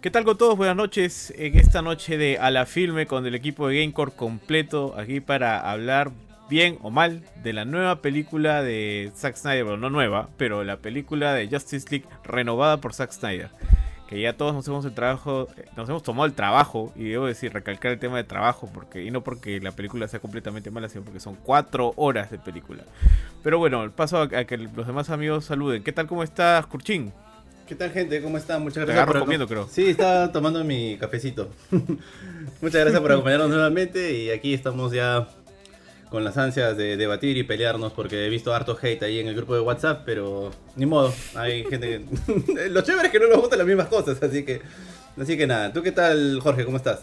¿Qué tal con todos? Buenas noches en esta noche de A la Filme con el equipo de Gamecore completo aquí para hablar bien o mal de la nueva película de Zack Snyder, bueno, no nueva, pero la película de Justice League renovada por Zack Snyder. Que ya todos nos hemos el trabajo, nos hemos tomado el trabajo, y debo decir, recalcar el tema de trabajo, porque, y no porque la película sea completamente mala, sino porque son cuatro horas de película. Pero bueno, paso a, que los demás amigos saluden. ¿Qué tal? ¿Cómo estás, Kurchin? ¿Qué tal, gente? ¿Cómo están? Muchas Te gracias agarro por comiendo, creo. Sí, estaba tomando mi cafecito. Muchas gracias por acompañarnos nuevamente y aquí estamos ya con las ansias de debatir y pelearnos porque he visto harto hate ahí en el grupo de WhatsApp, pero ni modo, hay gente que... Lo chévere es que no nos gustan las mismas cosas, así que... Así que nada, ¿tú qué tal, Jorge? ¿Cómo estás?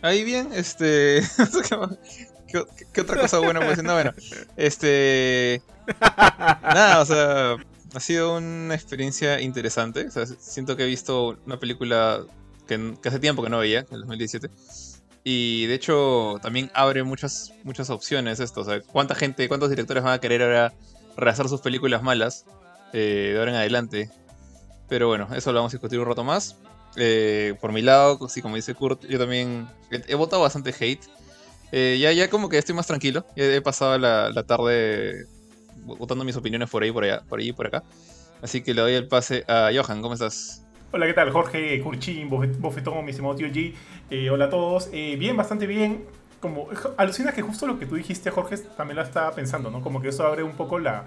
Ahí bien, este. ¿Qué, qué otra cosa buena puede ser? No, bueno. Este. Nada, o sea. Ha sido una experiencia interesante. O sea, siento que he visto una película que, que hace tiempo que no veía, en el 2017. Y de hecho, también abre muchas, muchas opciones esto. O sea, ¿cuánta gente, cuántos directores van a querer ahora rehacer sus películas malas eh, de ahora en adelante? Pero bueno, eso lo vamos a discutir un rato más. Eh, por mi lado, sí, como dice Kurt, yo también he, he votado bastante hate. Eh, ya, ya como que estoy más tranquilo. Ya he pasado la, la tarde votando mis opiniones por ahí, por allá, por ahí por acá. Así que le doy el pase a Johan, ¿cómo estás? Hola, ¿qué tal? Jorge, Curchín, Bofe- Bofetón, mi estimado tío G. Eh, hola a todos. Eh, bien, bastante bien. Como, alucina que justo lo que tú dijiste, Jorge, también lo estaba pensando, ¿no? Como que eso abre un poco la,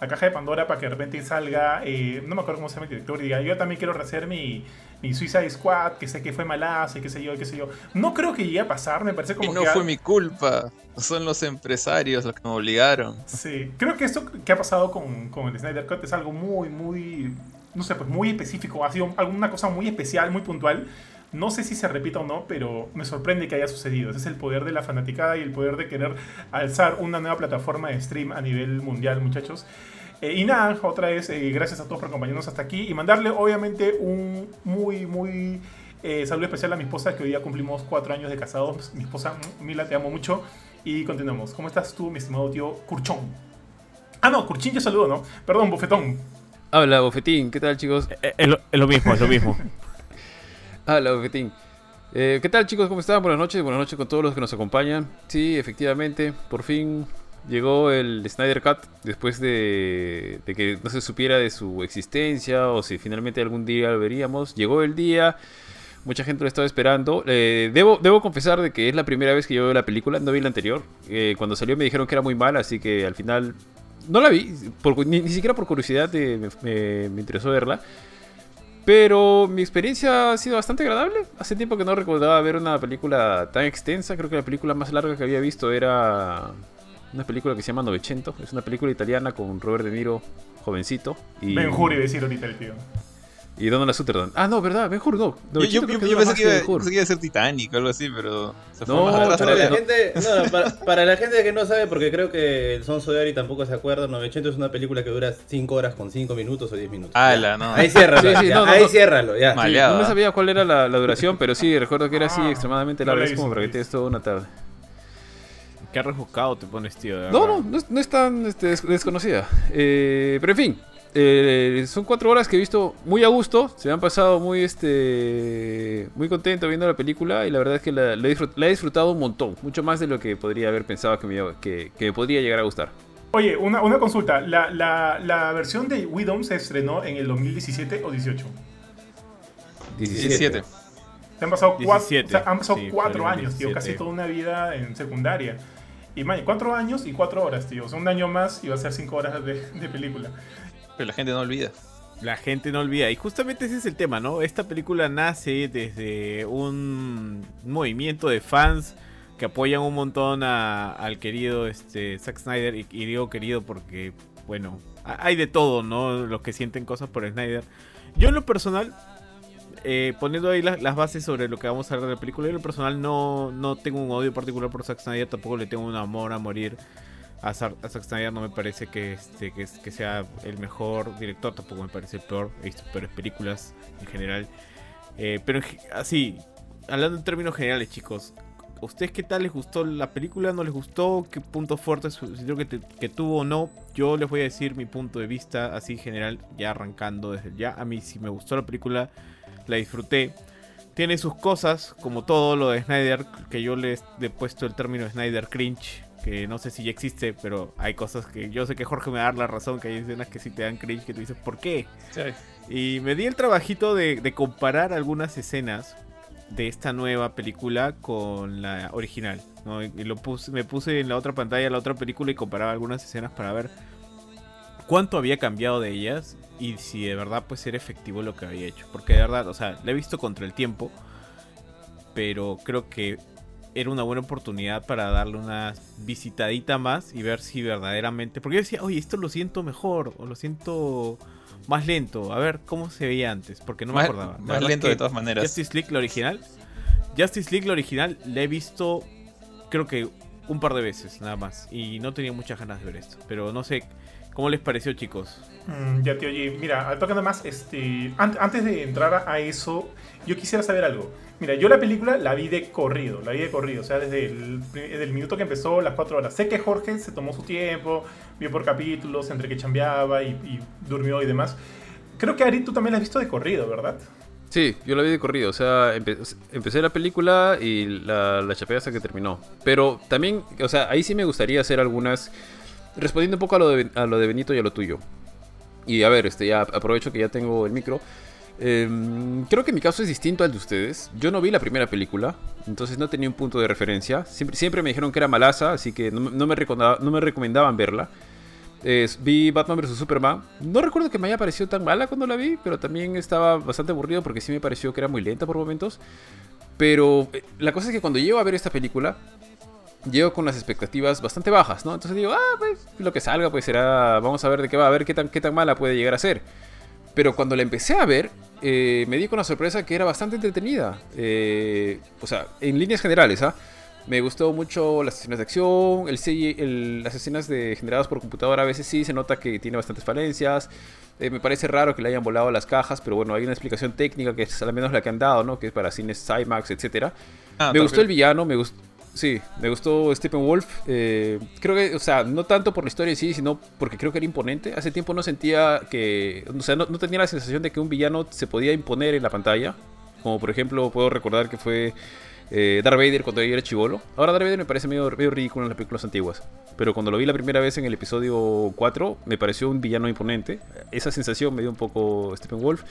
la caja de Pandora para que de repente salga, eh, no me acuerdo cómo se llama el director, y diga, yo también quiero rehacer mi, mi Suicide Squad, que sé que fue malazo y qué sé yo, qué sé yo. No creo que llegue a pasar, me parece como Y no que... fue mi culpa. Son los empresarios los que me obligaron. Sí, creo que esto que ha pasado con, con el Snyder Cut es algo muy, muy, no sé, pues muy específico. Ha sido alguna cosa muy especial, muy puntual. No sé si se repita o no, pero me sorprende que haya sucedido. Ese es el poder de la fanaticada y el poder de querer alzar una nueva plataforma de stream a nivel mundial, muchachos. Eh, y nada, otra vez, eh, gracias a todos por acompañarnos hasta aquí y mandarle obviamente un muy, muy eh, saludo especial a mi esposa, que hoy día cumplimos cuatro años de casados. Mi esposa, Mila, te amo mucho. Y continuamos. ¿Cómo estás tú, mi estimado tío Curchón? Ah, no, Curchín ya saludo, ¿no? Perdón, bofetón. Habla, Bofetín. ¿Qué tal, chicos? Eh, Es lo, es lo mismo, es lo mismo. Habla, Bofetín. Eh, ¿Qué tal, chicos? ¿Cómo están? Buenas noches. Buenas noches con todos los que nos acompañan. Sí, efectivamente, por fin llegó el Snyder Cut después de, que no se supiera de su existencia o si finalmente algún día lo veríamos. Llegó el día. Mucha gente lo estaba esperando. Eh, debo, debo confesar de que es la primera vez que yo veo la película. No vi la anterior. Eh, cuando salió me dijeron que era muy mala, así que al final no la vi. ni, siquiera por curiosidad me interesó verla. Pero mi experiencia ha sido bastante agradable. Hace tiempo que no recordaba ver una película tan extensa. Creo que la película más larga que había visto era una película que se llama Novecento. Es una película italiana con Robert De Niro, jovencito. Y, Ben decir ahorita el tío. Y Donald Sutherland. Ah, no, ¿verdad? Hur no. Yo, yo- Novecento yo- pensé que, iba, Ben Hur. pensé que iba a ser Titanic o algo así, pero se fue No, más Para la, gente, no, para, para la gente que no sabe, porque creo que el Son Soyari tampoco se acuerda, 900 es una película que dura 5 horas con 5 minutos o 10 minutos. Ala, no. Ahí ciérralo, Sí, sí, ya, no, no, ahí no. ciérralo, ya. Sí, no me sabía cuál era la, la duración, pero sí, recuerdo que era así Ah, extremadamente larga. la Es como para que te des toda una tarde. Qué rebuscado te pones, tío. de No, no, no es, no es tan este, des- desconocida. Eh, pero en fin, eh, son cuatro horas que he visto muy a gusto. Se me han pasado muy, este, muy contento viendo la película y la verdad es que la, la he disfrut- la he disfrutado un montón. Mucho más de lo que podría haber pensado que me, que, que me podría llegar a gustar. Oye, una, una consulta. La, la, la versión de Widow se estrenó en el 2017 o 18. 17. Se han pasado, cuatro, 17, o sea, han pasado sí, cuatro años, tío. 17. Casi toda una vida en secundaria. Y man, cuatro años y cuatro horas, tío. O sea, un año más y va a ser cinco horas de, de película. Pero la gente no olvida. La gente no olvida. Y justamente ese es el tema, ¿no? Esta película nace desde un movimiento de fans que apoyan un montón a- al querido este, Zack Snyder. Y, digo querido porque, bueno, ha- hay de todo, ¿no? Los que sienten cosas por Snyder. Yo en lo personal, eh, poniendo ahí la- las bases sobre lo que vamos a hablar de la película, yo en lo personal no, no tengo un odio particular por Zack Snyder, tampoco le tengo un amor a morir a, Zack Snyder no me parece que, este, que, que sea el mejor director, tampoco me parece el peor. He visto peores películas en general. Eh, pero así, hablando en términos generales, chicos, ¿a ustedes qué tal les gustó la película? ¿No les gustó? ¿Qué puntos fuertes sintió que, que tuvo o no? Yo les voy a decir mi punto de vista así general, ya arrancando desde ya. A mí sí me gustó la película, la disfruté. tiene sus cosas, como todo lo de Snyder, que yo le he puesto el término Snyder cringe, que no sé si ya existe, pero hay cosas que yo sé que Jorge me va a dar la razón, que hay escenas que sí te dan cringe, que tú dices, ¿por qué? Sí. Y me di el trabajito de, de comparar algunas escenas de esta nueva película con la original. ¿no? Y lo puse, me puse en la otra pantalla la otra película y comparaba algunas escenas para ver cuánto había cambiado de ellas y si de verdad pues era efectivo lo que había hecho. Porque de verdad, o sea, la he visto contra el tiempo, pero creo que era una buena oportunidad para darle una visitadita más y ver si verdaderamente... Porque yo decía, oye, esto lo siento mejor o lo siento más lento. A ver cómo se veía antes, porque no me acordaba. Más lento de todas maneras. Justice League, la original. Justice League, la original, la he visto creo que un par de veces nada más. Y no tenía muchas ganas de ver esto. Pero no sé, ¿cómo les pareció chicos? Mm, ya te oye, mira, al toque nada más, este, an- antes de entrar a eso, yo quisiera saber algo. Mira, yo la película la vi de corrido, la vi de corrido, o sea, desde el, desde el minuto que empezó, las cuatro horas. Sé que Jorge se tomó su tiempo, vio por capítulos, entre que chambeaba y, y durmió y demás. Creo que Ari, tú también la has visto de corrido, ¿verdad? Sí, yo la vi de corrido. O sea, empe- empecé la película y la, la chapé hasta que terminó. Pero también, o sea, ahí sí me gustaría hacer algunas. Respondiendo un poco a lo de, a lo de Benito y a lo tuyo. Y a ver, este, ya aprovecho que ya tengo el micro. Em, creo que mi caso es distinto al de ustedes. Yo no vi la primera película, entonces no tenía un punto de referencia. Siempre, siempre me dijeron que era malaza, así que no, me- no me, recomendaban verla. Vi Batman vs Superman. No recuerdo que me haya parecido tan mala cuando la vi, pero también estaba bastante aburrido porque sí me pareció que era muy lenta por momentos. Pero eh, la cosa es que cuando llego a ver esta película, llego con las expectativas bastante bajas, ¿no? Entonces digo, ah, pues lo que salga, pues será. Vamos a ver de qué va, a ver qué tan, qué tan mala puede llegar a ser. Pero cuando la empecé a ver, eh, me di con la sorpresa que era bastante entretenida. Eh, o sea, en líneas generales, ¿ah? Me gustó mucho las escenas de acción, el CGI el- las escenas de, generadas por computadora a veces sí se nota que tiene bastantes falencias. Eh, me parece raro que le hayan volado las cajas, pero bueno, hay una explicación técnica que es al menos la que han dado, ¿no? Que es para cines IMAX, etcétera. Ah, me gustó el villano, me gustó. Sí, me gustó Steppenwolf. Eh, creo que, o sea, no tanto por la historia en sí, sino porque creo que era imponente. Hace tiempo no sentía que. O sea, no, tenía la sensación de que un villano se podía imponer en la pantalla. Como por ejemplo, puedo recordar que fue eh, Darth Vader cuando yo era chivolo. Ahora Darth Vader me parece medio, ridículo en las películas antiguas. Pero cuando lo vi la primera vez en el episodio 4, me pareció un villano imponente. Esa sensación me dio un poco Steppenwolf.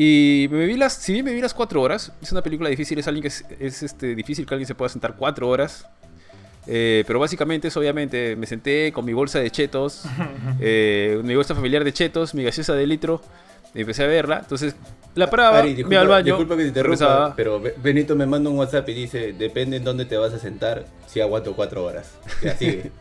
Y me vi las, si bien me vi las cuatro horas, es una película difícil, es alguien que es, es, este, difícil que alguien se pueda sentar cuatro horas. Eh, pero básicamente es obviamente, me senté con mi bolsa de chetos, eh, mi bolsa familiar de chetos, mi gaseosa de litro, y empecé a verla. Entonces, la paraba, Ari, me disculpa, iba al baño, disculpa que te interrumpa, regresaba. pero Be- Benito me manda un WhatsApp y dice, depende en dónde te vas a sentar, si aguanto cuatro horas. Ya sigue.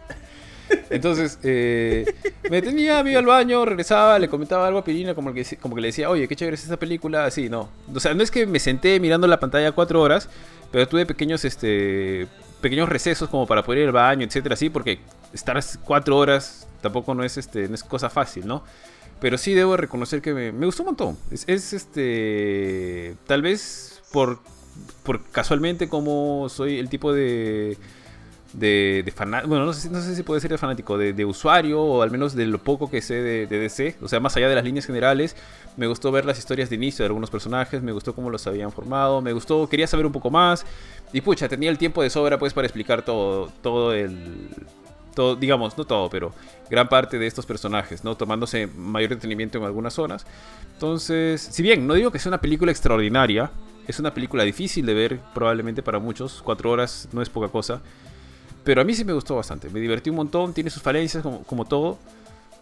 Entonces, eh, me detenía, me iba al baño, regresaba, le comentaba algo a Pirina, como que, como que le decía, oye, qué chévere es esta película, así, no. O sea, no es que me senté mirando la pantalla cuatro horas, pero tuve pequeños, este, pequeños recesos como para poder ir al baño, etcétera, así, porque estar cuatro horas tampoco no es, este, no es cosa fácil, ¿no? Pero sí debo reconocer que me, me gustó un montón. Es, es, este, tal vez por, por casualmente como soy el tipo de de, de fanático, bueno, no sé, no sé si puede ser de fanático, de, usuario o al menos de lo poco que sé de, de DC, o sea, más allá de las líneas generales, me gustó ver las historias de inicio de algunos personajes, me gustó cómo los habían formado, me gustó, quería saber un poco más y pucha, tenía el tiempo de sobra pues para explicar todo, todo el... Todo, digamos, no todo, pero gran parte de estos personajes, ¿no? Tomándose mayor detenimiento en algunas zonas. Entonces, si bien no digo que sea una película extraordinaria, es una película difícil de ver probablemente para muchos, cuatro horas no es poca cosa. Pero a mí sí me gustó bastante. Me divertí un montón. Tiene sus falencias como, como todo.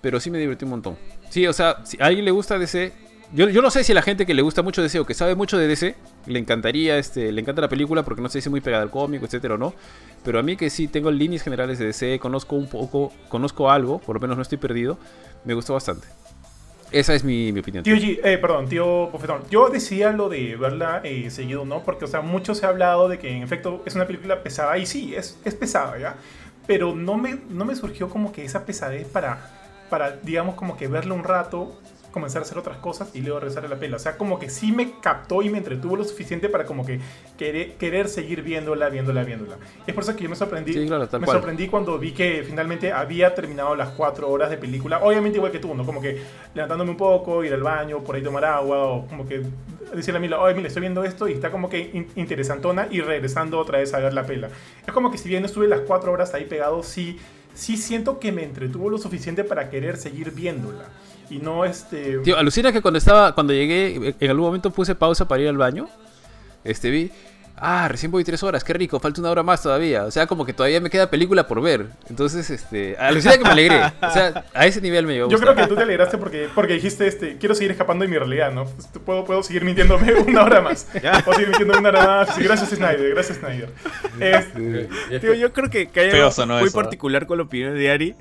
Pero sí me divertí un montón. Sí, o sea, si a alguien le gusta DC. Yo, yo no sé si a la gente que le gusta mucho DC o que sabe mucho de DC le encantaría, este, le encanta la película porque no sé si es muy pegada al cómic, etcétera o no. Pero a mí que sí tengo líneas generales de DC, conozco un poco, conozco algo, por lo menos no estoy perdido, me gustó bastante. Esa es mi, opinión. Tío G, eh, perdón, tío Bofetón. Yo decía lo de verla eh, seguido, ¿no? Porque, o sea, mucho se ha hablado de que en efecto es una película pesada. Y sí, es, es pesada, ¿ya? Pero no me, no me surgió como que esa pesadez para, para, digamos, como que verla un rato comenzar a hacer otras cosas y luego regresar a la pela. O sea, como que sí me captó y me entretuvo lo suficiente para como que querer, querer seguir viéndola, viéndola, viéndola. Y es por eso que yo me sorprendí. Sí, claro, me cual. sorprendí cuando vi que finalmente había terminado las cuatro horas de película. Obviamente igual que tú, ¿no? Como que levantándome un poco, ir al baño, por ahí tomar agua, o como que decirle a Mila, oye, Mila, estoy viendo esto y está como que in- interesantona y regresando otra vez a ver la pela. Es como que si bien estuve las cuatro horas ahí pegado, sí, sí siento que me entretuvo lo suficiente para querer seguir viéndola. Y no este... Tío, alucina que cuando estaba, cuando llegué, en algún momento puse pausa para ir al baño. Este vi. Ah, recién voy tres horas, qué rico, falta una hora más todavía. O sea, como que todavía me queda película por ver. Entonces, este. Alucina que me alegré. O sea, a ese nivel me llegó Yo creo que tú te alegraste porque, porque dijiste, este, quiero seguir escapando de mi realidad, ¿no? Pues, puedo, puedo seguir mintiéndome una hora más. Puedo seguir mintiéndome una hora más. Sí, gracias, Snyder. Gracias, Snyder. Es- Tío, yo creo que, que hay algo muy eso, ¿eh? particular con la opinión de Ari.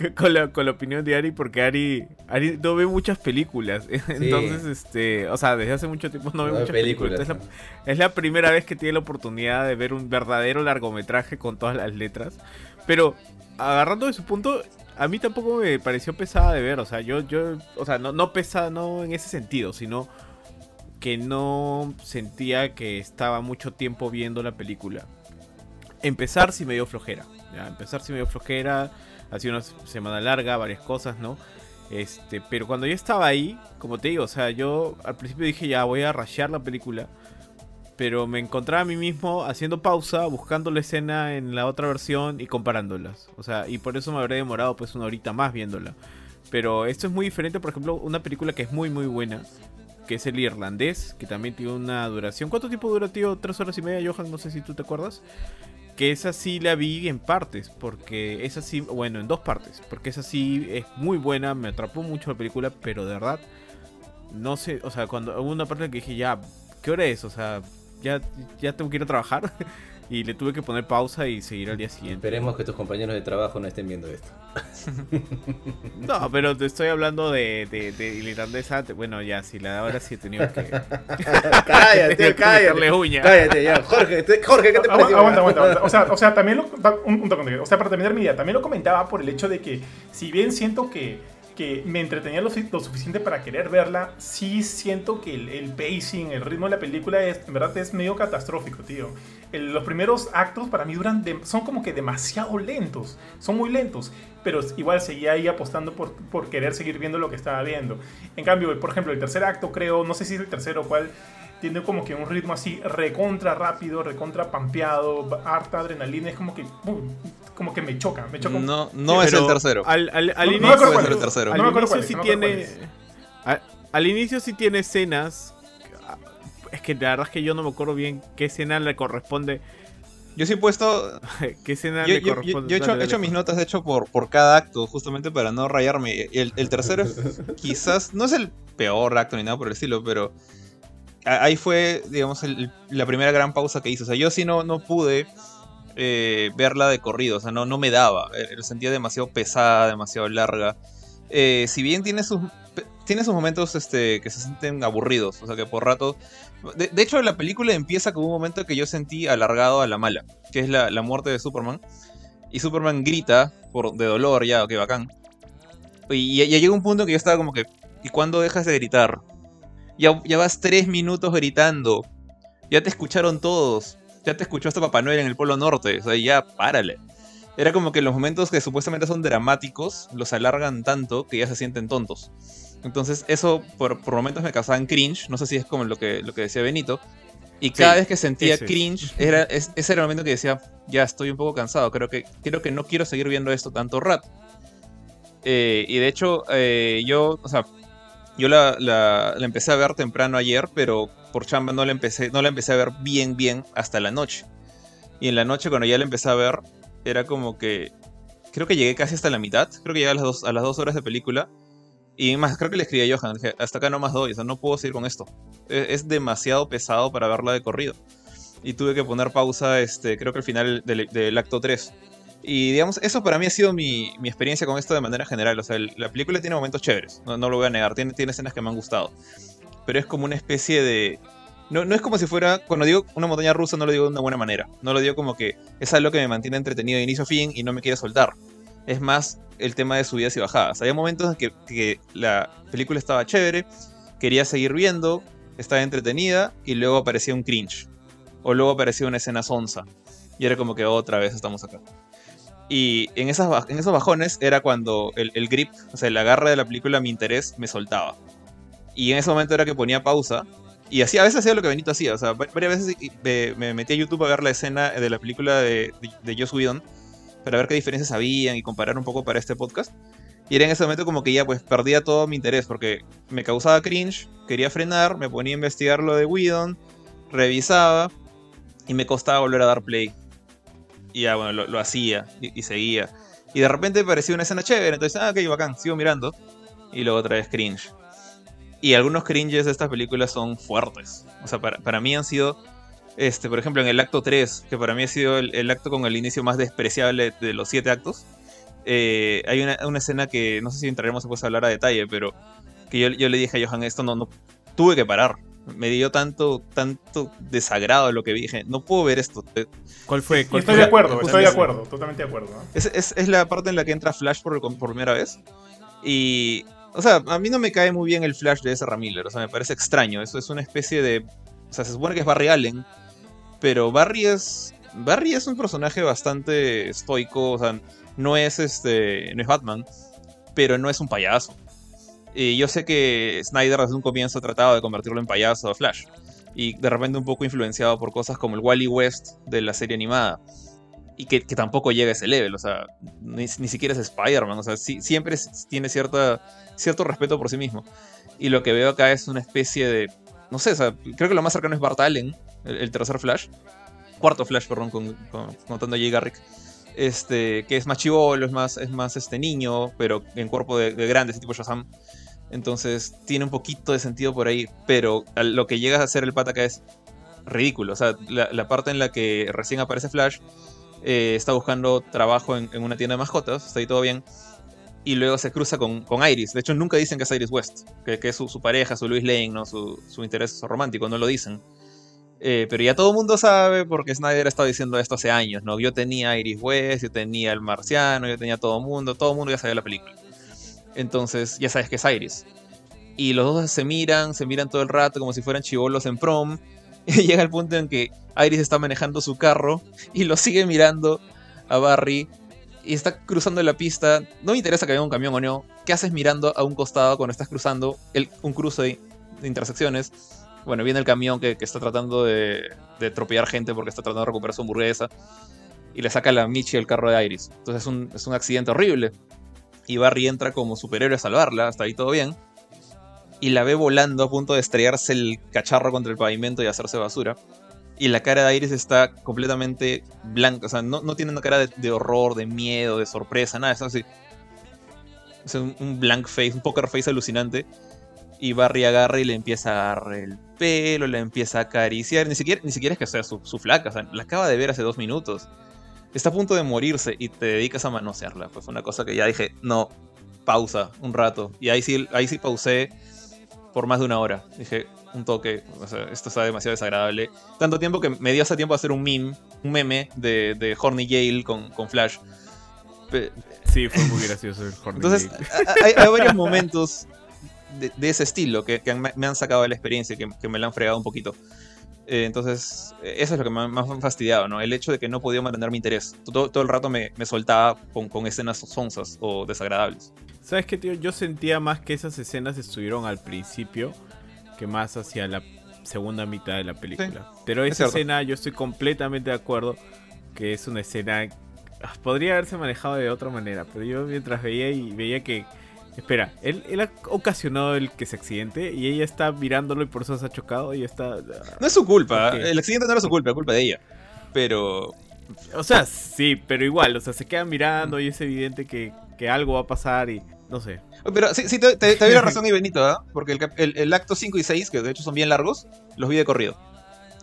Con la, con la opinión de Ari, porque Ari, Ari no ve muchas películas. Entonces, este. O sea, desde hace mucho tiempo no ve No muchas películas. películas, Entonces, la- es la primera vez que tiene la oportunidad de ver un verdadero largometraje con todas las letras. Pero, agarrando de su punto, a mí tampoco me pareció pesada de ver. O sea, yo, yo, o sea, no, no pesada, no en ese sentido, sino que no sentía que estaba mucho tiempo viendo la película. Empezar sí me dio flojera. ¿ya? Empezar sí me dio flojera. Ha sido una semana larga, varias cosas, ¿no? Este, pero cuando yo estaba ahí, como te digo, o sea, yo al principio dije ya voy a rashear la película. Pero me encontraba a mí mismo haciendo pausa, buscando la escena en la otra versión y comparándolas. O sea, y por eso me habré demorado pues una horita más viéndola. Pero esto es muy diferente, por ejemplo, una película que es muy muy buena, que es el irlandés, que también tiene una duración. ¿Cuánto tiempo dura, tío? ¿Tres horas y media, Johan? No sé si tú te acuerdas. Que esa sí la vi en partes, porque esa sí, bueno, en dos partes, porque esa sí es muy buena, me atrapó mucho la película, pero de verdad, no sé, o sea, cuando hubo una parte que dije, ya, ¿qué hora es? O sea, ya, ya tengo que ir a trabajar. Y le tuve que poner pausa y seguir al día siguiente. Esperemos que tus compañeros de trabajo no estén viendo esto. No, pero te estoy hablando de, de, de irlandesa. Bueno, ya, si la de ahora sí he tenido que. cállate, que uña. Cállate ya. Jorge, te- Jorge, ¿qué te pareció? aguanta, aguanta, aguanta. O sea, o sea, también lo, un, un toque, o sea, para terminar mi idea, también lo comentaba por el hecho de que, si bien siento que, me entretenía lo, su- lo suficiente para querer verla, sí siento que el, pacing, el ritmo de la película, es, en verdad es medio catastrófico, tío. Los primeros actos para mí duran, son como que demasiado lentos, son muy lentos, pero igual seguía ahí apostando por, querer seguir viendo lo que estaba viendo. En cambio, por ejemplo, el tercer acto, creo, no sé si es el tercero o cuál, tiene como que un ritmo así recontra rápido, recontra pampeado, harta adrenalina, es como que. Como que me choca, me choca. No, no es el tercero. Al, al, al No- no me inicio, acuerdo cuál es. el tercero. al No me acuerdo inicio cuál es, sí no me acuerdo tiene. a- al inicio sí tiene escenas. Es que la verdad es que yo no me acuerdo bien qué escena le corresponde. Yo sí he puesto. ¿Qué escena Yo, le yo- corresponde? yo he hecho, Dale, he hecho dale. mis notas, de hecho, por, por cada acto, justamente para no rayarme. El, el tercero es quizás. No es el peor acto ni nada por el estilo, pero. Ahí fue, digamos, el- la primera gran pausa que hice. O sea, yo sí no, no pude eh, verla de corrido. O sea, no, no me daba. Eh, La sentía demasiado pesada, demasiado larga. Eh, si bien tiene sus, tiene sus momentos este, que se sienten aburridos. O sea, que por rato. De, hecho, la película empieza con un momento que yo sentí alargado a la mala, que es la, la muerte de Superman. Y Superman grita por, de dolor, ya, ok, bacán. Y ya, ya llega un punto que yo estaba como que, ¿y cuándo dejas de gritar? Ya, ya vas tres minutos gritando. Ya te escucharon todos. Ya te escuchó hasta Papá Noel en el Polo Norte. O sea, ya párale. Era como que los momentos que supuestamente son dramáticos los alargan tanto que ya se sienten tontos. Entonces, eso por, por momentos me causaban cringe. No sé si es como lo que, lo que decía Benito. Y cada vez que sentía ese cringe, era, es- ese era el momento que decía, ya estoy un poco cansado. Creo que, creo que no quiero seguir viendo esto tanto rato. Eh, y de hecho, eh, yo, o sea, yo la, la- la empecé a ver temprano ayer, pero por chamba no la, empecé, no la empecé a ver bien, bien hasta la noche. Y en la noche, cuando ya la empecé a ver, era como que. Creo que llegué casi hasta la mitad. Creo que llegué a las dos, a las dos horas de película. Y más, creo que le escribí a Johan. hasta acá no más doy. O sea, no puedo seguir con esto. Es, es demasiado pesado para verla de corrido. Y tuve que poner pausa, este, creo que al final del, acto 3. Y digamos, eso para mí ha sido mi, mi experiencia con esto de manera general. O sea, la película tiene momentos chéveres. No, no lo voy a negar. Tiene, tiene escenas que me han gustado. Pero es como una especie de. No, no es como si fuera. Cuando digo una montaña rusa, no lo digo de una buena manera. No lo digo como que es algo que me mantiene entretenido de inicio a fin y no me quiere soltar. es más el tema de subidas y bajadas. Había momentos en que, la película estaba chévere, quería seguir viendo, estaba entretenida y luego aparecía un cringe. O luego aparecía una escena sonsa. Y era como que otra vez estamos acá. Y en, esas, en esos bajones era cuando el, el grip, o sea, el agarre de la película, mi interés, me soltaba. Y en ese momento era que ponía pausa. Y hacía, a veces hacía lo que Benito hacía. O sea, va- varias veces me, me metí a YouTube a ver la escena de la película de, de, de Joss Whedon para ver qué diferencias habían y comparar un poco para este podcast. Y era en ese momento como que ya pues perdía todo mi interés porque me causaba cringe, quería frenar, me ponía a investigar lo de Whedon, revisaba y me costaba volver a dar play. Y ya bueno, lo, lo hacía y, y seguía. Y de repente parecía una escena chévere, entonces, ah, ok, bacán, sigo mirando. Y luego otra vez cringe. Y algunos cringes de estas películas son fuertes. O sea, para, para mí han sido, este, por ejemplo, en el acto 3, que para mí ha sido el, el acto con el inicio más despreciable de los siete actos. eh, hay una, una escena que no sé si entraremos después a hablar a detalle, pero que yo, yo le dije a Johan esto, no, no, tuve que parar. Me dio tanto, tanto desagrado lo que vi. Dije, no puedo ver esto. ¿Cuál fue? Cuál estoy fue de acuerdo, la estoey de acuerdo, totalmente de acuerdo. ¿no? Es, es- es la parte en la que entra Flash por, por primera vez. Y. O sea, a mí no me cae muy bien el Flash de Ezra Miller. O sea, me parece extraño. Eso es una especie de. O sea, se supone que es Barry Allen. Pero Barry es. Barry es un personaje bastante estoico. O sea, no es este. No es Batman. Pero no es un payaso. Y yo sé que Snyder desde un comienzo ha tratado de convertirlo en payaso a Flash. Y de repente un poco influenciado por cosas como el Wally West de la serie animada y que, que tampoco llega a ese level, o sea, ni, ni siquiera es Spider-Man, o sea, siempre tiene cierta, cierto respeto por sí mismo. Y lo que veo acá es una especie de, no sé, o sea, creo que lo más cercano es Bart Allen, el, el tercer Flash, cuarto Flash, perdón, con, con- contando a Jay Garrick, este, que es más chivolo, es más, es más este niño, pero en cuerpo de, de grande, ese tipo Shazam. Entonces tiene un poquito de sentido por ahí, pero lo que llega a hacer el pata acá es ridículo. O sea, la, la parte en la que recién aparece Flash, eh, está buscando trabajo en, una tienda de mascotas, está ahí todo bien. Y luego se cruza con, con Iris. De hecho, nunca dicen que es Iris West, que, es su, su pareja, su Louis Lane, ¿no? su, su interés romántico, no lo dicen. Eh, pero ya todo el mundo sabe porque Snyder ha estado diciendo esto hace años, ¿no? Yo tenía Iris West, yo tenía el marciano, yo tenía todo el mundo, todo el mundo ya sabía la película. Entonces, ya sabes que es Iris. Y los dos se miran, se miran todo el rato como si fueran chivolos en prom. Llega el punto en que Iris está manejando su carro y lo sigue mirando a Barry y está cruzando la pista. No me interesa que haya un camión o no. ¿Qué haces mirando a un costado cuando estás cruzando el- un cruce de, intersecciones? Bueno, viene el camión que, está tratando de, de gente porque está tratando de recuperar su hamburguesa. Y le saca la Michi del carro de Iris. Entonces es un, es un accidente horrible. Y Barry entra como superhéroe a salvarla. Hasta ahí todo bien. Y la ve volando a punto de estrellarse el cacharro contra el pavimento y hacerse basura y la cara de Iris está completamente blanca, o sea, no, no tiene una cara de, horror, de miedo, de sorpresa, nada, es así. Es un, un blank face, un poker face alucinante. Y Barry agarra y le empieza a agarrar el pelo, le empieza a acariciar. Ni siquiera, ni siquiera es que sea su, su flaca, la acaba de ver hace dos minutos. Está a punto de morirse y te dedicas a manosearla. Pues una cosa que ya dije, no, pausa un rato. Y ahí sí, ahí sí pausé por más de una hora. Dije, un toque, o sea, esto está demasiado desagradable. Tanto tiempo que me dio hace tiempo a hacer un meme, un meme de, de Horny Gale con, con Flash. Pe- Sí, fue muy gracioso el Horny Entonces, a- hay, hay varios momentos de, de ese estilo que, que me han sacado de la experiencia, que, que me la han fregado un poquito. Eh, entonces, eso es lo que más me ha fastidiado, ¿no? El hecho de que no podía mantener mi interés. Todo, todo el rato me, me soltaba con, con escenas sonzas o desagradables. ¿Sabes qué, tío? Yo sentía más que esas escenas estuvieron al principio que más hacia la segunda mitad de la película. Pero es esa escena yo estoy completamente de acuerdo que es una escena... ah, Podría haberse manejado de otra manera, pero yo mientras veía y veía que... Espera, él, él ha ocasionado el que se accidente y ella está mirándolo y por eso se ha chocado y está... ah, No es su culpa, el accidente no era su culpa, es culpa de ella. Pero O sea, sí, pero igual, o sea, se queda mirando y es evidente que, que algo va a pasar y no sé. Pero sí, sí te, te, te doy la razón, y Benito, ¿ah? Porque el, cap- el- el acto 5 y 6, que de hecho son bien largos, los vi de corrido.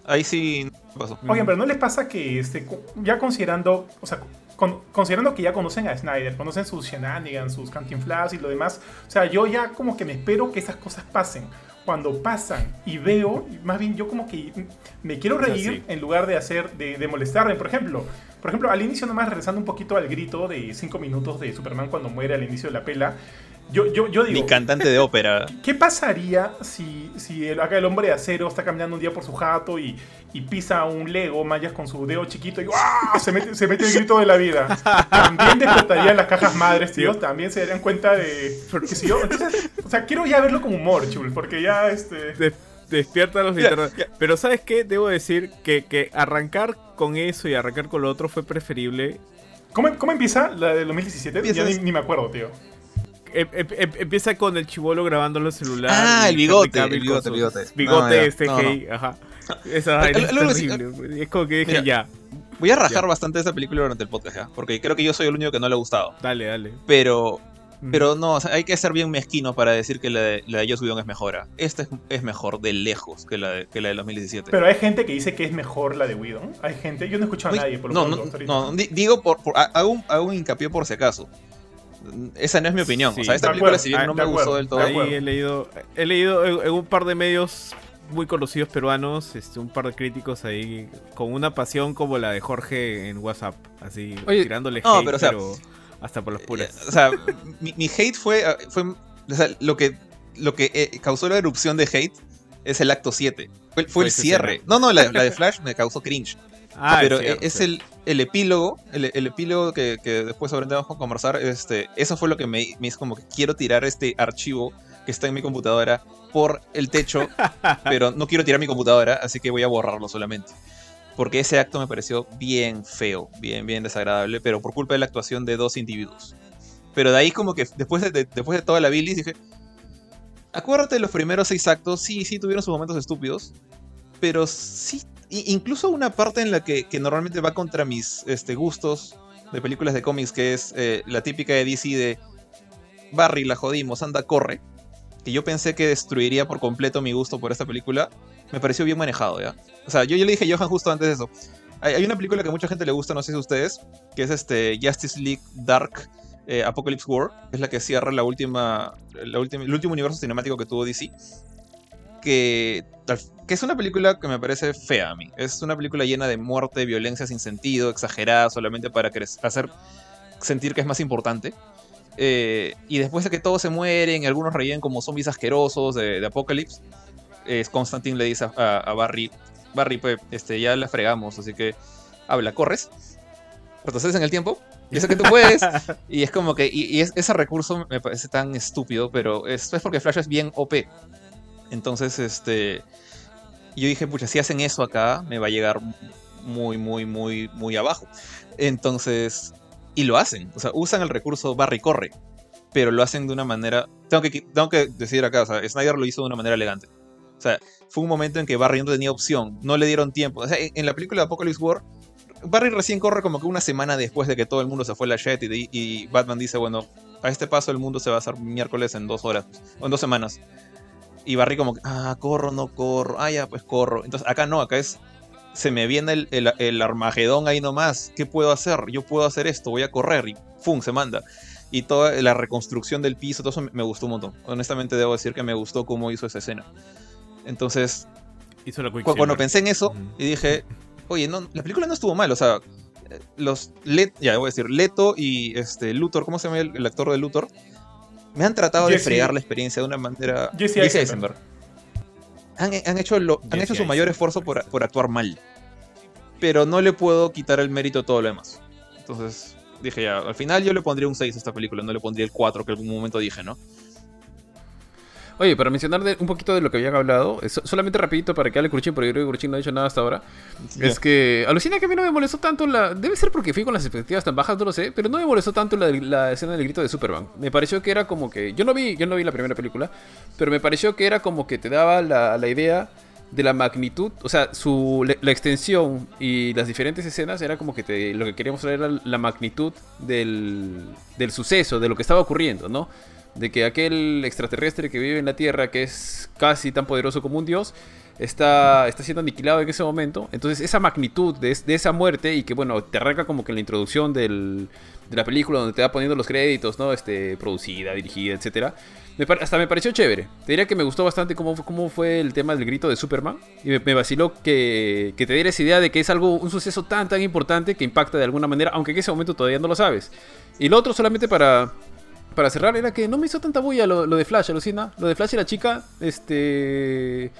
Ahí sí pasó. Oigan, pero ¿no les pasa que este, ya considerando, o sea, con- considerando que ya conocen a Snyder, conocen sus shenanigans, sus cantinflas y lo demás, o sea, yo ya como que me espero que esas cosas pasen. Cuando pasan y veo, más bien yo como que me quiero O sea, reír sí. en lugar de hacer, de, de molestarme. Por ejemplo, por ejemplo, al inicio nomás regresando un poquito al grito de 5 minutos de Superman cuando muere al inicio de la pela, yo, yo, yo digo... Mi cantante de ópera. ¿Qué pasaría si, si el, acá el hombre de acero está caminando un día por su jato y, y pisa un Lego Mayas con su dedo chiquito y ¡ah! se, mete, se mete el grito de la vida? También despertarían las cajas madres, tío. También se darían cuenta de. Porque si yo. entonces, o sea, quiero ya verlo como humor, chul, porque ya este. Despierta los ya. Pero ¿sabes qué? Debo decir que, que arrancar con eso y arrancar con lo otro fue preferible. ¿Cómo, cómo empieza la de 2017? Ya ni, ni me acuerdo, tío. Em- em- em- empieza con el chivolo grabando el celular. Ah, el bigote, el bigote, el bigote. Bigote No, este no, CGI, ajá. Esa vaina es terrible. Es como que dije Mira. ya, Voy a rajar bastante esta película durante el podcast, ¿ya? Porque creo que yo soy el único que no le ha gustado. dale, dale. Pero, Mm. pero no, o sea, hay que ser bien mezquino para decir que la de, la de Joss Whedon es mejor. Esta es, es mejor de lejos que la de, que la de 2017. Pero hay gente que dice que es mejor la de Whedon. Hay gente. Yo no he escuchado a nadie por lo no, pronto, no, no, di- digo, por, por- hago, un, hago un hincapié por si acaso. Esa no es mi opinión. Sí. o sea, esta película, acuerdo, si bien ah, no de me gustó acuerdo. del todo, Ahí he leído, he leído en, en un par de medios muy conocidos peruanos, este, un par de críticos ahí con una pasión como la de Jorge en WhatsApp, así Oye, tirándole no, hate, pero, o sea, pero hasta por puras. Eh, O sea, mi, mi hate fue, ah, fue o sea, lo que, lo que eh, causó la erupción de hate es el acto 7. Fue, fue Fue el cierre. No, no, la, la de Flash me causó cringe. Ah, pero cierto, es cierto. el, el epílogo, el, el epílogo que, que después aprendemos a conversar, este, eso fue lo que me, me hizo como que quiero tirar este archivo que está en mi computadora por el techo, pero no quiero tirar mi computadora, así que voy a borrarlo solamente. Porque ese acto me pareció bien feo, bien, bien desagradable, pero por culpa de la actuación de dos individuos. Pero de ahí como que después de, de- después de toda la bilis dije, acuérdate de los primeros seis actos, sí, sí tuvieron sus momentos estúpidos, pero sí, incluso una parte en la que, que normalmente va contra mis este, gustos de películas de cómics, que es eh, la típica de DC de Barry, la jodimos, anda, corre, que yo pensé que destruiría por completo mi gusto por esta película, me pareció bien manejado, ¿ya? O sea, yo, yo le dije a Johan justo antes de eso. Hay, hay una película que a mucha gente le gusta, no sé si ustedes, que es este Justice League Dark eh, Apocalypse War, que es la que cierra la última, la última, el último universo cinemático que tuvo DC. Que, que es una película que me parece fea a mí. Es una película llena de muerte, violencia sin sentido, exagerada solamente para hacer sentir que es más importante. Eh, y después de que todos se mueren, algunos reían como zombies asquerosos de, de Apocalypse, eh, Constantine le dice a, a- a Barry, Barry, pues, este, ya la fregamos, así que habla, corres, retrocedes en el tiempo, yo sé que tú puedes, y es como que, y, y es- ese recurso me parece tan estúpido, pero es, es porque Flash es bien OP. Entonces, este, yo dije, pucha, si hacen eso acá, me va a llegar muy, muy, muy, muy abajo. Entonces, y lo hacen, o sea, usan el recurso Barry corre, pero lo hacen de una manera, tengo que, tengo que decir acá, o sea, Snyder lo hizo de una manera elegante. O sea, fue un momento en que Barry no tenía opción, no le dieron tiempo. O sea, en, en la película de Apocalypse War, Barry recién corre como que una semana después de que todo el mundo se fue a la jet y, y Batman dice, bueno, a este paso el mundo se va a hacer miércoles en dos horas, o en dos semanas. Y Barry como que, ah, corro, no corro, ah, ya, pues corro. Entonces acá no, acá es, se me viene el, el, el Armagedón ahí nomás, ¿qué puedo hacer? Yo puedo hacer esto, voy a correr y ¡pum! se manda. Y toda la reconstrucción del piso, todo eso me- me gustó un montón. Honestamente debo decir que me gustó cómo hizo esa escena. Entonces, Hizo la cu- cuando Quicksilver. pensé en eso y dije, oye, no, la película no estuvo mal, o sea, los Let, ya voy a decir, Leto y este Luthor, ¿cómo se llama el, el actor de Luthor? Me han tratado de fregar la experiencia de una manera. Jesse Eisenberg. Han, han hecho, lo, han hecho su mayor esfuerzo por, por actuar mal. Pero no le puedo quitar el mérito a todo lo demás. Entonces dije ya, al final yo le pondría un 6 a esta película, no le pondría el 4 que en algún momento dije, ¿no? Oye, para mencionar de- un poquito de lo que habían hablado, eh, so- solamente rapidito para que hable Cruchin, porque yo creo que no ha dicho nada hasta ahora. Es que alucina que a mí no me molestó tanto la... Debe ser porque fui con las expectativas tan bajas, no lo sé, pero no me molestó tanto la, la escena del grito de Superman. Me pareció que era como que... Yo no vi, yo no vi la primera película, pero me pareció que era como que te daba la, la idea de la magnitud, o sea, su, la, extensión y las diferentes escenas era como que te, lo que queríamos mostrar era la magnitud del, del suceso, de lo que estaba ocurriendo, ¿no? De que aquel extraterrestre que vive en la Tierra, que es casi tan poderoso como un dios, está, está siendo aniquilado en ese momento. Entonces, esa magnitud de, es- de esa muerte y que, bueno, te arranca como que en la introducción de la película donde te va poniendo los créditos, ¿no? Este, producida, dirigida, etcétera. Me hasta me pareció chévere. Te diría que me gustó bastante cómo, cómo fue el tema del grito de Superman. Y me, me vaciló que, que te diera esa idea de que es algo, un suceso tan, tan importante que impacta de alguna manera, aunque en ese momento todavía no lo sabes. Y lo otro, solamente para, para cerrar, era que no me hizo tanta bulla lo, lo de Flash, alucina. Lo de Flash y la chica, este.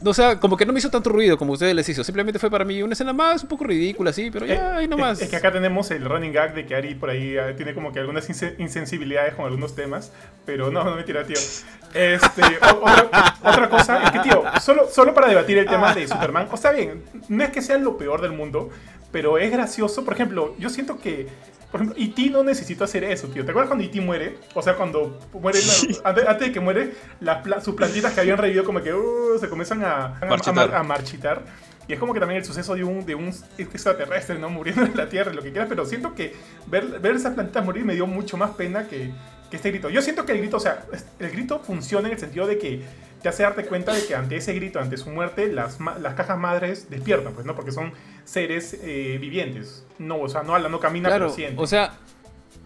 No, o sea, como que no me hizo tanto ruido como ustedes les hizo. Simplemente fue para mí una escena más, un poco ridícula, sí, pero ya, ahí nomás. Es, es que acá tenemos el running gag de que Ari por ahí eh, tiene como que algunas inse- insensibilidades con algunos temas, pero no, no mentira, tío. Este, otra, otra cosa es que, tío, solo, solo para debatir el tema de Superman, o está bien, no es que sea lo peor del mundo, pero es gracioso. Por ejemplo, yo siento que, por ejemplo, E.T. no necesita hacer eso, tío. ¿Te acuerdas cuando E.T. muere? O sea, cuando muere, la- antes, antes de que muere, sus plantitas que habían revivido como que uh, se comienzan a, a- a- Marchitar. a marchitar. Y es como que también el suceso de un, de un extraterrestre, ¿no? Muriendo en la Tierra, lo que quieras, pero siento que ver, ver esas plantitas morir me dio mucho más pena que, que este grito. Yo siento que el grito, o sea, el grito funciona en el sentido de que te hace darte cuenta de que ante ese grito, ante su muerte, las, las cajas madres despiertan, pues, ¿no? Porque son seres eh, vivientes. No, o sea, no hablan, no caminan, Claro, pero o sea,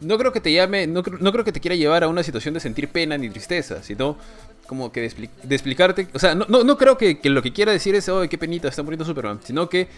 no creo que te llame, no, creo- no creo que te quiera llevar a una situación de sentir pena ni tristeza, sino como que de, expli- de explicarte, o sea, no, no, no creo que, que lo que quiera decir es, oh, qué penita, está muriendo Superman, sino que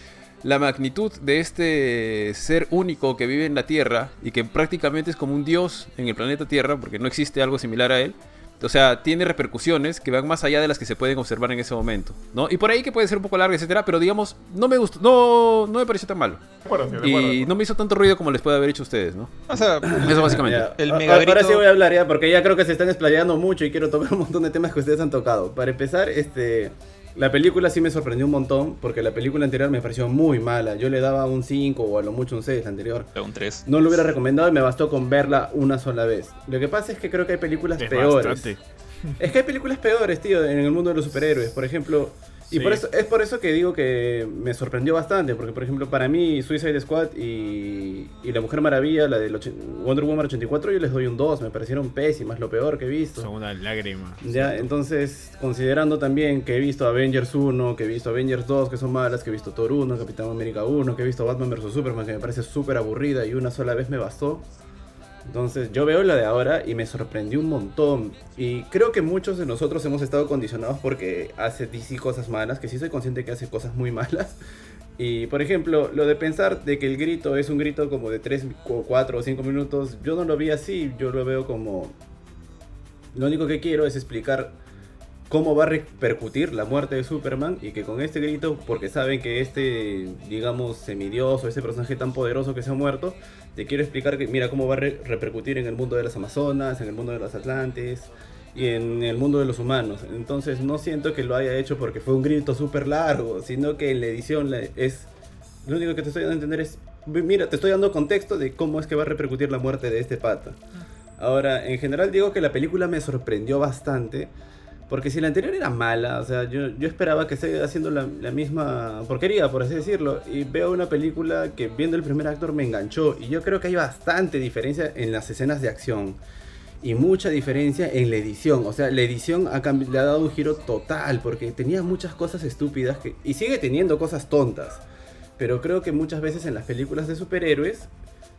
la magnitud de este ser único que vive en la Tierra y que prácticamente es como un dios en el planeta Tierra, porque no existe algo similar a él, o sea, tiene repercusiones que van más allá de las que se pueden observar en ese momento, ¿no? Y por ahí que puede ser un poco larga, etcétera, pero digamos, no me gustó, no, no me pareció tan malo. De acuerdo, tío, de acuerdo. Y no me hizo tanto ruido como les puede haber hecho a ustedes, ¿no? O sea, Eso básicamente. Ya. El A- mega Ahora sí voy a hablar ya, porque ya creo que se están explayando mucho y quiero tocar un montón de temas que ustedes han tocado. Para empezar, este, la película sí me sorprendió un montón, porque la película anterior me pareció muy mala. Yo le daba un 5 o a lo mucho un 6 la anterior. un 3. No lo hubiera recomendado y me bastó con verla una sola vez. Lo que pasa es que creo que hay películas Es peores. bastante. Es que hay películas peores, tío, en el mundo de los superhéroes. Por ejemplo, y Sí. por eso, es por eso que digo que me sorprendió bastante. Porque, por ejemplo, para mí, Suicide Squad y, y La Mujer Maravilla, la de Wonder Woman 84, yo les doy un 2. Me parecieron pésimas, lo peor que he visto. Son una lágrima. Ya, entonces, considerando también que he visto Avengers 1, que he visto Avengers 2, que son malas, que he visto Thor 1, Capitán América 1, que he visto Batman vs. Superman, que me parece súper aburrida y una sola vez me bastó. Entonces, yo veo la de ahora y me sorprendió un montón. Y creo que muchos de nosotros hemos estado condicionados porque hace DC cosas malas, que sí soy consciente que hace cosas muy malas. Y, por ejemplo, lo de pensar de que el grito es un grito como de 3, 4 o 5 minutos, yo no lo vi así, yo lo veo como lo único que quiero es explicar cómo va a repercutir la muerte de Superman y que con este grito, porque saben que este, digamos, semidios o este personaje tan poderoso que se ha muerto, te quiero explicar que mira cómo va a re- repercutir en el mundo de las Amazonas, en el mundo de los Atlantes y en el mundo de los humanos. Entonces no siento que lo haya hecho porque fue un grito súper largo, sino que en la edición es... Lo único que te estoy dando a entender es, mira, te estoy dando contexto de cómo es que va a repercutir la muerte de este pata. Ahora, en general digo que la película me sorprendió bastante. Porque si la anterior era mala, o sea, yo, yo esperaba que esté haciendo la, la misma porquería, por así decirlo. Y veo una película que viendo el primer actor me enganchó. Y yo creo que hay bastante diferencia en las escenas de acción. Y mucha diferencia en la edición. O sea, la edición ha le ha dado un giro total. Porque tenía muchas cosas estúpidas y sigue teniendo cosas tontas. Pero creo que muchas veces en las películas de superhéroes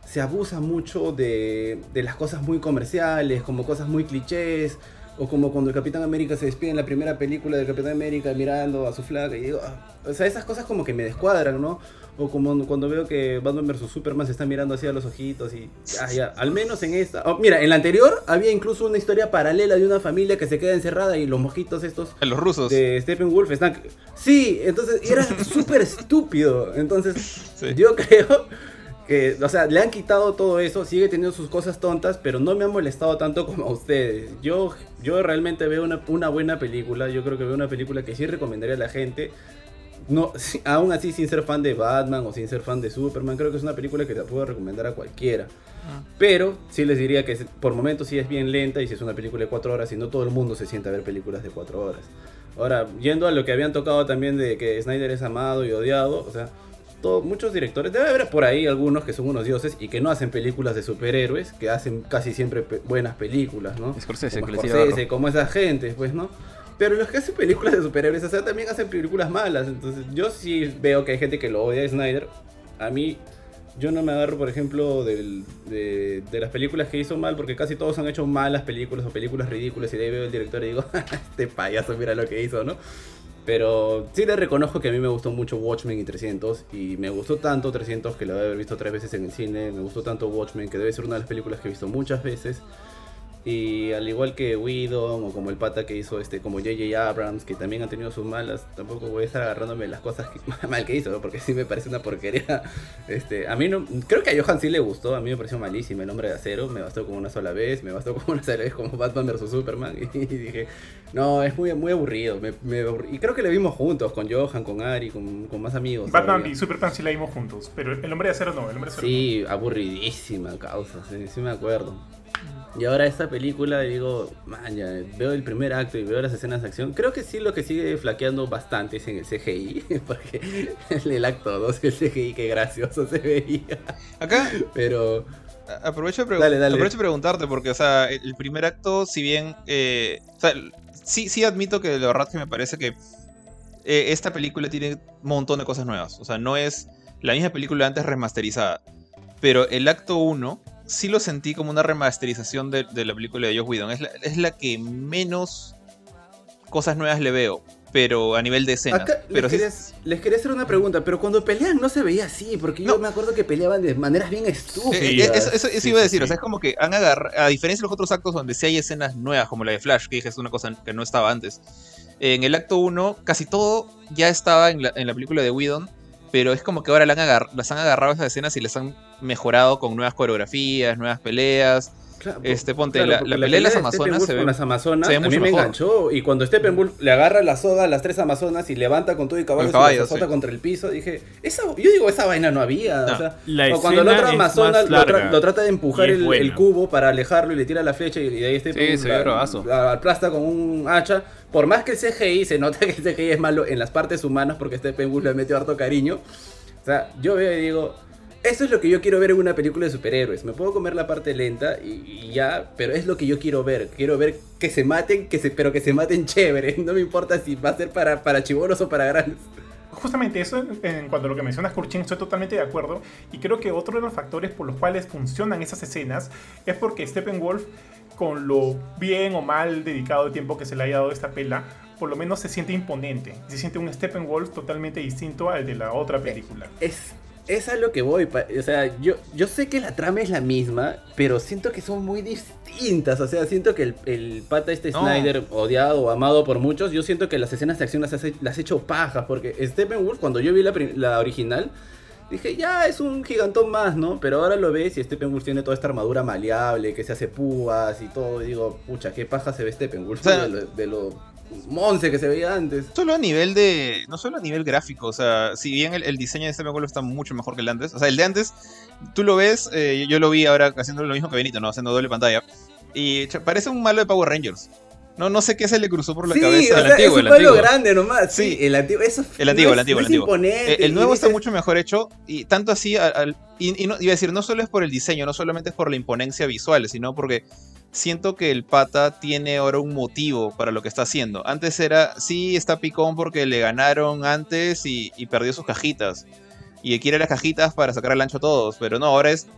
se abusa mucho de, de las cosas muy comerciales, como cosas muy clichés, o como cuando el Capitán América se despide en la primera película del Capitán América mirando a su flaca y digo, ah, o sea, esas cosas como que me descuadran, ¿no? O como cuando veo que Batman vs Superman se está mirando hacia los ojitos y ya, ya, al menos en esta. oh, mira, en la anterior había incluso una historia paralela de una familia que se queda encerrada y los mojitos estos Los rusos. de Steppenwolf están. Sí, entonces era súper estúpido. Entonces, Sí. yo creo que, o sea, le han quitado todo eso, sigue teniendo sus cosas tontas, pero no me ha molestado tanto como a ustedes. Yo, yo realmente veo una, una buena película, yo creo que veo una película que sí recomendaría a la gente. No, aún así sin ser fan de Batman o sin ser fan de Superman, creo que es una película que te puedo recomendar a cualquiera. Pero sí les diría que por momentos sí es bien lenta y si es una película de 4 horas y no todo el mundo se sienta a ver películas de 4 horas. Ahora, yendo a lo que habían tocado también de que Snyder es amado y odiado, o sea, todo- muchos directores, debe haber por ahí algunos que son unos dioses y que no hacen películas de superhéroes, que hacen casi siempre pe- buenas películas, ¿no? Scorsese, como Scorsese, como esa gente, pues, ¿no? Pero los que hacen películas de superhéroes, o sea, también hacen películas malas. Entonces, yo sí veo que hay gente que lo odia a Snyder. A mí, yo no me agarro, por ejemplo, del- de, de las películas que hizo mal, porque casi todos han hecho malas películas o películas ridículas. Y de ahí veo el director y digo, este payaso, mira lo que hizo, ¿no? Pero sí le reconozco que a mí me gustó mucho Watchmen y 300. Y me gustó tanto 300 que lo debe haber visto tres veces en el cine. Me gustó tanto Watchmen que debe ser una de las películas que he visto muchas veces. Y al igual que Whedon o como el pata que hizo este, como J.J. Abrams, que también han tenido sus malas, tampoco voy a estar agarrándome las cosas que- mal que hizo, ¿no? porque sí me parece una porquería. Este, a mí no, creo que a Johan sí le gustó, a mí me pareció malísima el hombre de acero, me bastó como una sola vez, me bastó como una sola vez como Batman vs Superman y, dije, no, es muy, muy aburrido. me- me y creo que le vimos juntos, con Johan, con Ari, con, con más amigos. Batman todavía. y Superman sí la vimos juntos, pero el hombre de acero no, el hombre de acero Sí, aburridísima causa, sí, sí me acuerdo. Y ahora esta película, digo, man, ya, veo el primer acto y veo las escenas de acción. Creo que sí lo que sigue flaqueando bastante es en el CGI, porque en el acto 2 el CGI qué gracioso se veía. Acá Pero aprovecho, de pregu- Dale, dale. aprovecho de preguntarte, porque, o sea, el, primer acto, si bien. eh, o sea, sí, sí admito que la verdad que me parece que eh, esta película tiene un montón de cosas nuevas. O sea, no es la misma película antes remasterizada. Pero el acto 1 sí lo sentí como una remasterización de, de la película de Joss Whedon. Es la, es la que menos cosas nuevas le veo. Pero a nivel de escenas. acá pero les, sí, quería, les quería hacer una pregunta, pero cuando pelean no se veía así, porque yo me acuerdo que peleaban de maneras bien estúpidas. eh, eso, eso- eso Sí, iba a sí, decir, o sea, es como que han agarrado, a diferencia de los otros actos donde sí hay escenas nuevas, como la de Flash, que dije es una cosa que no estaba antes. En el acto 1, casi todo ya estaba en la, en la película de Whedon, pero es como que ahora la han agar- las han agarrado esas escenas y las han mejorado con nuevas coreografías, nuevas peleas. Claro, Este, ponte, claro, la- porque la pelea de las Amazonas se ve- con las Amazonas se ve a mí me mejor. enganchó y cuando Steppenwolf le agarra la soga a las tres Amazonas y levanta con todo y caballos Con caballos, y las azota sí. contra el piso, dije, esa, yo digo, esa vaina no había, No. o sea, La o cuando la otra Amazona lo, tra- lo trata de empujar y el, cubo para alejarlo y le tira la flecha y de ahí Steppenwolf se ve la- bravazo. la aplasta con un hacha, por más que el CGI se nota que el CGI es malo en las partes humanas porque Steppenwolf le metió harto cariño, o sea, yo veo y digo, eso es lo que yo quiero ver en una película de superhéroes. Me puedo comer la parte lenta y, y ya, pero es lo que yo quiero ver. Quiero ver que se maten, que se, pero que se maten chévere. No me importa si va a ser para, para chibolos o para grandes. Justamente eso, en cuanto a lo que mencionas, Kurchin, estoy totalmente de acuerdo. Y creo que otro de los factores por los cuales funcionan esas escenas es porque Steppenwolf, con lo bien o mal dedicado de tiempo que se le haya dado a esta pela, por lo menos se siente imponente. Se siente un Steppenwolf totalmente distinto al de la otra película. Es, es a lo que voy. pa- O sea, yo, yo sé que la trama es la misma, pero siento que son muy distintas. O sea, siento que el, el pata este No. Snyder, odiado o amado por muchos, yo siento que las escenas de acción las, hace- las he hecho pajas. Porque Steppenwolf, cuando yo vi la, la original, dije, ya es un gigantón más, ¿no? Pero ahora lo ves y Steppenwolf tiene toda esta armadura maleable, que se hace púas y todo. Y digo, pucha, qué paja se ve Steppenwolf O sea, de, lo, de lo monce que se veía antes. Solo a nivel de. No solo a nivel gráfico, o sea, si bien el, el diseño de este Wolf está mucho mejor que el de antes. O sea, el de antes, tú lo ves, eh, yo lo vi ahora haciendo lo mismo que Benito, ¿no? Haciendo doble pantalla. Y parece un malo de Power Rangers. No, no sé qué se le cruzó por la sí, cabeza. o El sea, antiguo, es el un palo antiguo. grande nomás. Sí, Sí. el antiguo. Eso El antiguo, no el es- antiguo, no el es antiguo. imponente, Eh, el nuevo está mucho mejor hecho y tanto así, al- al- y, y no, iba a decir, no solo es por el diseño, no solamente es por la imponencia visual, sino porque siento que el pata tiene ahora un motivo para lo que está haciendo. Antes era, sí, está picón porque le ganaron antes y, y perdió sus cajitas. Y quiere las cajitas para sacar al ancho a todos, pero no, ahora es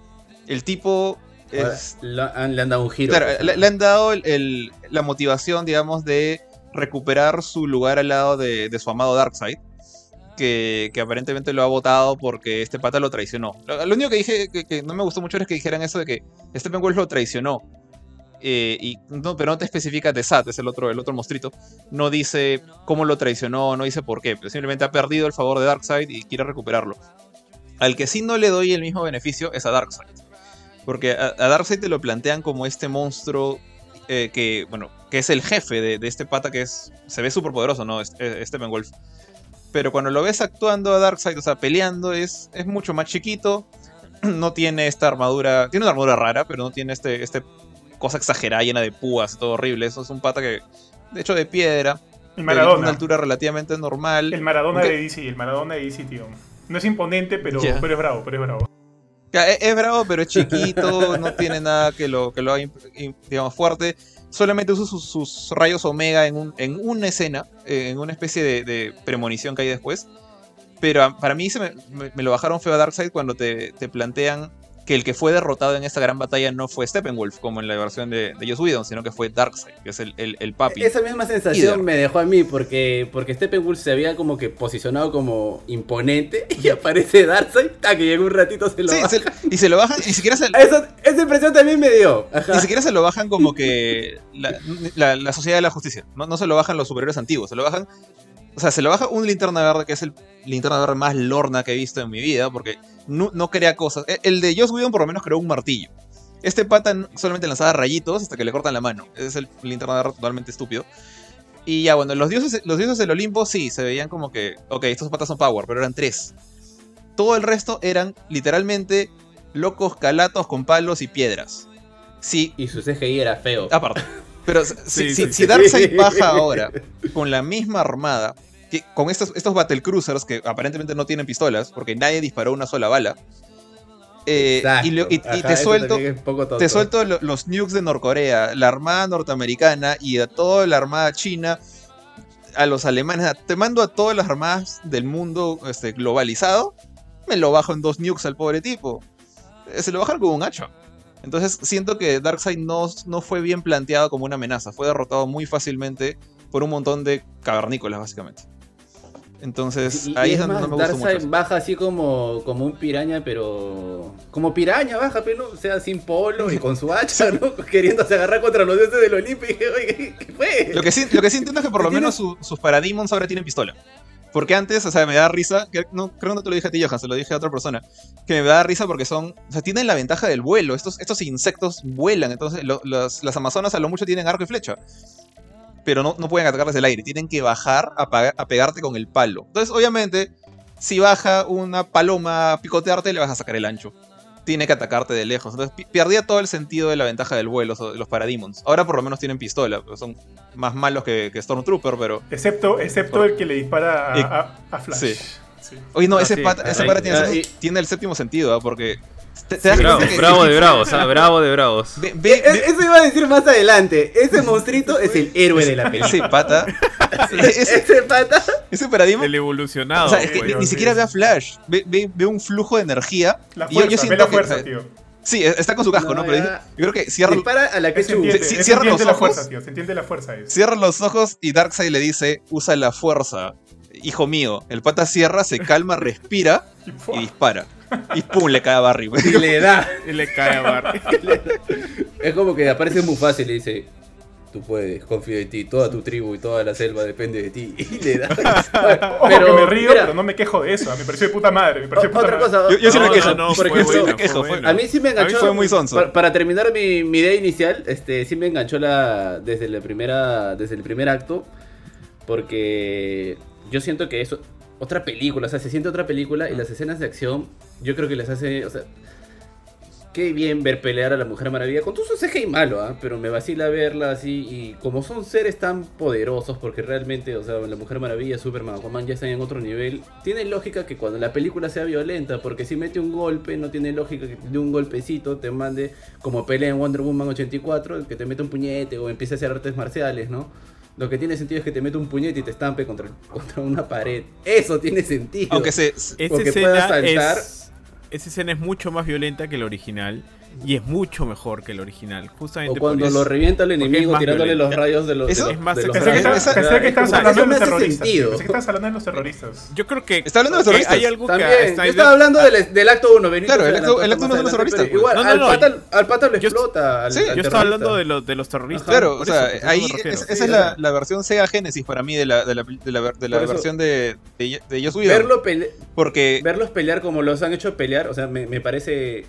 el tipo... Es, han- le han dado un giro. Claro, pues, le, han dado el- el- la motivación, digamos, de recuperar su lugar al lado de, de su amado Darkseid. Que, que aparentemente lo ha votado porque este pata lo traicionó. Lo, lo único que dije que, que no me gustó mucho es que dijeran eso de que este Wolf lo traicionó. Eh, y no, pero no te especifica de Sat, es el otro, el otro monstruito. No dice cómo lo traicionó, no dice por qué. Pero simplemente ha perdido el favor de Darkseid y quiere recuperarlo. Al que sí no le doy el mismo beneficio es a Darkseid. Porque a, a Darkseid te lo plantean como este monstruo eh, que, bueno, que es el jefe de, de este pata que es, se ve súper poderoso, ¿no? Es- es- Steppenwolf. Pero cuando lo ves actuando a Darkseid, o sea, peleando, es, es mucho más chiquito. No tiene esta armadura, tiene una armadura rara, pero no tiene este, este cosa exagerada, llena de púas, todo horrible. Eso es un pata que, de hecho, de piedra, El de una Maradona. altura relativamente normal. El Maradona Aunque- de DC, el Maradona de DC, tío. No es imponente, pero, pero es bravo, pero es bravo. Ya, Es, es bravo, pero es chiquito, no tiene nada que lo, que lo haga, digamos, fuerte. Solamente usa sus, sus rayos omega en, un, en una escena, eh, en una especie de, de premonición que hay después. Pero a- para mí se me, me- me lo bajaron feo a Darkseid cuando te, te plantean que el que fue derrotado en esta gran batalla no fue Steppenwolf, como en la versión de, de Joss Whedon, sino que fue Darkseid, que es el, el, el papi. Esa misma sensación me dejó a mí porque, porque Steppenwolf se había como que posicionado como imponente y aparece Darkseid, hasta que llegó un ratito se lo Sí, baja. se- y se lo bajan, ni siquiera se, Eso- esa impresión también me dio. Ajá. Ni siquiera se lo bajan como que la, la- la sociedad de la justicia. No, no se lo bajan los superiores antiguos. Se lo bajan. O sea, se lo baja un linterna verde que es el linterna verde más lorna que he visto en mi vida. Porque no, no crea cosas. E- El de Joss Whedon por lo menos creó un martillo. Este pata solamente lanzaba rayitos hasta que le cortan la mano. Es el linterna totalmente estúpido. Y ya, bueno, los dioses, los dioses del Olimpo sí, se veían como que. Ok, estos patas son power, pero eran tres. Todo el resto eran literalmente locos calatos con palos y piedras. Sí, Y su CGI era feo. Aparte. Pero si, Sí, si- sí, si sí. Darkseid baja ahora con la misma armada, que, con estos, estos Battlecruisers que aparentemente no tienen pistolas, porque nadie disparó una sola bala, eh, Exacto. y, lo- y- y Ajá, te suelto, te suelto lo- los nukes de Norcorea, la armada norteamericana y a toda la armada china, a los alemanes, te mando a todas las armadas del mundo este, globalizado, me lo bajo en dos nukes al pobre tipo. Eh, Se lo bajaron con un hacha. Entonces siento que Darkseid no, no fue bien planteado como una amenaza, fue derrotado muy fácilmente por un montón de cavernícolas básicamente. Entonces Y- ahí es es donde más, no me gustó mucho. Baja así como, como un piraña, pero. Como piraña baja, pero o sea, sin polo y con su hacha, ¿no? Queriéndose agarrar contra los dioses del Olimpo. Y dije, oye, ¿qué fue? Lo que sí, lo que sí entiendo es que por lo ¿Tiene- menos su- sus Parademons ahora tienen pistola. Porque antes, o sea, me da risa, que no, creo que no te lo dije a ti, Johan, se lo dije a otra persona, que me da risa porque son, o sea, tienen la ventaja del vuelo, estos, estos insectos vuelan, entonces lo- las, las amazonas a lo mucho tienen arco y flecha, pero no, no pueden atacar desde el aire, tienen que bajar a, pegarte con el palo. Entonces, obviamente, si baja una paloma a picotearte, le vas a sacar el ancho. Tiene que atacarte de lejos. Entonces, perdía todo el sentido de la ventaja del vuelo, los Parademons. Ahora por lo menos tienen pistola, son más malos que, que Stormtrooper, pero... Excepto, excepto el que le dispara a, Y- a- a Flash. sí. Oye, no, Ah, ese sí, pata, ese ahí- pata tiene, ahí- tiene el séptimo sentido, ¿ah? porque... Te, te das Bravo, cuenta que- bravo de bravos, ah, bravo de bravos. Ve, ve- ve- Eso iba a decir más adelante. Ese monstruito es el héroe de la película. ese pata... ese, Ese pata. ese Parademon... El evolucionado. O sea, es que güey. ni, ni siquiera ve a Flash, ve, ve- ve un flujo de energía. La y yo- yo fuerza, ve siento la fuerza, tío. Sí, está con su casco, ¿no? No, Pero yo creo que cierra, Dispara a la que Se entiende, se cierra los la ojos. fuerza, tío. Se entiende la fuerza. Es. cierra los ojos y Darkseid le dice, usa la fuerza. Hijo mío, el pata cierra, se calma, respira Y, y dispara. Y pum, le cae a Barry. Y le da. Y le cae a Barry. Es como que aparece muy fácil y dice. Tú puedes, confío en ti, toda tu tribu y toda la selva depende de ti. Y le da. Ojo que me río, mira, pero no me quejo de eso. Me pareció de puta madre. Me pareció de puta otra madre. cosa. Yo- yo sí me No, quejo. no, no, por fue ejemplo, bueno, me quejo, fue fue- bueno. A mí sí me enganchó. fue muy sonso. Para, para terminar mi, mi idea inicial, este, sí me enganchó la, desde, la primera, desde el primer acto. Porque yo siento que es otra película. O sea, se siente otra película y las escenas de acción, yo creo que les hace. O sea, qué bien ver pelear a la Mujer Maravilla. Con todo su CGI malo, ¿ah? Pero me vacila verla así. Y como son seres tan poderosos, porque realmente, o sea, la Mujer Maravilla, Superman, Aquaman ya están en otro nivel. Tiene lógica que cuando la película sea violenta, porque si mete un golpe, no tiene lógica que de un golpecito te mande como pelea en Wonder Woman 84, que te mete un puñete o empiece a hacer artes marciales, ¿no? Lo que tiene sentido es que te mete un puñete y te estampe contra, contra una pared. Eso tiene sentido. Aunque se... Esa Porque pueda escena, saltar. es, esa escena es mucho más violenta que la original y es mucho mejor que la original. Justamente O cuando lo revienta el enemigo tirándole los rayos de los. Eso de los- es más de los Pensé que, pensé que hablando de me los terroristas. tío. sentido. Pensé que estabas hablando de los terroristas. Yo creo que Está hablando de ok, terroristas. hay algo que a También, yo estaba hablando del, del acto 1, Benito. Claro, el acto- el acto más uno de los terroristas, pero Igual. No, al, no, pata, al pata lo yo- explota. al- Sí, al yo Yo estaba hablando de los, de los terroristas. Claro, o sea, ahí esa es la, versión Sega Genesis para mí de la, versión de, Porque verlos pelear como los han hecho pelear, o sea, me, me parece.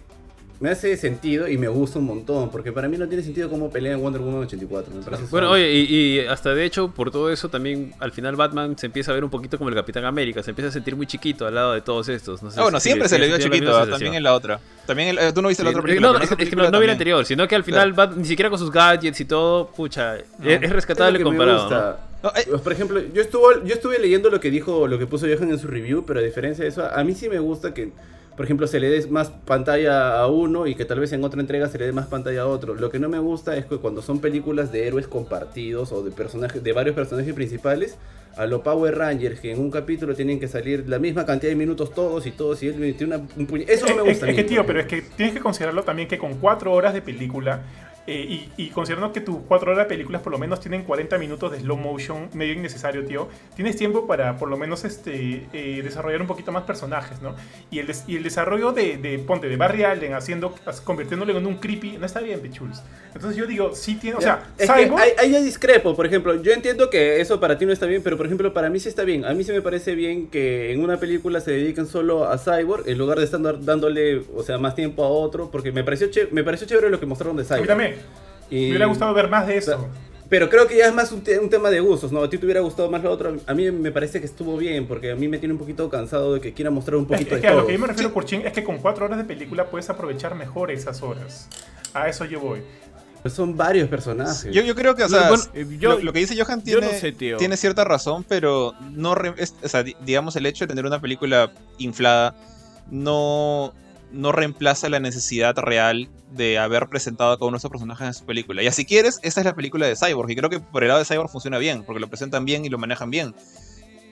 Me hace sentido y me gusta un montón. Porque para mí no tiene sentido cómo pelea en Wonder Woman 84. Me parece Bueno, oye, y, y hasta de hecho, por todo eso, también al final Batman se empieza a ver un poquito como el Capitán América, se empieza a sentir muy chiquito al lado de todos estos. No sé Ah, bueno, si- siempre si se le vio la chiquito, también en la otra. También el- eh, tú no viste la Sí, otra película. no, es, es que película no, no vi la anterior, sino que al final Bat- ni siquiera con sus gadgets y todo, pucha, es, es Es rescatable me comparado. eh, Pues, Por ejemplo, yo estuve, yo estuve leyendo lo que dijo, lo que puso Johan en su review, pero a diferencia de eso, a mí sí me gusta que por ejemplo, se le dé más pantalla a uno y que tal vez en otra entrega se le dé más pantalla a otro. Lo que no me gusta es que cuando son películas de héroes compartidos o de personajes, de varios personajes principales, a lo Power Rangers, que en un capítulo tienen que salir la misma cantidad de minutos todos y todos, y él tiene una, un puñe- Eso no me Es- gusta. Es, mí, que, tío, pero es que tienes que considerarlo también que con cuatro horas de película, eh, y, y considerando que tus cuatro horas de películas por lo menos tienen 40 minutos de slow motion, medio innecesario, tío, tienes tiempo para por lo menos este, eh, desarrollar un poquito más personajes, ¿no? Y el, des- y el desarrollo de, de, ponte, de Barry Allen, haciendo, convirtiéndolo en un creepy, no está bien, pichuls. Entonces yo digo, sí tiene, o sea, es que Cyborg- ahí, ahí ya discrepo, por ejemplo, yo entiendo que eso para ti no está bien, pero por ejemplo para mí sí está bien. A mí sí me parece bien que en una película se dediquen solo a Cyborg en lugar de estar dándole, o sea, más tiempo a otro, porque me pareció, me pareció chévere lo que mostraron de a Cyborg. mí también. Y- Me hubiera gustado ver más de eso. Pero creo que ya es más un, te- un tema de gustos, ¿no? A ti te hubiera gustado más lo otro. A mí me parece que estuvo bien, porque a mí me tiene un poquito cansado de que quiera mostrar un poquito es de que a lo que yo me refiero, Kurchin, es que con cuatro horas de película puedes aprovechar mejor esas horas. A eso yo voy. Pues Son varios personajes. Yo, yo creo que, o Lo- sea, bueno, eh, yo- lo, lo que dice Johan tiene, no sé, tío. tiene cierta razón, pero no re- es- o sea, di- digamos el hecho de tener una película inflada no, no reemplaza la necesidad real de haber presentado a cada uno de personajes en su película. Y así quieres, esta es la película de Cyborg, y creo que por el lado de Cyborg funciona bien, porque lo presentan bien y lo manejan bien.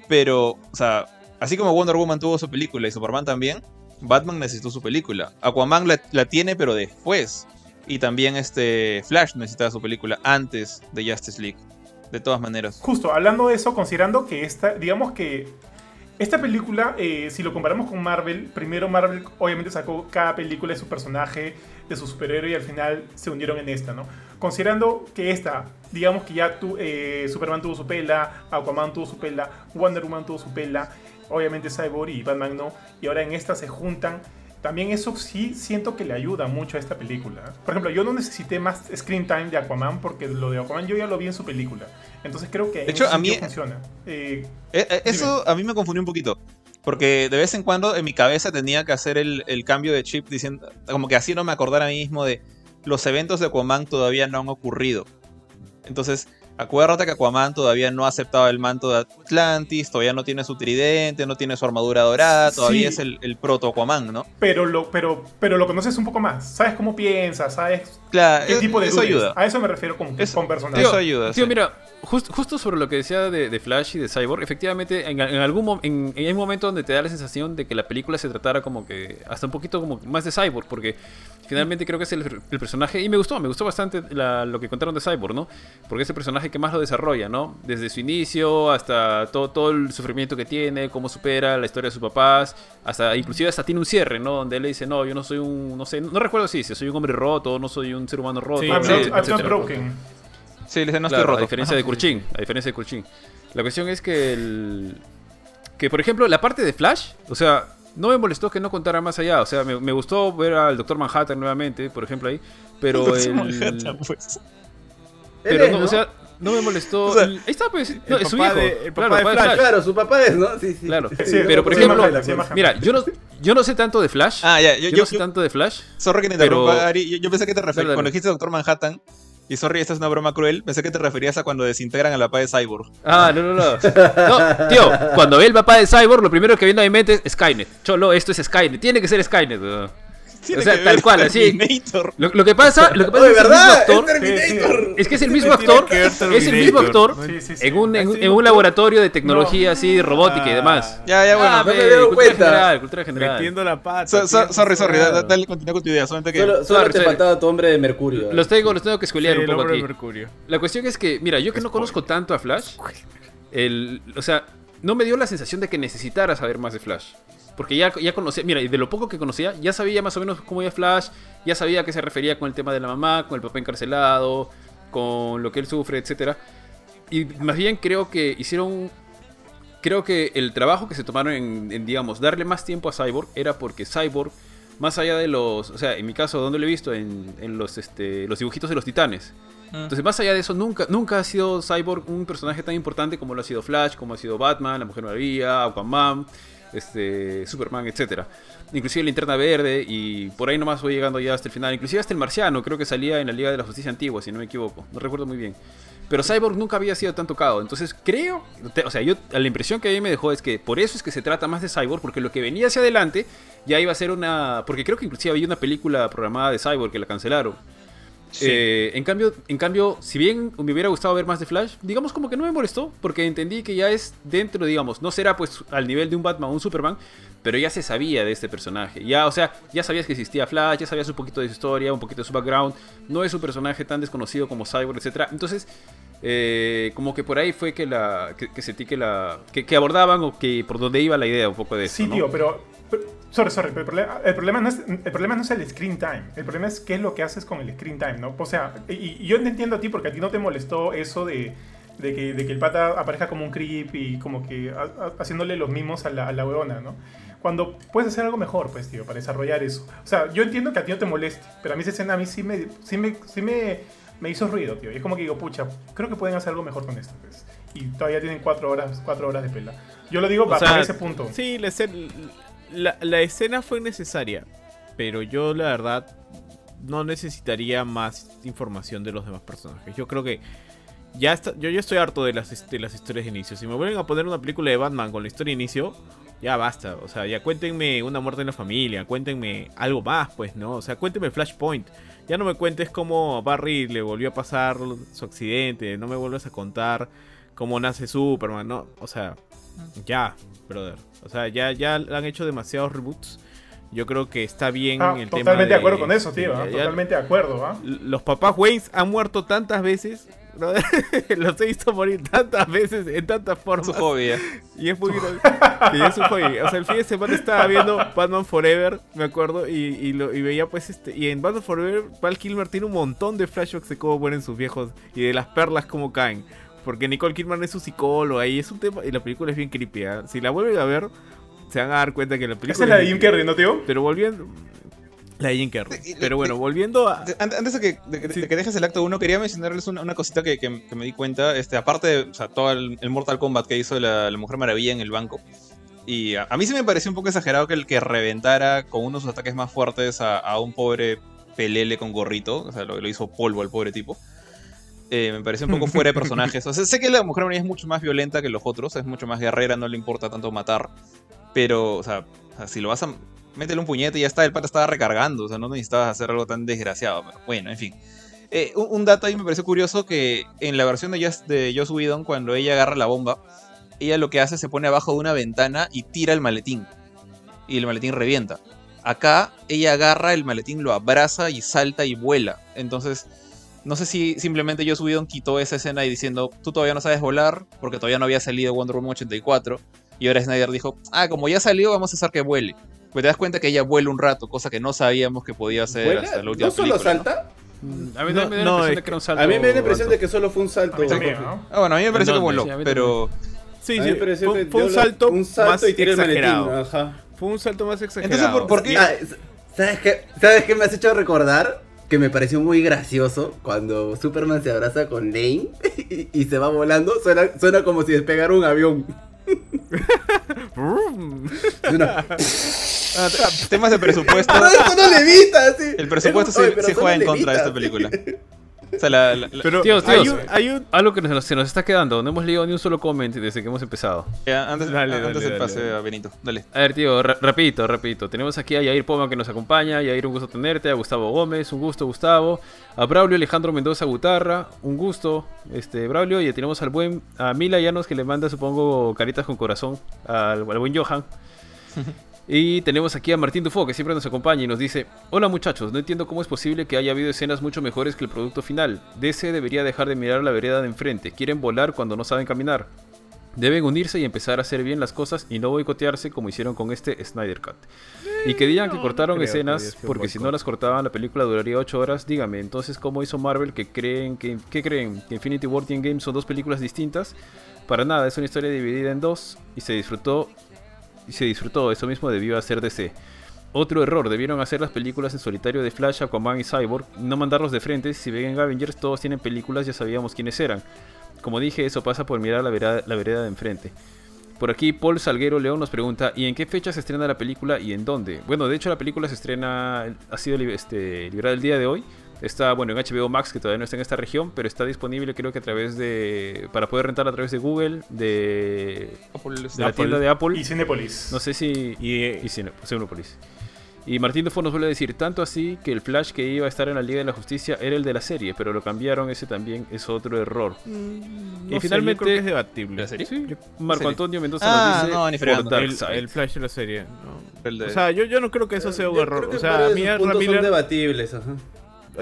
Pero, o sea, así como Wonder Woman tuvo su película y Superman también, Batman necesitó su película. Aquaman la, la tiene, pero después. Y también este Flash necesitaba su película antes de Justice League. De todas maneras. Justo, hablando de eso, considerando que esta, digamos que esta película, eh, si lo comparamos con Marvel, primero Marvel obviamente sacó cada película de su personaje, de su superhéroe y al final se unieron en esta, ¿no? Considerando que esta, digamos que ya tu, eh, Superman tuvo su pela, Aquaman tuvo su pela, Wonder Woman tuvo su pela, obviamente Cyborg y Batman no, y ahora en esta se juntan. También eso sí siento que le ayuda mucho a esta película. Por ejemplo, yo no necesité más screen time de Aquaman porque lo de Aquaman yo ya lo vi en su película. Entonces creo que en hecho, a mí- funciona. Eh, Eh, eh, eso a mí me confundió un poquito. Porque de vez en cuando en mi cabeza tenía que hacer el, el cambio de chip diciendo. Como que así no me acordara a mí mismo de. Los eventos de Aquaman todavía no han ocurrido. Entonces, acuérdate que Aquaman todavía no ha aceptado el manto de Atlantis, todavía no tiene su tridente, no tiene su armadura dorada, todavía Sí. es el, el proto Aquaman, ¿no? pero, lo, pero, pero lo conoces un poco más. Sabes cómo piensa, sabes Claro, qué tipo de eso dudes. ayuda. A eso me refiero con, Eso- con personajes. Eso ayuda. Tío, sí. mira, jus- justo sobre lo que decía de, de Flash y de Cyborg, efectivamente, en, en algún mo- en, en hay un momento donde te da la sensación de que la película se tratara como que hasta un poquito como más de Cyborg, porque finalmente creo que es el, el personaje, y me gustó, me gustó bastante la- lo que contaron de Cyborg, ¿no? Porque es el personaje que más lo desarrolla, ¿no? Desde su inicio hasta todo, todo el sufrimiento que tiene, cómo supera la historia de sus papás, hasta inclusive hasta tiene un cierre, ¿no? Donde él le dice, no, yo no soy un, no sé, no recuerdo si dice, soy un hombre roto, no soy un ser humano roto. Sí, I'm no not- I'm broken. Sí, le dice, no Claro, estoy roto. A diferencia de Kurchin. A diferencia de Kurchin. La cuestión es que el. Que por ejemplo, la parte de Flash, o sea, no me molestó que no contara más allá. O sea, me, me gustó ver al Doctor Manhattan nuevamente, por ejemplo, ahí. Pero el. Manhattan, pues. Él Pero ¿no? o sea, no me molestó. O sea, ahí está, pues. No, es su papá hijo. de- el claro, papá de papá Flash. Claro, su papá es, ¿no? Sí, sí. Claro. Sí, pero por ejemplo. Mira, yo no, yo no sé tanto de Flash. Ah, ya, yo, yo, yo, no sé yo- tanto de Flash. Sorry que te Pero- interrumpa, Ari. Yo, yo pensé que te referías. Cuando dijiste Doctor Manhattan, y sorry, esta es una broma cruel, pensé que te referías a cuando desintegran a la paz de Cyborg. Ah, no, no, no. No, tío, cuando ve el papá de Cyborg, lo primero que viene a mi mente es Skynet. Cholo, esto es Skynet. Tiene que ser Skynet. weón. Tiene O sea, que tal ver cual, así. Terminator. Lo, lo que pasa, lo que pasa Oye, es que es el mismo ¿verdad? actor. Es que es el ¿Qué mismo actor. Es el mismo actor Sí, sí, sí. en un, en, un- en laboratorio de tecnología así, robótica y Ah. demás. Ya, ya, bueno. Ah, me dado cultura cuenta. general, cultura general. Metiendo la pata. So- so- tío. sorry, sorry, Claro. da- dale, continúa con tu idea. Solamente que. Solo, solo te faltaba tu hombre de Mercurio. Los tengo, los tengo que Sí, escuelear un poco aquí. de Mercurio. La cuestión es que, mira, yo que no conozco tanto a Flash, el, o sea, no me dio la sensación de que necesitara saber más de Flash. Porque ya, conocía, mira, de lo poco que conocía, ya sabía más o menos cómo era Flash, ya sabía a qué se refería con el tema de la mamá, con el papá encarcelado, con lo que él sufre, etc. Y más bien creo que hicieron... Creo que el trabajo que se tomaron en, digamos, darle más tiempo a Cyborg era porque Cyborg, más allá de los... O sea, en mi caso, ¿dónde lo he visto? En, en los, este, los dibujitos de los titanes. Entonces, más allá de eso, nunca, nunca ha sido Cyborg un personaje tan importante como lo ha sido Flash, como ha sido Batman, la Mujer Maravilla, Aquaman. este, Superman, etcétera. Inclusive Linterna Verde y por ahí nomás voy llegando ya hasta el final. Inclusive hasta el Marciano, creo que salía en la Liga de la Justicia Antigua, si no me equivoco. No recuerdo muy bien. Pero Cyborg nunca había sido tan tocado. Entonces creo, o sea, yo la impresión que a mí me dejó es que por eso es que se trata más de Cyborg, porque lo que venía hacia adelante ya iba a ser una... Porque creo que inclusive había una película programada de Cyborg que la cancelaron. Eh, en cambio, en cambio, si bien me hubiera gustado ver más de Flash, digamos como que no me molestó, porque entendí que ya es dentro, digamos, no será pues al nivel de un Batman o un Superman, pero ya se sabía de este personaje. Ya, o sea, ya sabías que existía Flash, ya sabías un poquito de su historia, un poquito de su background. No es un personaje tan desconocido como Cyborg, etcétera. Entonces, eh, como que por ahí fue que la que, que sentí que la que, que abordaban o que por donde iba la idea un poco de esto, Sí, ¿no? tío, pero, pero- sorry, sorry, pero el problema, el, problema no es, el problema no es el screen time. El problema es qué es lo que haces con el screen time, ¿no? O sea, y, y yo te entiendo a ti porque a ti no te molestó eso de, de que, de que el pata aparezca como un creep y como que ha- ha- haciéndole los mimos a la, a la huevona, ¿no? Cuando puedes hacer algo mejor, pues, tío, para desarrollar eso. O sea, yo entiendo que a ti no te moleste, pero a mí esa escena a mí sí me, sí me, sí me, me hizo ruido, tío. Y es como que digo, pucha, creo que pueden hacer algo mejor con esto, pues. Y todavía tienen cuatro horas, cuatro horas de pela. Yo lo digo O para, sea, para ese punto. Sí, la escena, la, la escena fue necesaria, pero yo la verdad no necesitaría más información de los demás personajes. Yo creo que ya está, yo ya estoy harto de las, de las historias de inicio. Si me vuelven a poner una película de Batman con la historia de inicio, ya basta. O sea, ya cuéntenme una muerte en la familia, cuéntenme algo más, pues, ¿no? O sea, cuéntenme Flashpoint. Ya no me cuentes cómo a Barry le volvió a pasar su accidente, no me vuelvas a contar cómo nace Superman, ¿no? O sea, ya, brother. O sea, ya, ya han hecho demasiados reboots. Yo creo que está bien Ah, el tema totalmente de, acuerdo con eso, tío. ah, Totalmente de acuerdo, ¿ah? los papás Wayne han muerto tantas veces. brother, Los he visto morir tantas veces, en tantas formas. Su hobby, ¿eh? Y es muy grande. Y es un hobby. O sea, el fin de semana estaba viendo Batman Forever, me acuerdo, y, y lo, y veía pues este. Y en Batman Forever, Val Kilmer tiene un montón de flashbacks de cómo mueren sus viejos y de las perlas como caen. Porque Nicole Kidman es su psicólogo ahí, es un tema. Y la película es bien creepy. ¿ah? Si la vuelven a ver, se van a dar cuenta que la película. Esa es la de Jim. Carrey, ¿no, tío? Pero volviendo. La de Jim Carrey. Y- y- Pero bueno, y- volviendo a. Antes de que, de, que- Sí. de que dejes el acto 1, quería mencionarles una, una cosita que, que- que me di cuenta. Este, aparte de o sea, todo el, el Mortal Kombat que hizo la, la Mujer Maravilla en el banco. Y a, a mí sí me pareció un poco exagerado que el que reventara con uno de sus ataques más fuertes a, a un pobre pelele con gorrito. O sea, lo, lo hizo polvo al pobre tipo. Eh, me pareció un poco fuera de personajes. O sea, sé que la Mujer Maravilla es mucho más violenta que los otros. Es mucho más guerrera, no le importa tanto matar. Pero, o sea, si lo vas a métele un puñete y ya está, el pata estaba recargando, o sea, no necesitabas hacer algo tan desgraciado. Pero bueno, en fin. Eh, un, un dato ahí me pareció curioso que en la versión de Joss, de Joss Whedon, cuando ella agarra la bomba, ella lo que hace es se pone abajo de una ventana y tira el maletín. Y el maletín revienta. Acá ella agarra el maletín, lo abraza y salta y vuela. Entonces, no sé si simplemente Joss Whedon quitó esa escena y diciendo, tú todavía no sabes volar, porque todavía no había salido Wonder Woman 84. Y ahora Snyder dijo, ah, como ya salió, vamos a hacer que vuele. Pues te das cuenta que ella vuela un rato, cosa que no sabíamos que podía hacer ¿Vuela? hasta la última ¿No solo película, salta? Mm, A mí No, me da no, la impresión es de que era un salto A mí me da la impresión alto. de que solo fue un salto. A mí también, Jorge. ¿no? Ah, bueno, a mí me pareció que voló, pero... Sí, sí. Fue, que fue un salto, un salto más y exagerado. Ajá. Fue un salto más exagerado. Entonces, ¿por, por qué? Ah, ¿Sabes qué? ¿Sabes qué me has hecho recordar? Que me pareció muy gracioso cuando Superman se abraza con Lane y, y se va volando. Suena, suena como si despegara un avión. Ah, te- temas de presupuesto. Pero eso no levita, así. El presupuesto sí, pero sí eso juega no en contra de esta película. O sea, la, la- la- Pero Tíos, hay un, hay un- Algo que nos- se nos está quedando, no hemos leído ni un solo comment desde que hemos empezado. ya, antes, Dale, antes dale, dale, pase dale. a Benito. Dale. A ver, tío, rapidito, rapidito. Tenemos aquí a Yair Poma que nos acompaña. Yair, un gusto tenerte. A Gustavo Gómez, un gusto, Gustavo. A Braulio Alejandro Mendoza Gutarra, un gusto, este, Braulio. Y ya tenemos al buen, a Mila Llanos que le manda, supongo, caritas con corazón al, al buen Johan. Y tenemos aquí a Martín Dufo, que siempre nos acompaña y nos dice: Hola muchachos, no entiendo cómo es posible que haya habido escenas mucho mejores que el producto final. DC debería dejar de mirar la vereda de enfrente. Quieren volar cuando no saben caminar. Deben unirse y empezar a hacer bien las cosas y no boicotearse como hicieron con este Snyder Cut. Y que digan que cortaron creo que escenas porque si no las cortaban la película duraría 8 horas. Dígame, entonces ¿cómo hizo Marvel que creen que, ¿qué creen? que Infinity War y Endgame son dos películas distintas? Para nada, es una historia dividida en dos y se disfrutó y se disfrutó, eso mismo debió hacer DC. Otro error, debieron hacer las películas en solitario de Flash, Aquaman y Cyborg, no mandarlos de frente, si ven en Avengers todos tienen películas, ya sabíamos quiénes eran. Como dije, eso pasa por mirar la vereda, la vereda de enfrente. Por aquí Paul Salguero León nos pregunta, ¿y en qué fecha se estrena la película y en dónde? Bueno, de hecho la película se estrena, ha sido este, liberada el día de hoy. Está, bueno, en HBO Max, que todavía no está en esta región, pero está disponible creo que a través de... para poder rentar a través de Google, de, Apple, de la tienda de Apple. Y Cinepolis. No sé si... Y, Y Cine- Cinepolis. Y Martín Dufo nos vuelve a decir, tanto así que el Flash que iba a estar en la Liga de la Justicia era el de la serie, pero lo cambiaron, ese también es otro error. no y sé, finalmente- yo creo que es debatible. ¿La serie? Sí, Marco serie? Antonio Mendoza Ah, nos dice no, ni El, Side. el Flash de la serie. no. El de- O sea, yo, yo no creo que eso sea un error. O sea, a mí Miller- debatibles, ajá.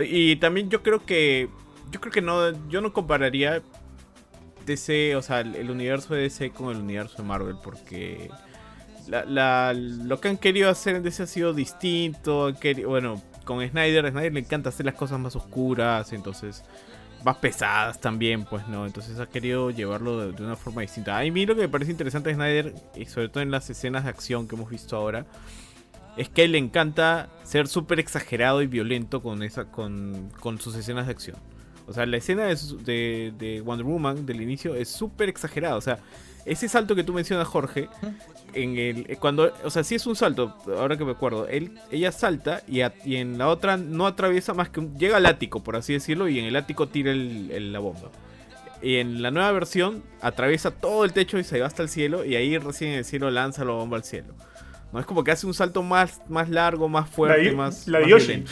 Y también yo creo que. Yo creo que no. Yo no compararía DC, o sea, el, universo de DC con el universo de Marvel. Porque. La, la- lo que han querido hacer en DC ha sido distinto. han queri- bueno, con Snyder, a Snyder le encanta hacer las cosas más oscuras. Entonces. Más pesadas también, pues no. Entonces ha querido llevarlo de, de una forma distinta. A mí lo que me parece interesante de Snyder, y sobre todo en las escenas de acción que hemos visto ahora, es que a él le encanta ser súper exagerado y violento con, esa, con, con sus escenas de acción. O sea, la escena de, de- de Wonder Woman del inicio es súper exagerada. O sea, ese salto que tú mencionas, Jorge, en el, cuando, o sea, sí es un salto, ahora que me acuerdo. Él, ella salta y, a- y en la otra no atraviesa más que un, llega al ático, por así decirlo, y en el ático tira el- la bomba. Y en la nueva versión atraviesa todo el techo y se va hasta el cielo y ahí recién en el cielo lanza la bomba al cielo. No es como que hace un salto más, más largo, más fuerte, más, la de más Yoshi. violento.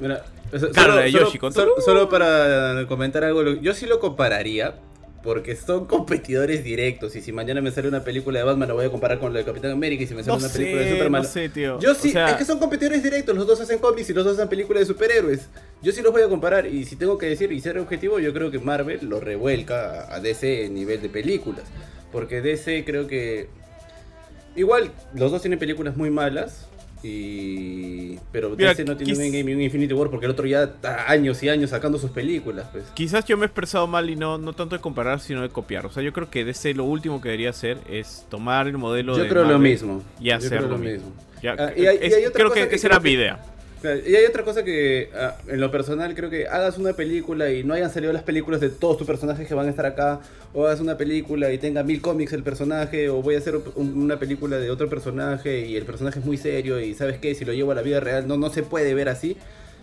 Mira, o sea, Claro, la de Yoshi, con solo, todo- solo para comentar algo, yo sí lo compararía. Porque son competidores directos. Y si mañana me sale una película de Batman, la voy a comparar con la de Capitán América. Y si me sale No una película de Superman. no sé, tío. Yo sí, O sea, es que son competidores directos, los dos hacen cómics y los dos hacen películas de superhéroes. Yo sí los voy a comparar y si tengo que decir y ser objetivo, yo creo que Marvel lo revuelca a DC en nivel de películas. Porque DC creo que... Igual, los dos tienen películas muy malas. Y... Pero Mira, DC no tiene un y Infinity War porque el otro ya está años y años sacando sus películas. Pues. Quizás yo me he expresado mal y no, no tanto de comparar, sino de copiar. O sea, yo creo que DC lo último que debería hacer es tomar el modelo Yo de creo lo Marvel mismo. y Yo hacer creo lo mismo. Ya, Ah, y hay- y hay otra creo cosa que, que esa era creo mi idea. Y hay otra cosa que, ah, en lo personal, creo que hagas una película y no hayan salido las películas de todos tus personajes que van a estar acá, o hagas una película y tenga mil cómics el personaje, o voy a hacer un- una película de otro personaje y el personaje es muy serio y sabes qué, si lo llevo a la vida real no, no se puede ver así.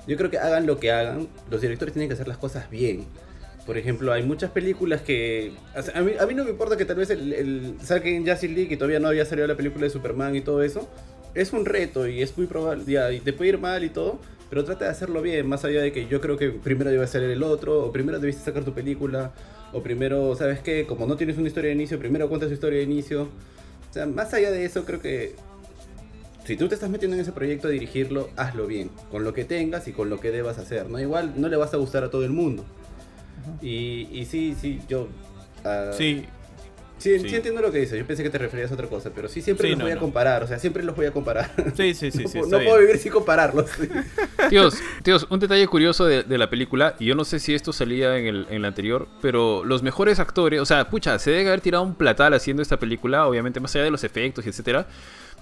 Yo creo que hagan lo que hagan, los directores tienen que hacer las cosas bien. Por ejemplo, hay muchas películas que... a, mí, a mí no me importa que tal vez el, el saquen Justice League y todavía no había salido la película de Superman y todo eso. Es un reto y es muy probable, ya, y te puede ir mal y todo, pero trata de hacerlo bien, más allá de que yo creo que primero debe salir el otro, o primero debiste sacar tu película, o primero, ¿sabes qué? Como no tienes una historia de inicio, primero cuentas tu historia de inicio. O sea, más allá de eso, creo que si tú te estás metiendo en ese proyecto a dirigirlo, hazlo bien, con lo que tengas y con lo que debas hacer, ¿no? Igual no le vas a gustar a todo el mundo. Y, y sí, sí, yo... ah, Sí, Sí, Sí. sí entiendo lo que dices. Yo pensé que te referías a otra cosa, pero sí siempre Sí, los no, voy a no. comparar. O sea, siempre los voy a comparar. sí, sí, sí. no sí, puedo- no bien. puedo vivir sin compararlos. Tíos, tíos, un detalle curioso de, de la película, y yo no sé si esto salía en el, en la anterior, pero los mejores actores, o sea, pucha, se debe haber tirado un platal haciendo esta película, obviamente más allá de los efectos y etcétera,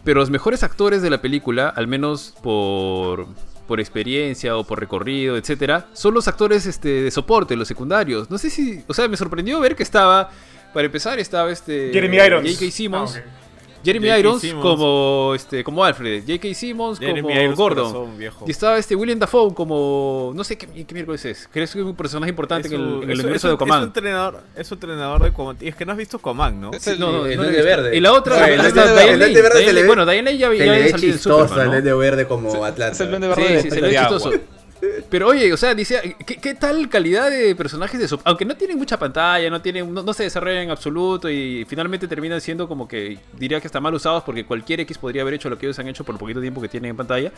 pero los mejores actores de la película, al menos por, por experiencia o por recorrido, etcétera, son los actores este, de soporte, los secundarios. No sé si, o sea, me sorprendió ver que estaba, para empezar, estaba este Jeremy Irons. J.K. Simmons. Ah. Jeremy. Irons Simmons. como este como Alfred, J.K. Simmons Jeremy como Irons, Gordon. corazón, viejo. Y estaba este William Dafoe como. No sé qué, qué miércoles es. Creo que es un personaje importante Es en el, en el es su- universo es de su- Es su entrenador, es su entrenador de Aquaman. Y es que no has visto Aquaman, ¿no? Es el- No, no, el no visto. Verde. Y la otra, No, el Verde- el Bueno, Diane Lane ya, había salido en Superman, el. Duende Verde como Atlanta. Es el Duende Sí, Verde sí, de- se le ve de chistoso. Pero oye, o sea, dice, ¿qué, tal calidad de personajes de soporte? Aunque no tienen mucha pantalla, no tienen, no, no se desarrollan en absoluto y finalmente terminan siendo como que diría que están mal usados porque cualquier X podría haber hecho lo que ellos han hecho por el poquito tiempo que tienen en pantalla.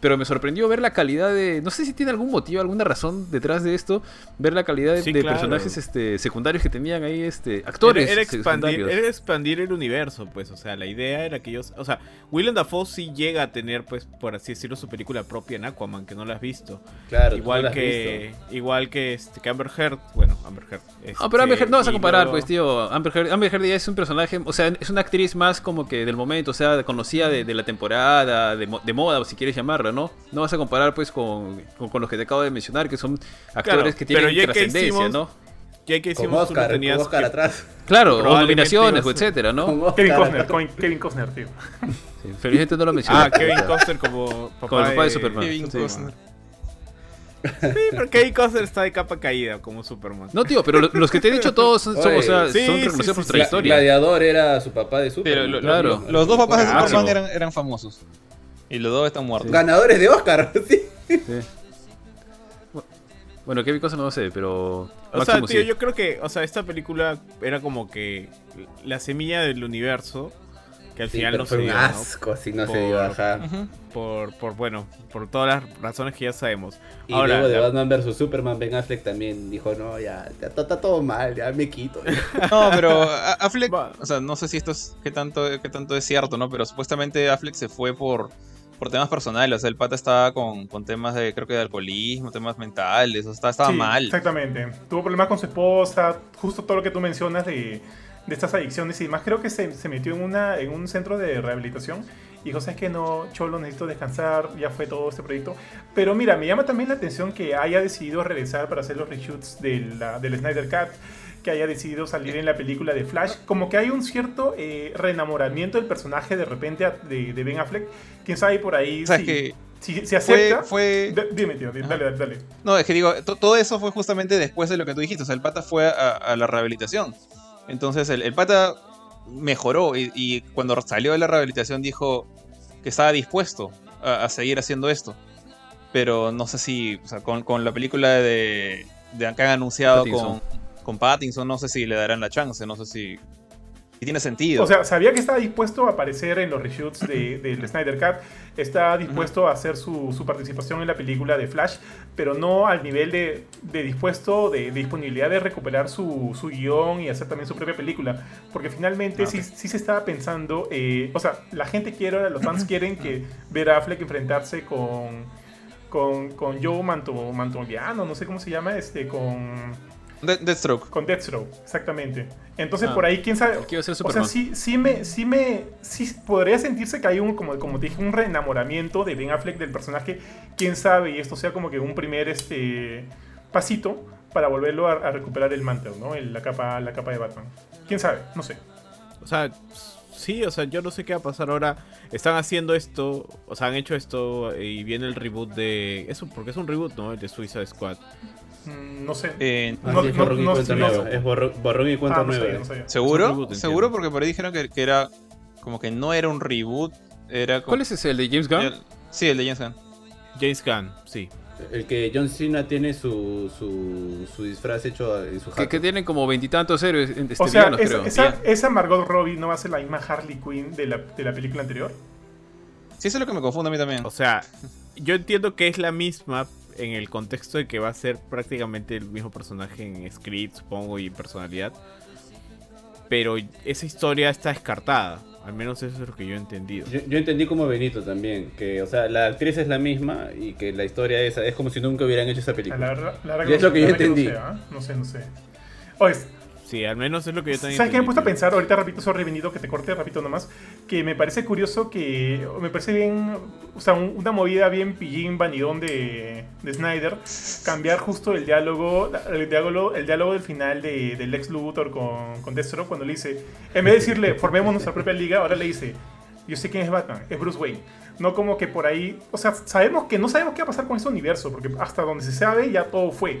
Pero me sorprendió ver la calidad de. No sé si tiene algún motivo, alguna razón detrás de esto. Ver la calidad de, Sí, de claro. personajes este, secundarios que tenían ahí, este, actores Era, era expandir, era expandir el universo, pues. O sea, la idea era que ellos. O sea, Willem Dafoe sí llega a tener, pues, por así decirlo, su película propia en Aquaman, que no la has visto. Claro, no igual que. Igual que, este, que Amber Heard. Bueno, Amber Heard. Ah, pero Amber Heard no vas a y comparar, luego- pues, tío. Amber Heard, Amber Heard ya es un personaje, o sea, es una actriz más como que del momento, o sea, conocida de, de la temporada, de, de moda, si quieres llamarla, ¿no? No vas a comparar, pues, con, con, con los que te acabo de mencionar, que son actores Claro, que tienen pero trascendencia, Simmons- ¿no? ya que no Oscar, con tenías Oscar que- atrás. Claro, o nominaciones, o etcétera, ¿no? Kevin Costner, Kevin Costner, tío. Sí, felizmente no lo mencioné. Ah, Kevin Costner como papá, Como el papá de Superman. Kevin Sí, Costner. Sí, pero Kevin Costner está de capa caída como Superman. No, tío, pero lo- los que te he dicho todos son, son, o sea, Oye, sí, son sí, reconocidos sí, por su trayectoria. Gladiador era su papá de Superman. Pero lo- lo- Claro. lo- los dos papás de. Superman eran, eran famosos. Y los dos están muertos. Ganadores de Oscar, sí. Sí. Bueno, Kevin Costner no sé, pero O sea, tío, sí. yo creo que, o sea, esta película era como que la semilla del universo que al Sí, final pero no fue se un dio, ¿no? asco si no se Por- dio, ajá. Por, por, bueno, por todas las razones que ya sabemos. Y Ahora, luego de la- Batman vs Superman, Ben Affleck también dijo, no, ya, ya está, está todo mal, ya me quito. No, pero Affleck, o sea, no sé si esto es qué tanto, qué tanto es cierto, ¿no? Pero supuestamente Affleck se fue por, por temas personales. O sea, el pata estaba con, con temas de, creo que de alcoholismo, temas mentales, o sea, estaba, Sí, mal. Exactamente. Tuvo problemas con su esposa, justo todo lo que tú mencionas de, de estas adicciones y demás. Creo que se, se metió en, una, en un centro de rehabilitación y dijo, ¿sabes que No, Cholo, necesito descansar, ya fue todo este proyecto. Pero mira, me llama también la atención que haya decidido regresar para hacer los reshoots de la- del Snyder Cut, que haya decidido salir en la película de Flash. Como que hay un cierto eh, reenamoramiento del personaje de repente de, de Ben Affleck. Quién sabe por ahí ¿Sabes si, que si, si fue, acepta. fue... D- Dime, tío, di- Ajá. dale, dale, dale. No, es que digo, to- todo eso fue justamente después de lo que tú dijiste. O sea, el pata fue a, a la rehabilitación. Entonces, el, el pata mejoró y, y cuando salió de la rehabilitación dijo que estaba dispuesto a, a seguir haciendo esto. Pero no sé si, o sea, con, con la película de, de que han anunciado Pattinson. con, con Pattinson, no sé si le darán la chance, no sé si, si tiene sentido. O sea, sabía que estaba dispuesto a aparecer en los reshoots de- del Snyder Cut, está dispuesto a hacer su, su participación en la película de Flash, pero no al nivel de, de dispuesto, de, de disponibilidad de recuperar su, su guion y hacer también su propia película. Porque finalmente Ah, sí, sí se estaba pensando, eh, o sea, la gente quiere, los fans quieren que ver a Affleck enfrentarse con... Con, con Joe Manto, Mantoliano, no sé cómo se llama, este, con, De- Deathstroke. con Deathstroke, exactamente. Entonces, Ah, por ahí, quién sabe. a ser O sea, sí, sí me, sí me, sí podría sentirse que hay un, como, como te dije, un reenamoramiento de Ben Affleck del personaje. Quién sabe, y esto sea como que un primer, este, pasito para volverlo a, a recuperar el mantle, ¿no? El- la capa, la capa de Batman. Quién sabe, no sé. O sea, sí, o sea, yo no sé qué va a pasar ahora. Están haciendo esto, o sea, han hecho esto y viene el reboot de... Eso, porque es un reboot, ¿no? El de Suicide Squad. Mm, no sé. Eh, Así No- es no- borrón y no- cuenta no- nueva. Es borrón, borrón y cuenta Ah, no nueva. sabía, no sabía. ¿Seguro? ¿Seguro? Porque por ahí dijeron que, que era como que no era un reboot, era como... ¿Cuál es ese? ¿El de James Gunn? El- sí, el de James Gunn. James Gunn, sí. El que John Cena tiene su, su, su disfraz hecho en su Que, jato. que tienen como veintitantos héroes este, O sea, villanos, esa, creo. esa, esa Margot Robbie no va a ser la misma Harley Quinn de la, de la película anterior. Sí, eso es lo que me confunde a mí también. O sea, yo entiendo que es la misma en el contexto de que va a ser prácticamente el mismo personaje en script, supongo, y en personalidad. Pero esa historia está descartada. Al menos eso es lo que yo he entendido. Yo, yo entendí como Benito también, que o sea, la actriz es la misma y que la historia es, es como si nunca hubieran hecho esa La, película. verdad- la verdad Y es lo que la yo entendí. No sé, ¿ah? no sé, no sé. Oye, Sí, al menos es lo que yo también ¿Sabes qué me he puesto a pensar? Ahorita, repito, sorry, Benito, que te corte, repito nomás. Que me parece curioso que. Me parece bien. O sea, un- una movida bien pillín, vanidón de, de Snyder. Cambiar justo el diálogo. El diálogo, el diálogo del final de, del Lex Luthor con, con Destro. Cuando le dice. En vez de decirle, formemos nuestra propia liga, ahora le dice. Yo sé quién es Batman, es Bruce Wayne. No como que por ahí. O sea, sabemos que no sabemos qué va a pasar con ese universo. Porque hasta donde se sabe, ya todo fue.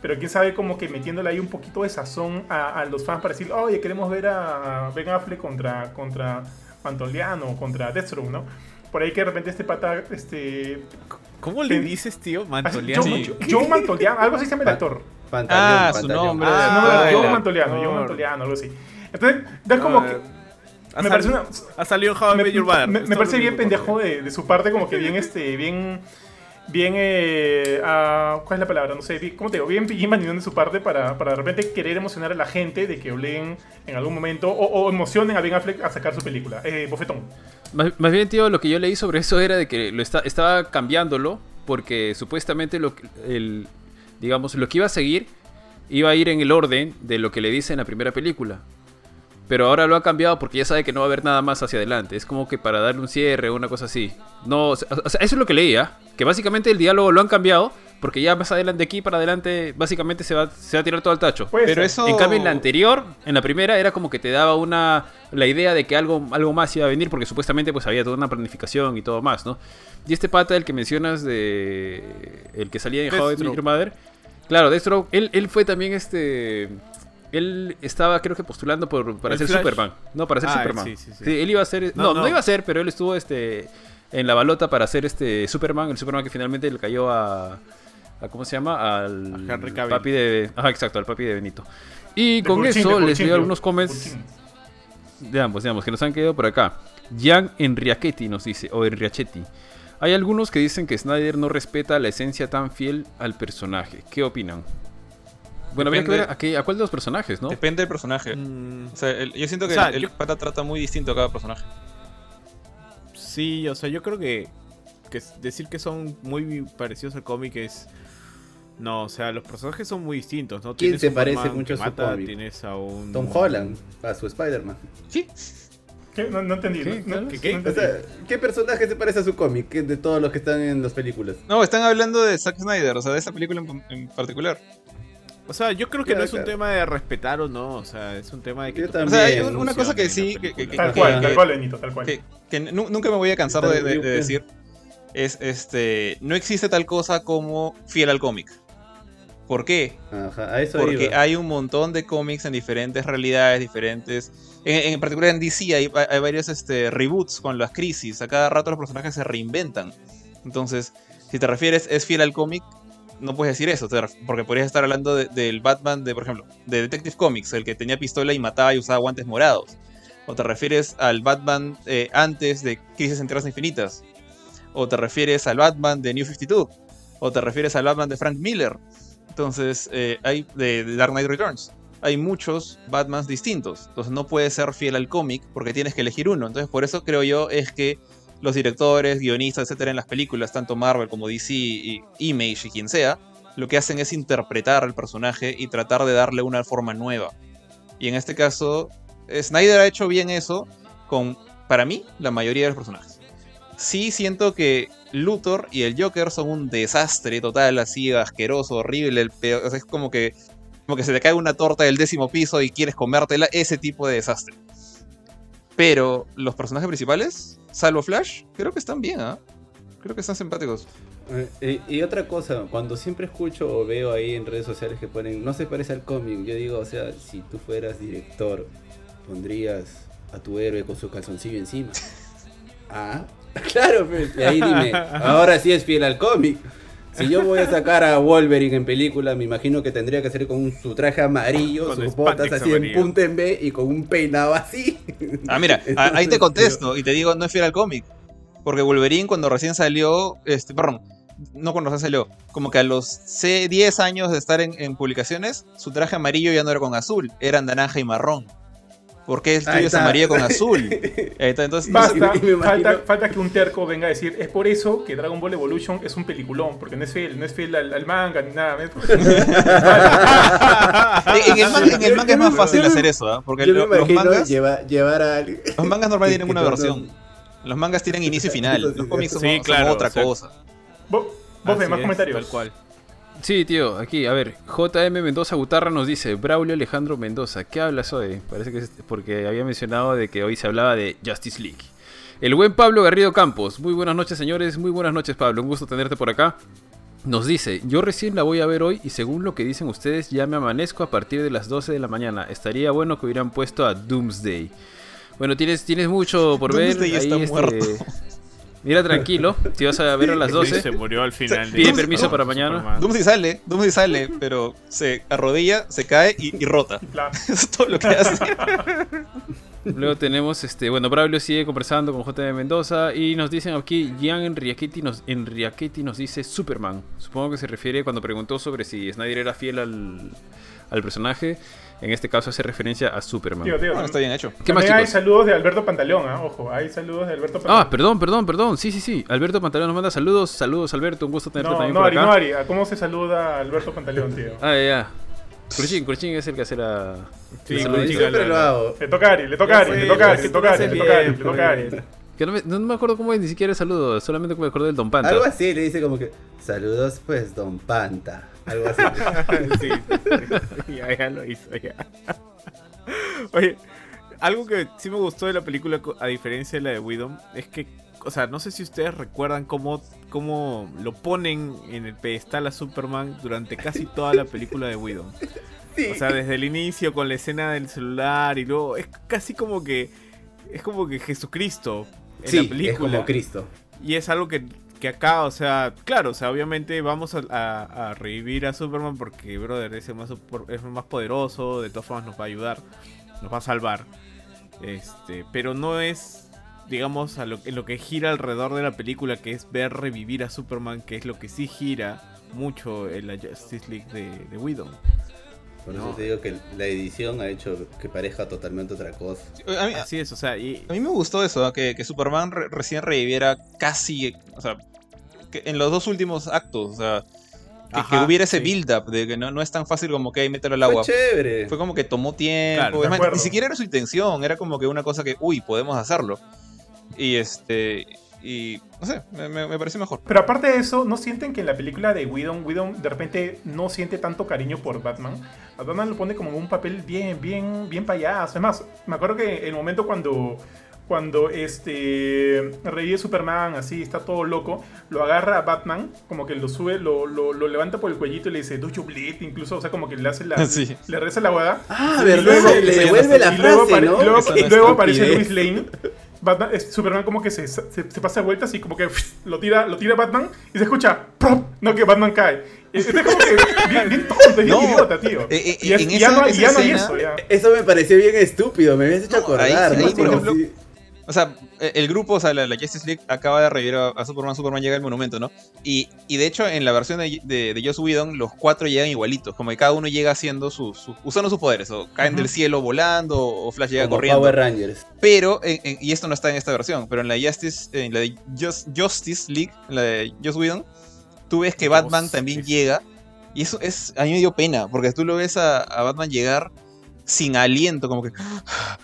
Pero quién sabe como que metiéndole ahí un poquito de sazón a, a los fans para decir, oye, queremos ver a Ben Affleck contra, contra Antoliano, contra Deathstroke, ¿no? Por ahí que de repente este pata, este... ¿Cómo le dices, tío? Joe, Mantoliano. Sí. Joe Mantoliano, algo así se llama el actor. Pantaleón, Ah, su nombre. Ah, no, actor. Mantoliano, Joe Mantoliano, algo así. Entonces, da como que... Ha, Me sal- parece una... ha salido How I me, Met Your Mother. me- parece bien pendejo de, de su parte, como que bien, este, bien, bien, eh, ah, ¿cuál es la palabra? No sé, ¿cómo te digo? Bien pillín vanidón de su parte para, para de repente querer emocionar a la gente de que hablen en algún momento o, emocionen a Ben Affleck a sacar su película. Eh, bofetón. Más, bien, tío, lo que yo leí sobre eso era de que lo está, estaba cambiándolo porque supuestamente lo, el, digamos, lo que iba a seguir iba a ir en el orden de lo que le dice en la primera película. Pero ahora lo ha cambiado porque ya sabe que no va a haber nada más hacia adelante. Es como que para darle un cierre o una cosa así. No, o sea, eso es lo que leía. Que básicamente el diálogo lo han cambiado porque ya más adelante, de aquí para adelante, básicamente se va, se va a tirar todo al tacho. Pero eso. En cambio, en la anterior, en la primera, era como que te daba una la idea de que algo, algo más iba a venir, porque supuestamente pues había toda una planificación y todo más, ¿no? Y este pata, el que mencionas de. el que salía en How I Met. Your Mother. Claro, Deathstroke, él, él fue también este. Él estaba, creo que postulando por, para ¿El ser Flash? Superman. No, para ser Ah, Superman. sí, sí, sí. él iba a ser. No, No, no, no. iba a ser, pero él estuvo este en la balota para ser este Superman. El Superman que finalmente le cayó a. a ¿Cómo se llama? Al. A Henry Cavill. papi de. Ajá, exacto, al papi de Benito. Y De con eso de les de algunos comments de ambos, digamos, que nos han quedado por acá. Jan Enriachetti nos dice, o Enriachetti. Hay algunos que dicen que Snyder no respeta la esencia tan fiel al personaje. ¿Qué opinan? Bueno, habría que ver a, qué- a cuál de los personajes, ¿no? Depende del personaje. Mm, O sea, el- yo siento que O sea, el, pata trata muy distinto a cada personaje. Sí, o sea, yo creo que, decir que son muy parecidos al cómic es... No, o sea, los personajes son muy distintos, ¿no? ¿Quién se parece mucho a su mata, cómic? Tienes a un... Tom Holland, a su Spider-Man. Sí. ¿Qué? No, no entendí. ¿Qué? no- no- ¿Qué- qué? no O entendí. sea, ¿qué personaje se parece a su cómic de todos los que están en las películas? No, están hablando de Zack Snyder, o sea, de esa película en, en particular. O sea, yo creo que no es un claro. tema de respetar o no, o sea, es un tema de que... Yo también. O sea, hay una cosa que sí, que, Tal que- cual, que- tal cual, Benito, tal cual. que- que nu- nunca me voy a cansar de, de- de decir, es este, no existe tal cosa como fiel al cómic. ¿Por qué? Ajá, a eso Porque iba. hay un montón de cómics en diferentes realidades, diferentes... En, en particular en DC hay, hay varios este, reboots con las crisis. A cada rato los personajes se reinventan. Entonces, si te refieres, es fiel al cómic, no puedes decir eso. porque podrías estar hablando de- del Batman de, por ejemplo, de Detective Comics, el que tenía pistola y mataba y usaba guantes morados. O te refieres al Batman eh, antes de Crisis en Tierras Infinitas. O te refieres al Batman de New 52. O te refieres al Batman de Frank Miller. Entonces, eh, hay de, de Dark Knight Returns. Hay muchos Batmans distintos. Entonces, no puedes ser fiel al cómic porque tienes que elegir uno. Entonces, por eso creo yo es que los directores, guionistas, etcétera, en las películas, tanto Marvel como DC y Image y quien sea, lo que hacen es interpretar al personaje y tratar de darle una forma nueva. Y en este caso, Snyder ha hecho bien eso con, para mí, la mayoría de los personajes. Sí siento que Luthor y el Joker son un desastre total, así asqueroso, horrible, el peor, es como que, como que se te cae una torta del décimo piso y quieres comértela, ese tipo de desastre. Pero los personajes principales, salvo Flash, creo que están bien, ¿ah? Creo que están simpáticos. Eh, y, y otra cosa, cuando siempre escucho o veo ahí en redes sociales que ponen, no se parece al cómic, yo digo, o sea, si tú fueras director, pondrías a tu héroe con su calzoncillo encima. Ah, claro, pues, y ahí dime, ahora sí es fiel al cómic. Si yo voy a sacar a Wolverine en película, me imagino que tendría que ser con un- su traje amarillo, Con sus botas así en punta en B y con un peinado así. Ah, mira, ahí te contesto y te digo, no es fiel al cómic. Porque Wolverine cuando recién salió, este, perdón, no cuando recién salió, como que a los C- 10 años de estar en, en publicaciones, su traje amarillo ya no era con azul, eran naranja y marrón. ¿Por qué el tuyo es amarillo con azul? Ahí está, entonces, no sé, Basta, y me imagino- falta, falta que un terco venga a decir, es por eso que Dragon Ball Evolution es un peliculón, porque no es fiel, no es fiel al, al manga ni nada. en, el manga, en el manga es más fácil hacer eso, ¿ah? porque Yo me lo- los, mangas, lleva- llevar a los mangas normales que- tienen una versión. Los mangas tienen inicio y final. Los cómics son, Sí, son claro, otra o sea, cosa. Vos, vos más es, comentarios. Tal cual. Sí, tío, aquí, a ver, JM Mendoza Gutarra nos dice, Braulio Alejandro Mendoza, ¿qué hablas hoy? Parece que es porque había mencionado de que hoy se hablaba de Justice League. El buen Pablo Garrido Campos, muy buenas noches señores, muy buenas noches Pablo, un gusto tenerte por acá. Nos dice, yo recién la voy a ver hoy y según lo que dicen ustedes ya me amanezco a partir de las 12 de la mañana. Estaría bueno que hubieran puesto a Doomsday. Bueno, tienes, tienes mucho por ver. Doomsday está ahí, este, muerto. Mira tranquilo, si vas a ver a las 12. Se murió al final. Pide de- permiso para mañana. Doomsday sale, Doomsday sale, pero se arrodilla, se cae y, y rota. Claro. Es todo lo que hace. Luego tenemos, este, bueno, Braulio sigue conversando con JM Mendoza y nos dicen aquí, Gian Enriachetti nos, Enriachetti nos dice Superman. Supongo que se refiere cuando preguntó sobre si Snyder era fiel al, al personaje. En este caso hace referencia a Superman. Tío, tío, Bueno, está bien hecho. ¿Qué más, hay saludos de Alberto Pantaleón, ¿ah? ojo, hay saludos de Alberto Pantaleón. Ah, perdón, perdón, perdón. Sí, sí, sí. Alberto Pantalón nos manda saludos. Saludos, Alberto. Un gusto tenerte No, también no, por Ari, acá. no, Ari, ¿a ¿cómo se saluda a Alberto Pantaleón, tío? Ah, ya, ya. Cruchín, Cruchín es el que hace la... Sí, Cruchín. Siempre lo hago. Le toca a Ari, le toca Ari, le toca Ari, le toca Ari, le toca Ari, le toca Ari. Que no, me, no me acuerdo cómo es ni siquiera el saludo, solamente me acuerdo del Don Panta. Algo así, le dice como que, saludos pues, don Panta. Algo así. sí, sí, ya, ya lo hizo, ya. Oye, algo que sí me gustó de la película, a diferencia de la de Widom, es que, o sea, no sé si ustedes recuerdan cómo, cómo lo ponen en el pedestal a Superman durante casi toda la película de Widom. O sea, desde el inicio con la escena del celular y luego es casi como que es como que Jesucristo en la Sí, es película. como Cristo. Y es algo que, que acá, o sea, claro, o sea, obviamente vamos a, revivir a Superman porque, brother, es el más, es más poderoso, de todas formas nos va a ayudar, nos va a salvar. Este, pero no es, digamos, a lo, en lo que gira alrededor de la película, que es ver revivir a Superman, que es lo que sí gira mucho en la Justice League de, de Whedon. Por eso te digo que la edición ha hecho que parezca totalmente otra cosa. A mí, Así es, o sea, y, a mí me gustó eso, ¿no? que, que Superman re- recién reviviera casi, o sea, que en los dos últimos actos, o sea, que, hubiera ese sí. build-up, de que no, no es tan fácil como que ahí mételo al Fue agua. chévere. Fue como que tomó tiempo. Claro, más, ni siquiera era su intención, era como que una cosa que, uy, podemos hacerlo. Y este. Y. No sé, me, me, me pareció mejor. Pero aparte de eso, ¿no sienten que en la película de Whedon, Whedon de repente no siente tanto cariño por Batman? A Batman lo pone como un papel bien, bien, bien payaso. Es más, me acuerdo que el momento cuando, cuando este revive Superman, así, está todo loco, lo agarra a Batman, como que lo sube, lo, lo, lo levanta por el cuellito y le dice, do you bleed? Incluso, o sea, como que le hace la, Sí. le reza la guada. Ah, Y ¿verdad? luego- le devuelve la y luego, frase, y luego- no luego es aparece. Luis Lane. Batman- es- Superman como que se, se, se pasa vueltas y como que lo tira, lo tira Batman y se escucha ¡prop! No que Batman cae. Es, es como que bien, bien tonto, bien No. idiota, tío. Eh, eh, y es- en y ya no, y esa ya no hay eso, ya. Eso me pareció bien estúpido, me habías hecho No, ahí- acordar, ahí, ¿no? por ejemplo, sí- O sea, eh, el grupo, o sea, la, la Justice League acaba de revivir a, a Superman. Superman llega al monumento, ¿no? Y, y de hecho, en la versión de, de, de Joss Whedon, los cuatro llegan igualitos. Como que cada uno llega haciendo sus. sus- usando sus poderes. O caen Ujú. del cielo volando, o Flash llega como corriendo. Power Rangers. Pero, en- en- y esto no está en esta versión, pero en la Justice, en la de Just- Justice League, en la de Joss Whedon, tú ves que Batman Justice. también llega. Y eso es, a mí me dio pena, porque tú lo ves a, a Batman llegar sin aliento, como que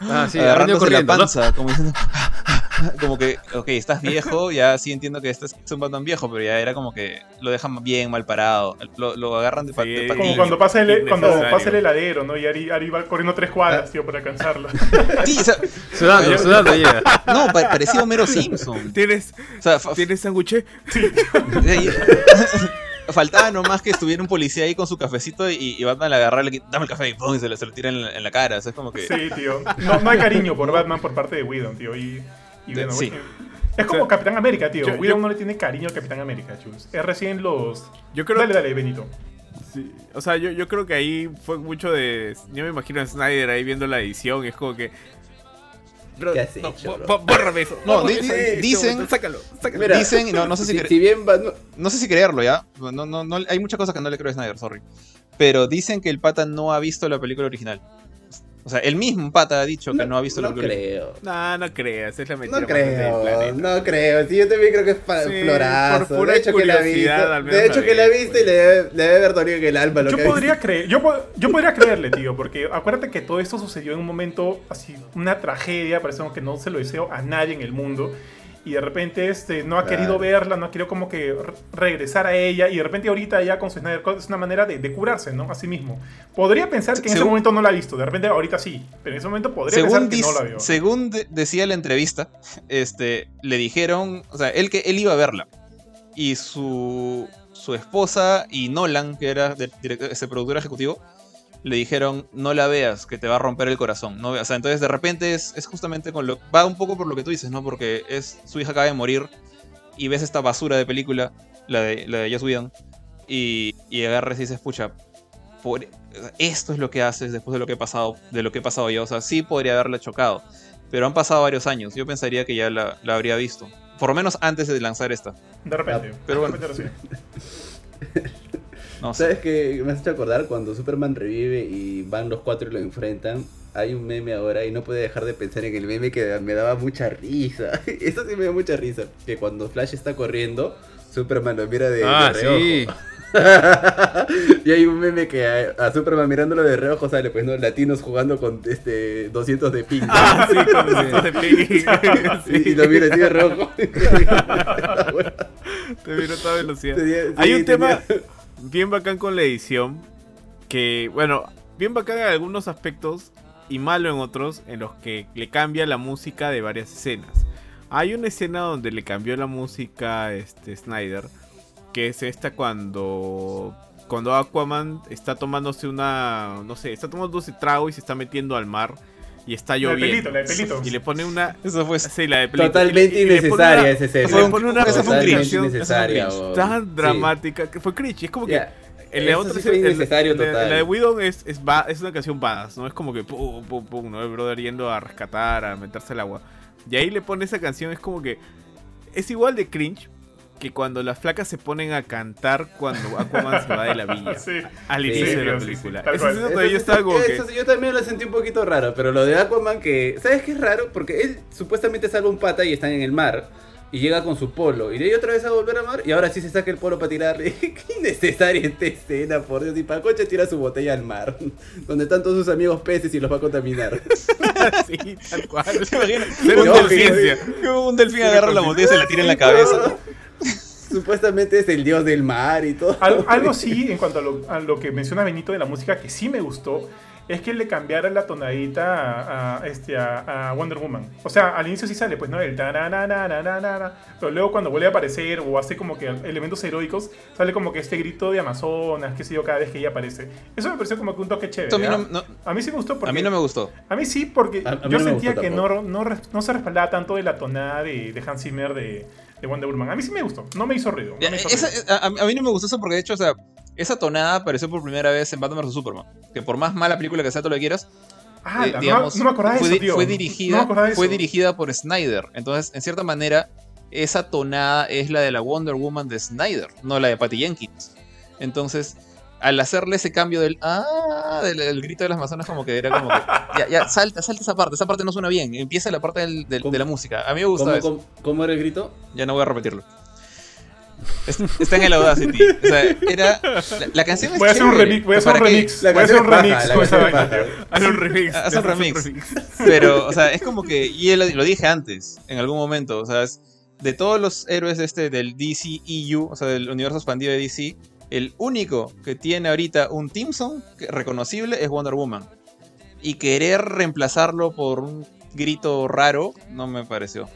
Ah, sí, agarrándose la ¿no? panza, como diciendo, como que, ok, estás viejo, ya sí entiendo que este es un Batman viejo, pero ya era como que lo dejan bien mal parado, lo, lo agarran de, pa- Sí, de Como cuando pasa, el, cuando pasa el heladero, ¿no? Y Ari, Ari va corriendo tres cuadras, tío, para alcanzarlo. Sí, o sea, Sudando, sudando llega. no, pa- parecía Homero Simpson. ¿Tienes, O sea, ¿tienes sándwich? Ahí- Faltaba nomás que estuviera un policía ahí con su cafecito y, y Batman le agarra, le quita- dame el café y, ¡pum! y se, lo, se lo tira en la, en la cara. O sea, es como que. Sí, tío. No, no hay cariño por Batman por parte de Whedon, tío. Y, y bueno, Sí. Es como O sea, Capitán América, tío. yo- Whedon yo- no le tiene cariño al Capitán América, chus. Es recién los... Yo creo Dale, dale, Benito. Sí, O sea, yo, yo creo que ahí fue mucho de. Yo me imagino a Snyder ahí viendo la edición. Es como que. Bro, ¿Qué has no, hecho, bo- bro? bo- bórrame eso. No, bórrame di- eso, di- dicen- Sácalo, sácalo. Mira, Dicen, no, no sé si, Si, cre- si bien va- no- no sé si creerlo ya. No, no, no, hay muchas cosas que no le creo a Snyder, sorry. Pero dicen que el pata no ha visto la película original. O sea, el mismo pata ha dicho que no ha visto la no película original. creo. No, no creas, es la mentira No creo, planeta. no creo. Sí, yo también creo que es para Sí, florazo. por pura de hecho que la he visto. De hecho la que la visto y pues. le debe, le debe haber dolido en el alma lo Yo que ha podría creer, yo, yo podría creerle, tío, porque acuérdate que todo esto sucedió en un momento así, una tragedia, parece que no se lo deseo a nadie en el mundo. Y de repente este, no ha Claro. querido verla, no ha querido como que re- regresar a ella. Y de repente ahorita ya con su Snyder Cut es una manera de, de curarse, ¿no? A sí mismo. Podría pensar que en ese momento no la ha visto. De repente ahorita sí. Pero en ese momento podría pensar que no la vio. según de- decía la entrevista, este, le dijeron, o sea, él que él iba a verla. Y su, su esposa y Nolan, que era ese productor ejecutivo, le dijeron, no la veas, que te va a romper el corazón. No, ve-". o sea, entonces de repente es, es justamente con lo... Va un poco por lo que tú dices, ¿no? Porque es su hija acaba de morir y ves esta basura de película, la de, la de Joss Whedon, y, y agarras y dices, pucha, por- esto es lo que haces después de lo que he pasado, de lo que he pasado yo. O sea, sí podría haberla chocado. Pero han pasado varios años. Yo pensaría que ya la, la habría visto. Por lo menos antes de lanzar esta. De repente. pero bueno. De repente. No sé. ¿Sabes qué me has hecho acordar? Cuando Superman revive y van los cuatro y lo enfrentan. Hay un meme ahora y no puedo dejar de pensar en el meme que me daba mucha risa. Eso sí me da mucha risa. Que cuando Flash está corriendo, Superman lo mira de, Ah, de reojo. sí. Y hay un meme que a, a Superman mirándolo de reojo sale, pues, ¿no? Latinos jugando con este 200 de ping. Ah, sí, con los de Piggy. Y, y lo mira así de reojo. Te miro a toda velocidad. Tenía- sí, Hay un tema bien bacán con la edición. Que, bueno, bien bacán en algunos aspectos y malo en otros, en los que le cambia la música de varias escenas. Hay una escena donde le cambió la música este Snyder, que es esta cuando cuando Aquaman está tomándose una, no sé, está tomándose trago y se está metiendo al mar y está La de lloviendo. pelito, la de pelito. Y le pone una Eso fue. sí, la de pelito. Totalmente Y le- innecesaria esa escena. Fue un- le pone una o- tan sí. dramática que fue cringe. Es como que en la eso otra sí la- total. la de Widow es, es, ba- es una canción badass, ¿no? Es como que pum, pum, pum, ¿no? El brother yendo a rescatar, a meterse al agua. Y ahí le pone esa canción, es como que es igual de cringe que cuando las flacas se ponen a cantar cuando Aquaman se va de la villa. Sí. Al inicio sí, de la sí, sí, película. Eso- todavía eso- estaba como que... eso yo también lo sentí un poquito raro, pero lo de Aquaman que... ¿Sabes qué es raro? Porque él supuestamente salva un pata y están en el mar y llega con su polo y de ahí otra vez a volver al mar y ahora sí se saca el polo para tirarle. qué innecesaria esta escena, por Dios. Y Pacocha tira su botella al mar, donde están todos sus amigos peces y los va a contaminar. sí, tal cual. No, un ciencia. Que un delfín agarra la botella y se la tira en la cabeza. Supuestamente es el dios del mar y todo. Al- algo sí, en cuanto a lo, a lo que menciona Benito de la música, que sí me gustó, es que le cambiara la tonadita a, a, este, a, a Wonder Woman. O sea, al inicio sí sale, pues, ¿no? El tarananananana, pero luego cuando vuelve a aparecer o hace como que elementos heroicos, sale como que este grito de Amazonas, qué sé yo, cada vez que ella aparece. Eso me pareció como que un toque chévere. A mí no- no- A mí sí me gustó porque... A mí no me gustó. A mí sí, porque A- a mí yo no sentía que no, no se respaldaba tanto de la tonada de, de Hans Zimmer de, de Wonder Woman. A mí sí me gustó, no me hizo ruido. no me hizo esa- ruido. a, a mí no me gustó eso porque de hecho, o sea, esa tonada apareció por primera vez en Batman vs Superman. Que por más mala película que sea, todo lo que quieras, Ah, eh, no, digamos, no me acordaba de fue, eso, tío. fue dirigida, fue dirigida por Snyder. Entonces, en cierta manera, esa tonada es la de la Wonder Woman de Snyder, no la de Patty Jenkins. Entonces, al hacerle ese cambio del ah, del, del grito de las Amazonas, como que era como que ya, ya, salta, salta esa parte, esa parte no suena bien. Empieza la parte del- de la música. A mí me gusta ¿Cómo, eso. cómo, cómo era el grito? Ya no voy a repetirlo. Es- Está en el Audacity. O sea, era. La, la canción es Voy a hacer un remix, voy a hacer un remix, La voy a hacer un remix. Haz un remix. Haz un remix. Pero, o sea, es como que. Y él- lo dije antes, en algún momento. O sea, es- de todos los héroes de este del DCEU, o sea, del universo expandido de DC, el único que tiene ahorita un Team Song que- reconocible es Wonder Woman. Y querer reemplazarlo por un grito raro no me pareció.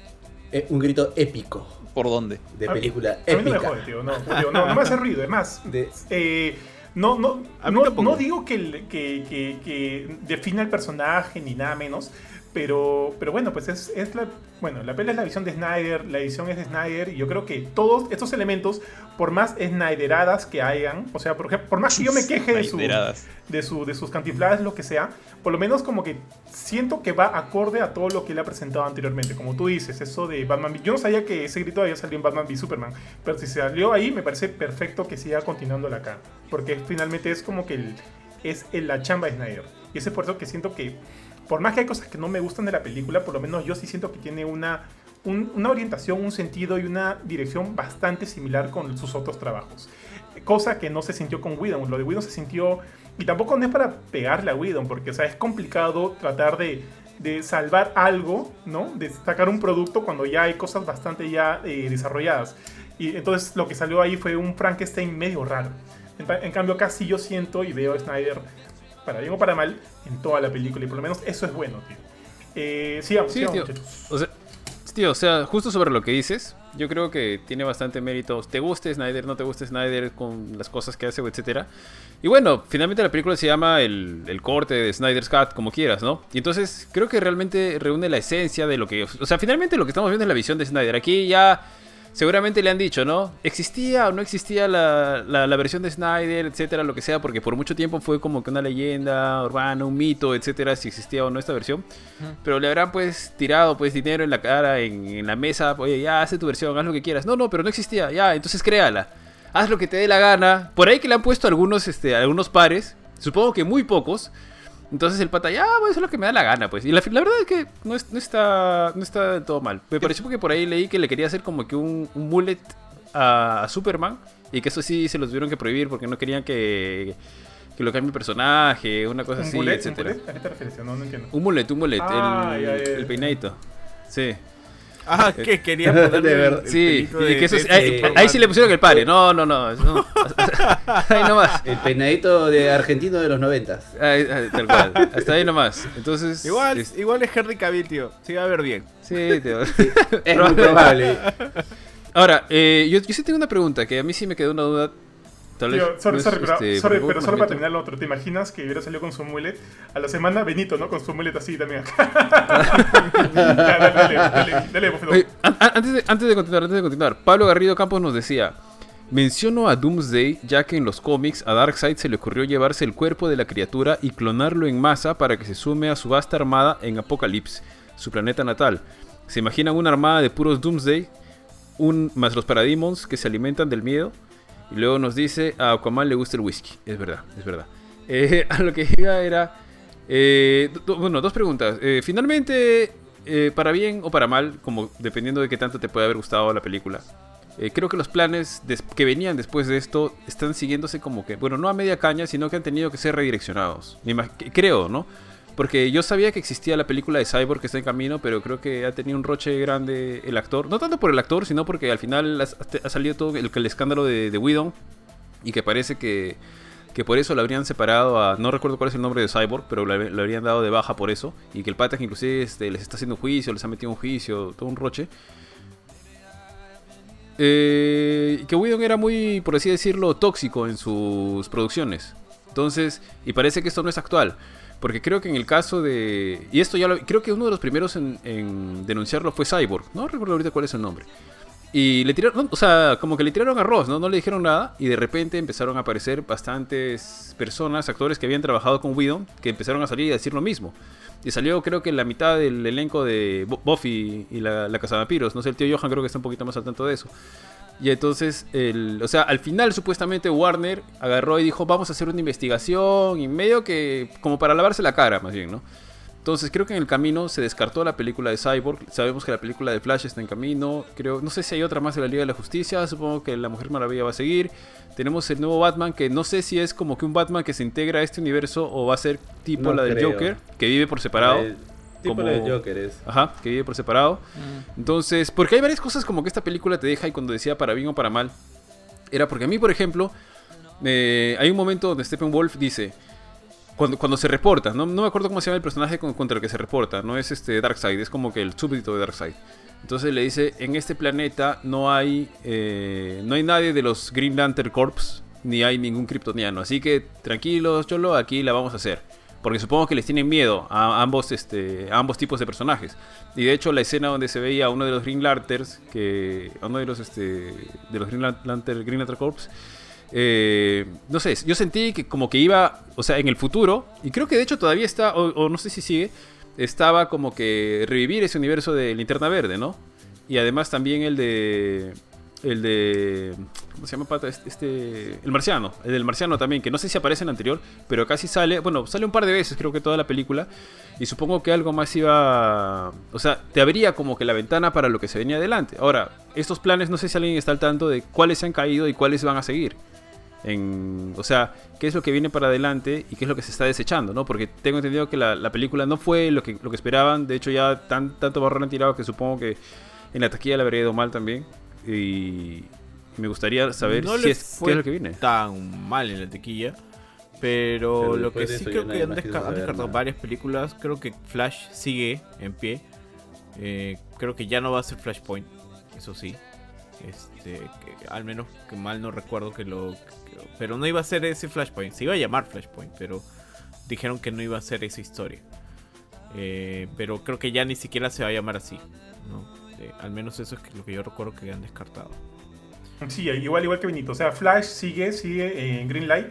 Eh, un grito épico ¿Por dónde? de A mí- película A mí no me épica. jode, tío. No, tío, no, no me hace ruido. Es más, De- eh, no, no, no, digo que, que, que defina el personaje ni nada menos. Pero, pero bueno, pues es, es la. Bueno, la pela es la visión de Snyder, la edición es de Snyder, y yo creo que todos estos elementos, por más Snyderadas que hayan, o sea, por, ejemplo, por más que yo me queje de su, Snyderadas. de, su, de sus cantifladas, lo que sea, por lo menos como que siento que va acorde a todo lo que él ha presentado anteriormente. Como tú dices, eso de Batman v- Yo no sabía que ese grito había salido en Batman v Superman, pero si salió ahí, me parece perfecto que siga continuándolo acá. Porque finalmente es como que el- es el- la chamba de Snyder. Y es por eso que siento que, por más que hay cosas que no me gustan de la película, por lo menos yo sí siento que tiene una, un- una orientación, un sentido y una dirección bastante similar con sus otros trabajos. Cosa que no se sintió con Whedon. Lo de Whedon se sintió... Y tampoco no es para pegarle a Whedon, porque o sea, es complicado tratar de, de salvar algo, ¿no? De sacar un producto cuando ya hay cosas bastante ya eh, desarrolladas. Y entonces lo que salió ahí fue un Frankenstein medio raro. En, en cambio acá sí yo siento y veo a Snyder, para bien o para mal, en toda la película. Y por lo menos eso es bueno, tío. Eh, sigamos, Sí, sigamos, tío. O sea, tío, o sea, justo sobre lo que dices, yo creo que tiene bastante mérito. Te guste Snyder, no te guste Snyder, con las cosas que hace, etcétera. Y bueno, finalmente la película se llama el, el corte de Snyder's Cut, como quieras, ¿no? Y entonces creo que realmente reúne la esencia de lo que. O sea, finalmente lo que estamos viendo es la visión de Snyder. Aquí ya. Seguramente le han dicho, ¿no? ¿Existía o no existía la, la- la versión de Snyder, etcétera, lo que sea? Porque por mucho tiempo fue como que una leyenda urbana, un mito, etcétera, si existía o no esta versión. Pero le habrán pues tirado pues dinero en la cara, en, en la mesa, oye, ya hace tu versión, haz lo que quieras. No, no, pero no existía, ya, entonces créala. Haz lo que te dé la gana. Por ahí que le han puesto algunos, este, algunos pares, supongo que muy pocos. Entonces el pata, ya, voy a hacer lo que me da la gana, pues. Y la, la verdad es que no, es- no está, no está del todo mal. Me pareció que por ahí leí que le quería hacer como que un, un mullet a, a Superman y que eso sí se los tuvieron que prohibir porque no querían que, que lo cambie el personaje, una cosa ¿Un así, bullet? ¿Un etcétera. bullet? ¿A qué te refieres? No, no entiendo. Un mulet, un mulet, Ah, el, peinadito. Sí. Ah, que quería ponerle De verdad. el- el Sí, y de- que eso de ahí, ahí sí le pusieron el pare. No, no, no. no. ahí nomás. El peinadito de argentino de los noventas. Ahí, ahí, tal cual. Hasta ahí nomás. Entonces. Igual, es- igual es Henry Cavill, tío. Sí va a ver bien. Sí, te- Es muy probable. Ahora, eh, yo, yo sí tengo una pregunta que a mí sí me quedó una duda. Tal vez. Tío, sorry, no es, sorry, pero, este, sorry, pero solo para terminar lo otro, ¿te imaginas que hubiera salido con su mullet? A la semana Benito, ¿no? Con su mullet así también acá. Ya, dale, dale, dale, dale. Oye, an- an- antes, de, antes de continuar, antes de continuar, Pablo Garrido Campos nos decía. Menciono a Doomsday ya que en los cómics a Darkseid se le ocurrió llevarse el cuerpo de la criatura y clonarlo en masa para que se sume a su vasta armada en Apocalypse, su planeta natal. ¿Se imaginan una armada de puros Doomsday? Un, más los Parademons que se alimentan del miedo. Y luego nos dice a Aquaman le gusta el whisky. Es verdad, es verdad. Eh, a lo que iba era... eh, bueno, dos preguntas. Eh, finalmente, eh, para bien o para mal, como dependiendo de qué tanto te puede haber gustado la película. creo que los planes que venían después de esto están siguiéndose como que, bueno, no a media caña, sino que han tenido que ser redireccionados. Creo, ¿no? Porque yo sabía que existía la película de Cyborg que está en camino, pero creo que ha tenido un roche grande el actor. No tanto por el actor, sino porque al final ha, salido todo el, el escándalo de, de Whedon y que parece que, que por eso lo habrían separado a... No recuerdo cuál es el nombre de Cyborg, pero lo, habrían dado de baja por eso. Y que el pata inclusive este, les está haciendo juicio, les ha metido un juicio, todo un roche. Eh, que Whedon era muy, por así decirlo, tóxico en sus producciones. Entonces, y parece que esto no es actual. Porque creo que en el caso de... Y esto ya lo... Creo que uno de los primeros en, en denunciarlo fue Cyborg. No recuerdo ahorita cuál es el nombre. Y le tiraron... no, o sea, como que le tiraron arroz, ¿no? No le dijeron nada. Y de repente empezaron a aparecer bastantes personas, actores que habían trabajado con Whedon, que empezaron a salir y a decir lo mismo. Y salió creo que la mitad del elenco de Bu- Buffy y la, la Vampiros. No sé, el tío Johan creo que está un poquito más al tanto de eso. Y entonces, el, o sea, al final supuestamente Warner agarró y dijo, vamos a hacer una investigación y medio que como para lavarse la cara, más bien, ¿no? Entonces creo que en el camino se descartó la película de Cyborg, sabemos que la película de Flash está en camino, creo, no sé si hay otra más de la Liga de la Justicia, supongo que la Mujer Maravilla va a seguir. Tenemos el nuevo Batman que no sé si es como que un Batman que se integra a este universo o va a ser tipo No la del creo. Joker, que vive por separado. El tipo como- de Joker es. Ajá, que vive por separado. Entonces, porque hay varias cosas como que esta película te deja y cuando decía para bien o para mal, era porque a mí, por ejemplo, eh, hay un momento donde Steppenwolf dice, cuando, cuando se reporta, no, no me acuerdo cómo se llama el personaje con- contra el que se reporta, no es este Darkseid, es como que el súbdito de Darkseid. Entonces le dice, en este planeta no hay, eh, no hay nadie de los Green Lantern Corps, ni hay ningún kryptoniano, así que tranquilos, cholo, aquí la vamos a hacer. Porque supongo que les tienen miedo a ambos, este, a ambos tipos de personajes. Y de hecho la escena donde se veía a uno de los Green Lanterns, que uno de los, este, de los Green Lantern, Green Lantern Corps, eh, no sé, yo sentí que como que iba, o sea, en el futuro, y creo que de hecho todavía está, o, o no sé si sigue, estaba como que revivir ese universo de Linterna Verde, ¿no? Y además también el de... El de... ¿Cómo se llama, pata? Este, este- el marciano. El del marciano también, que no sé si aparece en el anterior, pero casi sale... Bueno, sale un par de veces, creo que toda la película. Y supongo que algo más iba... O sea, te abría como que la ventana para lo que se venía adelante. Ahora, estos planes, no sé si alguien está al tanto de cuáles se han caído y cuáles van a seguir. En, o sea, qué es lo que viene para adelante y qué es lo que se está desechando, ¿no? Porque tengo entendido que la, la película no fue lo que, lo que esperaban. De hecho, ya tan, tanto barro han tirado que supongo que en la taquilla la habría ido mal también. Y me gustaría saber No si es, qué fue es lo que viene. tan mal en la tequilla. Pero, Pero lo que sí creo que han, desca- descartado nada. varias películas. Creo que Flash sigue en pie. Eh, creo que ya no va a ser Flashpoint. Eso sí. Este, que- al menos que mal no recuerdo que lo. que- pero no iba a ser ese Flashpoint. Se iba a llamar Flashpoint, pero dijeron que no iba a ser esa historia. Eh, pero creo que ya ni siquiera se va a llamar así. ¿no? Eh, al menos eso es lo que yo recuerdo que han descartado. Sí, igual, igual que Benito. O sea, Flash sigue, sigue en Green Light.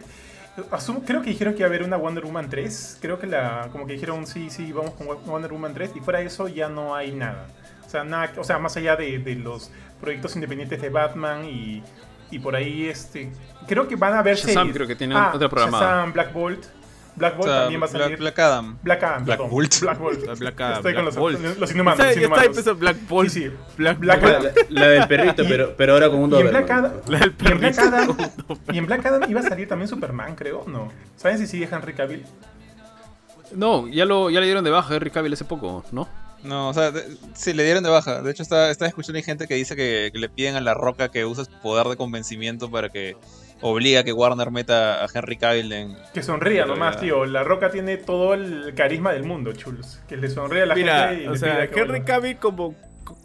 Asumo- creo que dijeron que iba a haber una Wonder Woman 3. Creo que la. Como que dijeron, sí, sí, vamos con Wonder Woman 3. Y fuera de eso ya no hay nada. O sea, nada, o sea más allá de, de los proyectos independientes de Batman y, y por ahí, este. Creo que van a haber Shazam series. creo que tiene Ah, otra programada. Shazam, Black Bolt. Black Bolt O sea, también va a salir. Black, Black Adam. Black Adam, Black perdón. Bolt. Black Bolt. La Black Adam, Estoy Black con los, Bolt. los inhumanos. Está inhumanos. empezando Black Bolt. Sí, sí. Black, Black Adam. La, la del perrito, pero, pero ahora con un Y en, Doberman. Black Adam, La del y en Black perrito. Adam, y en Black Adam iba a salir también Superman, creo, ¿no? ¿Saben si sigue Henry Cavill? No, ya, lo, ya le dieron de baja a Henry Cavill hace poco, ¿no? No, o sea, de- sí, le dieron de baja. De hecho, está, está escuchando hay gente que dice que, que le piden a La Roca que use su poder de convencimiento para que obliga a que Warner meta a Henry Cavill en... Que sonría nomás, tío. La Roca tiene todo el carisma del mundo, chulos. Que le sonríe a la Mira, gente y o le sea, que Henry. Cavill como,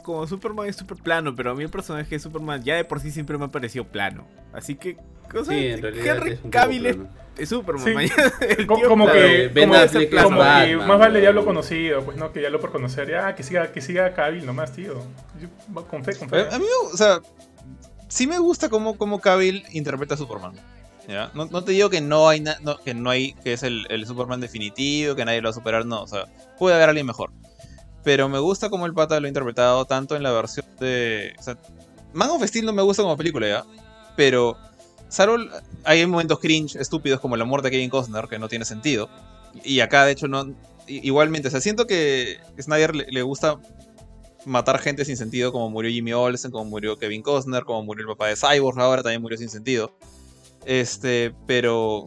como Superman es súper plano, pero a mí el personaje de Superman ya de por sí siempre me ha parecido plano. Así que, o sea, Sí, en realidad Henry es Cavill es, Superman. Sí. mañana. El Co- tío como que, Ben como, Affleck como que más vale diablo conocido, pues no, que ya lo por conocer, ya que siga, que siga Cavill nomás, tío. Yo- con fe, con fe. A mí, me- o sea, sí me gusta cómo, cómo Cavill interpreta a Superman. ¿ya? No, te digo que no hay, na- no, que no hay, que es el, el Superman definitivo, que nadie lo va a superar, no, o sea, puede haber alguien mejor. Pero me gusta cómo el pata lo ha interpretado tanto en la versión de... O sea, Man of Steel no me gusta como película, ¿ya? Pero, salvo, el- hay momentos cringe, estúpidos, como la muerte de Kevin Costner, que no tiene sentido. Y acá, de hecho, no... Igualmente, o sea, siento que Snyder le gusta matar gente sin sentido, como murió Jimmy Olsen, como murió Kevin Costner, como murió el papá de Cyborg, ahora también murió sin sentido. Este, pero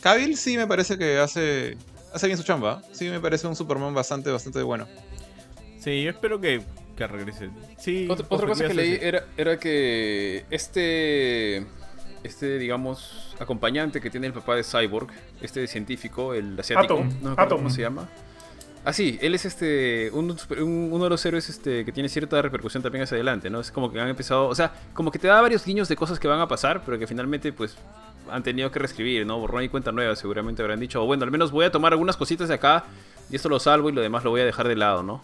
Cavill sí me parece que hace hace bien su chamba. Sí me parece un Superman bastante bastante bueno. Sí, yo espero que, que regrese. Sí, Otra, cosa que leí era, era que este, este, digamos, acompañante que tiene el papá de Cyborg, este científico, el asiático, Atom, no me acuerdo Atom. cómo se llama. Ah, sí, él es este un, super- un- uno de los héroes este, que tiene cierta repercusión también hacia adelante, ¿no? Es como que han empezado, o sea, como que te da varios guiños de cosas que van a pasar, pero que finalmente, pues, han tenido que reescribir, ¿no? Borrón y cuenta nueva, seguramente habrán dicho, o bueno, al menos voy a tomar algunas cositas de acá y esto lo salvo y lo demás lo voy a dejar de lado, ¿no?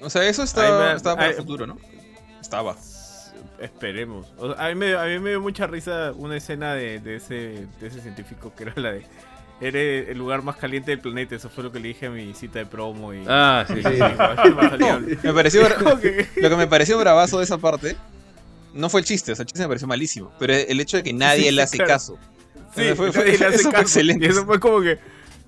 O sea, eso está, me- estaba para el futuro, ¿no? Estaba. Esperemos. O sea, a, mí me, a mí me dio mucha risa una escena de, de ese, de ese científico que era la de. Eres el lugar más caliente del planeta. Eso fue lo que le dije a mi cita de promo. Y, Ah, sí, y- sí. y- me pareció que- lo que me pareció bravazo de esa parte no fue el chiste, o sea, el chiste me pareció malísimo, pero el hecho de que nadie Sí, le hace claro. caso. Sí, Fue- fue- nadie le hace eso fue caso. excelente. Y eso fue como que.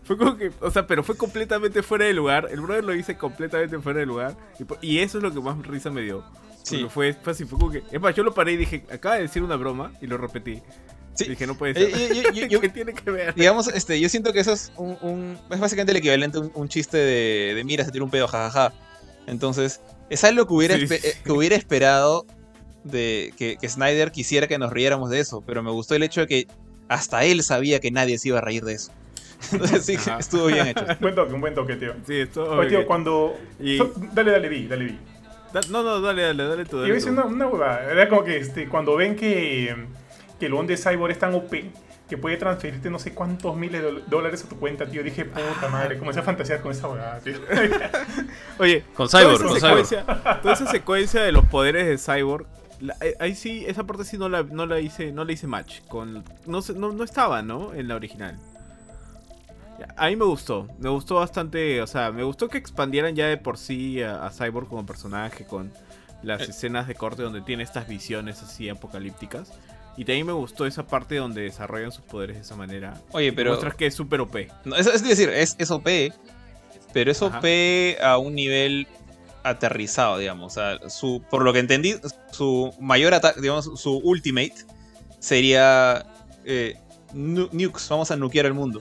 Fue como que. O sea, pero fue completamente fuera de lugar. El brother lo hice completamente fuera de lugar. Y, y eso es lo que más risa me dio. Sí. Sí. Fue, fue así, fue como que. Es más, yo lo paré y dije, acaba de decir una broma. Y lo repetí. Sí. Dije, no puede Eh, ser. yo- yo- yo- ¿Qué tiene que ver? Digamos, este, yo siento que eso es un, un- es básicamente el equivalente a un, un chiste de, de mira, se tira un pedo, jajaja. Entonces, es algo que hubiera, Sí, espe- sí. eh, que hubiera esperado de que, que Snyder quisiera que nos riéramos de eso, pero me gustó el hecho de que hasta él sabía que nadie se iba a reír de eso. Entonces sí, Ajá. estuvo bien hecho. Buen toque, un buen toque, tío. Sí, esto. Oye, tío, ok. cuando. Y- so- dale, dale, vi, dale, vi. Da- No, no, dale, dale, dale tú. Dale decir tú. una, una huevada. Era como que este, cuando ven que, que el de Cyborg es tan OP que puede transferirte no sé cuántos miles de dólares a tu cuenta, tío. Dije, puta madre, comencé a fantasear con esa huevada, tío. Oye, Con toda Cyborg, esa con Cyborg. secuencia, toda esa secuencia de los poderes de Cyborg, la- eh, ahí sí, esa parte sí no la, no la hice, no la hice match. Con, no, sé- no, no estaba, ¿no? En la original. A mí me gustó, me gustó bastante, o sea, me gustó que expandieran ya de por sí a, a Cyborg como personaje con las Eh. escenas de corte donde tiene estas visiones así apocalípticas. Y también me gustó esa parte donde desarrollan sus poderes de esa manera. Oye, pero... Muestras que es súper OP. No, es, es decir, es, es OP, pero es Ajá. OP a un nivel aterrizado, digamos. O sea, su, por lo que entendí, su mayor ataque, digamos, su ultimate sería eh, nu- nukes, vamos a nukear el mundo.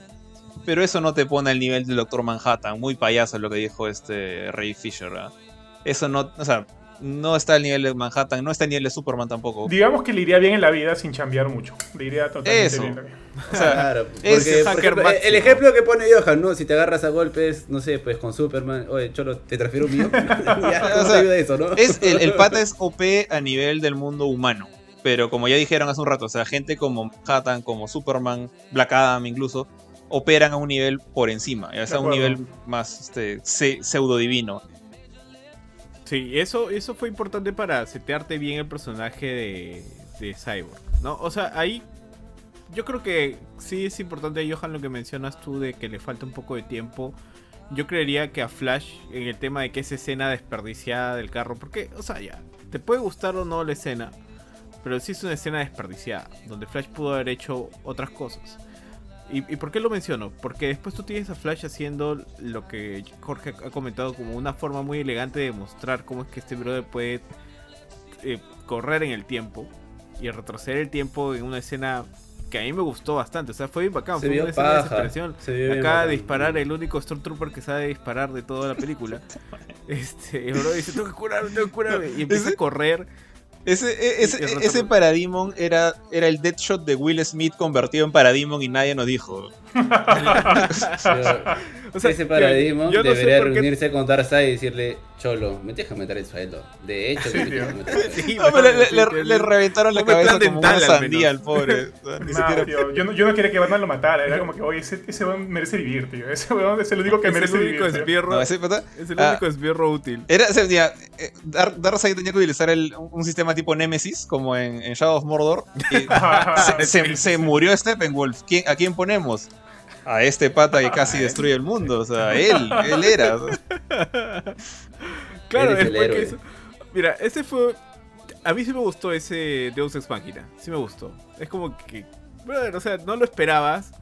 Pero eso no te pone al nivel del Doctor Manhattan, muy payaso lo que dijo este Ray Fisher. ¿ah? Eso no, o sea, no está al nivel de Manhattan, no está al nivel de Superman tampoco. Digamos que le iría bien en la vida sin chambear mucho. Le iría totalmente Eso. bien. también. O sea, Claro, es porque, por ejemplo, el ejemplo que pone Johan, ¿no? Si te agarras a golpes, no sé, pues con Superman, oye, Cholo, te transfiero un millón. ya, ¿cómo O sea, ayuda eso, no? es el, el pata es OP a nivel del mundo humano. Pero como ya dijeron hace un rato, o sea, gente como Manhattan, como Superman, Black Adam incluso, operan a un nivel por encima, ya sea a un nivel más este, se- pseudo divino. Sí, eso, eso fue importante para setearte bien el personaje de, de Cyborg, ¿no? O sea, ahí yo creo que sí es importante, Johan, lo que mencionas tú de que le falta un poco de tiempo. Yo creería que a Flash, en el tema de que esa escena desperdiciada del carro, porque, o sea, ya, te puede gustar o no la escena, pero sí es una escena desperdiciada, donde Flash pudo haber hecho otras cosas. ¿Y, ¿Y por qué lo menciono? Porque después tú tienes a Flash haciendo lo que Jorge ha comentado como una forma muy elegante de mostrar cómo es que este brother puede eh, correr en el tiempo y retroceder el tiempo en una escena que a mí me gustó bastante. O sea, fue bien bacán. Se fue una escena de paja, desesperación. se Acaba de disparar el único Stormtrooper que sabe disparar de toda la película. este, el brother dice, tengo que curarme, tengo que curarme. Y empieza a correr. Ese, e- ese. Parademon era, era el Deadshot de Will Smith convertido en Parademon y nadie nos dijo. O sea, Ese paradigma yo no sé debería por qué- reunirse con Darkseid y decirle, Cholo, me dejas meter el sueldo. De hecho, me Sí, dejas tío. meter el sueldo. Sí, No, pero le, le- le reventaron la cabeza como una al sandía al pobre. Ni siquiera- tío, yo, no, yo no quería que Batman lo matara. Era como que, oye, ese, ese weón merece vivir, tío. Ese weón es el único que Es merece el único vivir. tío. esbirro. No, ese Es el Ah. único esbirro útil. Era, o sea, eh, Dar- Darkseid tenía que utilizar el- un un sistema tipo Nemesis, como en, en Shadow of Mordor. y se, se- se murió Steppenwolf. ¿Quién, ¿A quién ponemos? A este pata que casi destruye el mundo. O sea, él, él era. Claro, Eres el después que héroe. eso. Mira, ese fue. A mí sí me gustó ese Deus Ex Machina. Sí me gustó. Es como que. Brother, o sea, no lo esperabas.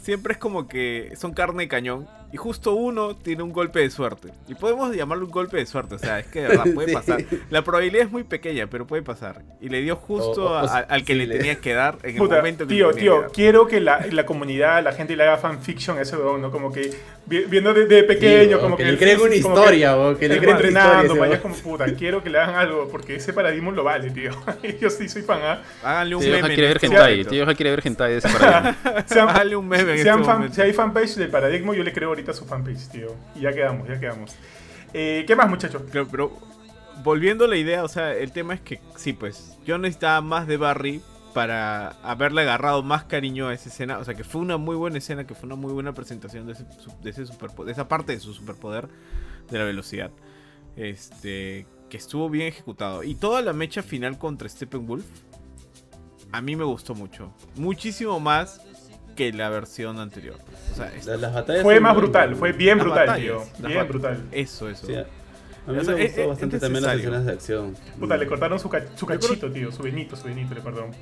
Siempre es como que son carne de cañón. Y justo uno tiene un golpe de suerte. Y podemos llamarlo un golpe de suerte. O sea, es que de verdad puede Sí. pasar. La probabilidad es muy pequeña, pero puede pasar. Y le dio justo O- o- a- o- a- al que sí, le le- tenía que dar en el Puta, momento que tío, le que tío, dar. quiero que la, la comunidad, la gente le haga fanfiction a ese weón, ¿no? Como que vi- viendo desde pequeño, Sí, como que que... le creen una que- historia, o que que le creen creen una historia, entrenando, ese vaya weón. como puta, quiero que le hagan algo, porque ese paradigma lo vale, tío. Yo sí soy fan, ¿ah? Háganle un Tío meme. Quiere ver este hentai. Tío quiere ver hentai de ese paradigma. Háganle un meme este si hay fanpage del paradigma, yo le creo ahorita su fanpage, tío. Y ya quedamos, ya quedamos. Eh, ¿Qué más, muchachos? Pero volviendo a la idea, o sea, el tema es que sí, pues yo necesitaba más de Barry para haberle agarrado más cariño a esa escena. O sea, que fue una muy buena escena, que fue una muy buena presentación de, ese, de, ese de esa parte de su superpoder de la velocidad. Este, que estuvo bien ejecutado. Y toda la mecha final contra Steppenwolf, a mí me gustó mucho. Muchísimo más que la versión anterior. O sea, es- Las, las batallas Fue más brutal, buenas. fue bien Las brutal, batallas, tío. Bien brutal. eso, eso. Sí, a mí O sea, me es- gustó es- bastante es también las escenas de acción. Puta, le cortaron su, ca- su cachito, tío. Su venito, su venito, le cortaron.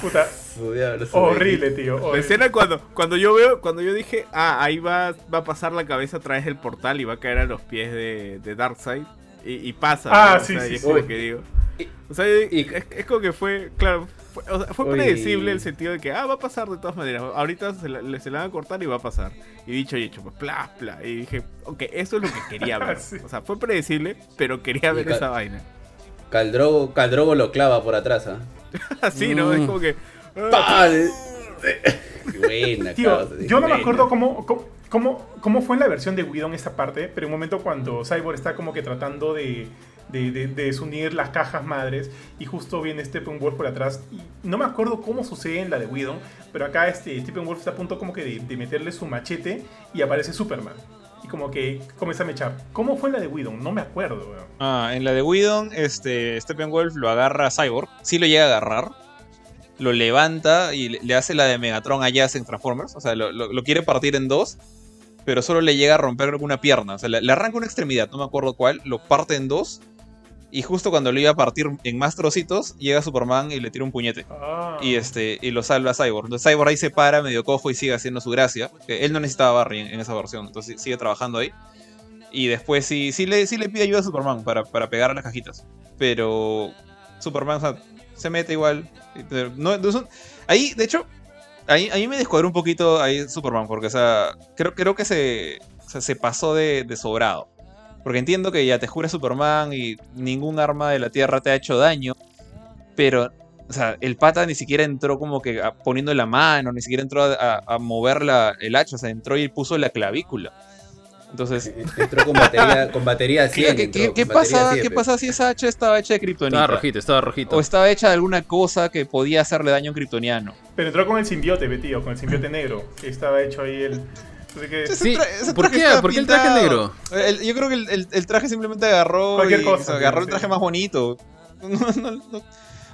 Puta, Su diablo, su horrible, tío. La horrible. escena cuando, cuando yo veo, cuando yo dije, ah, ahí va, va a pasar la cabeza a través del portal y va a caer a los pies de, de Darkseid. Y, y pasa. Ah, ¿no? O sí, sea, sí, y es sí. como que digo. O sea, y- es, es como que fue, claro, fue, o sea, fue predecible el sentido de que, ah, va a pasar de todas maneras. Ahorita se la, le- se la van a cortar y va a pasar. Y dicho y hecho, pues, bla, bla. Y dije, ok, eso es lo que quería ver. Sí. O sea, fue predecible, pero quería ver esa vaina. Caldrogo, Caldrogo lo clava por atrás, ¿ah? Así, ¿no? Es Mm. como que. ah, buena, Tío, causa, yo no me acuerdo cómo, cómo, cómo, cómo fue en la versión de Whedon esta parte, pero en un momento cuando Cyborg está como que tratando de, de, de- de desunir las cajas madres y justo viene Steppenwolf por atrás. Y no me acuerdo cómo sucede en la de Whedon, pero acá este Steppenwolf está a punto como que de, meterle su machete y aparece Superman. Y como que comienza a mechar. ¿Cómo fue en la de Whedon? No me acuerdo. Ah, en la de Whedon, este, Steppenwolf lo agarra a Cyborg. Sí lo llega a agarrar. Lo levanta y le, hace la de Megatron a Jazz en Transformers. O sea, lo, lo- quiere partir en dos. Pero solo le llega a romper una pierna. O sea, le arranca una extremidad, no me acuerdo cuál. Lo parte en dos. Y justo cuando lo iba a partir en más trocitos, llega Superman y le tira un puñete. Ah. Y, este, y lo salva a Cyborg. Entonces Cyborg ahí se para medio cojo y sigue haciendo su gracia. Que él no necesitaba a Barry en, en esa versión. Entonces sigue trabajando ahí. Y después sí, sí, le, sí le pide ayuda a Superman para, para pegar a las cajitas. Pero Superman o sea, se mete igual. Pero No, ahí, de hecho, ahí, ahí me descuadró un poquito ahí Superman. Porque, o sea, creo, creo que se, o sea, se pasó de, de sobrado. Porque entiendo que ya te jura Superman y ningún arma de la Tierra te ha hecho daño. Pero, o sea, el pata ni siquiera entró como que a- poniendo la mano, ni siquiera entró a, a- a mover la- el hacha. O sea, entró y puso la clavícula. Entonces, Entró con batería, con batería 100. ¿qué, qué- con qué batería pasa, 100, ¿qué pe. pasa si esa hacha estaba hecha de Estaba kriptonita? rojito, estaba rojito. O estaba hecha de alguna cosa que podía hacerle daño a un kryptoniano. Pero entró con el simbiote, tío, con el simbiote negro. que Estaba hecho ahí el. Así que- Ese Sí, ¿por traje qué? ¿Por qué el traje negro? El- yo creo que el, el- el traje simplemente agarró Cualquier y, cosa, o sea, agarró el traje más bonito. No, no, no.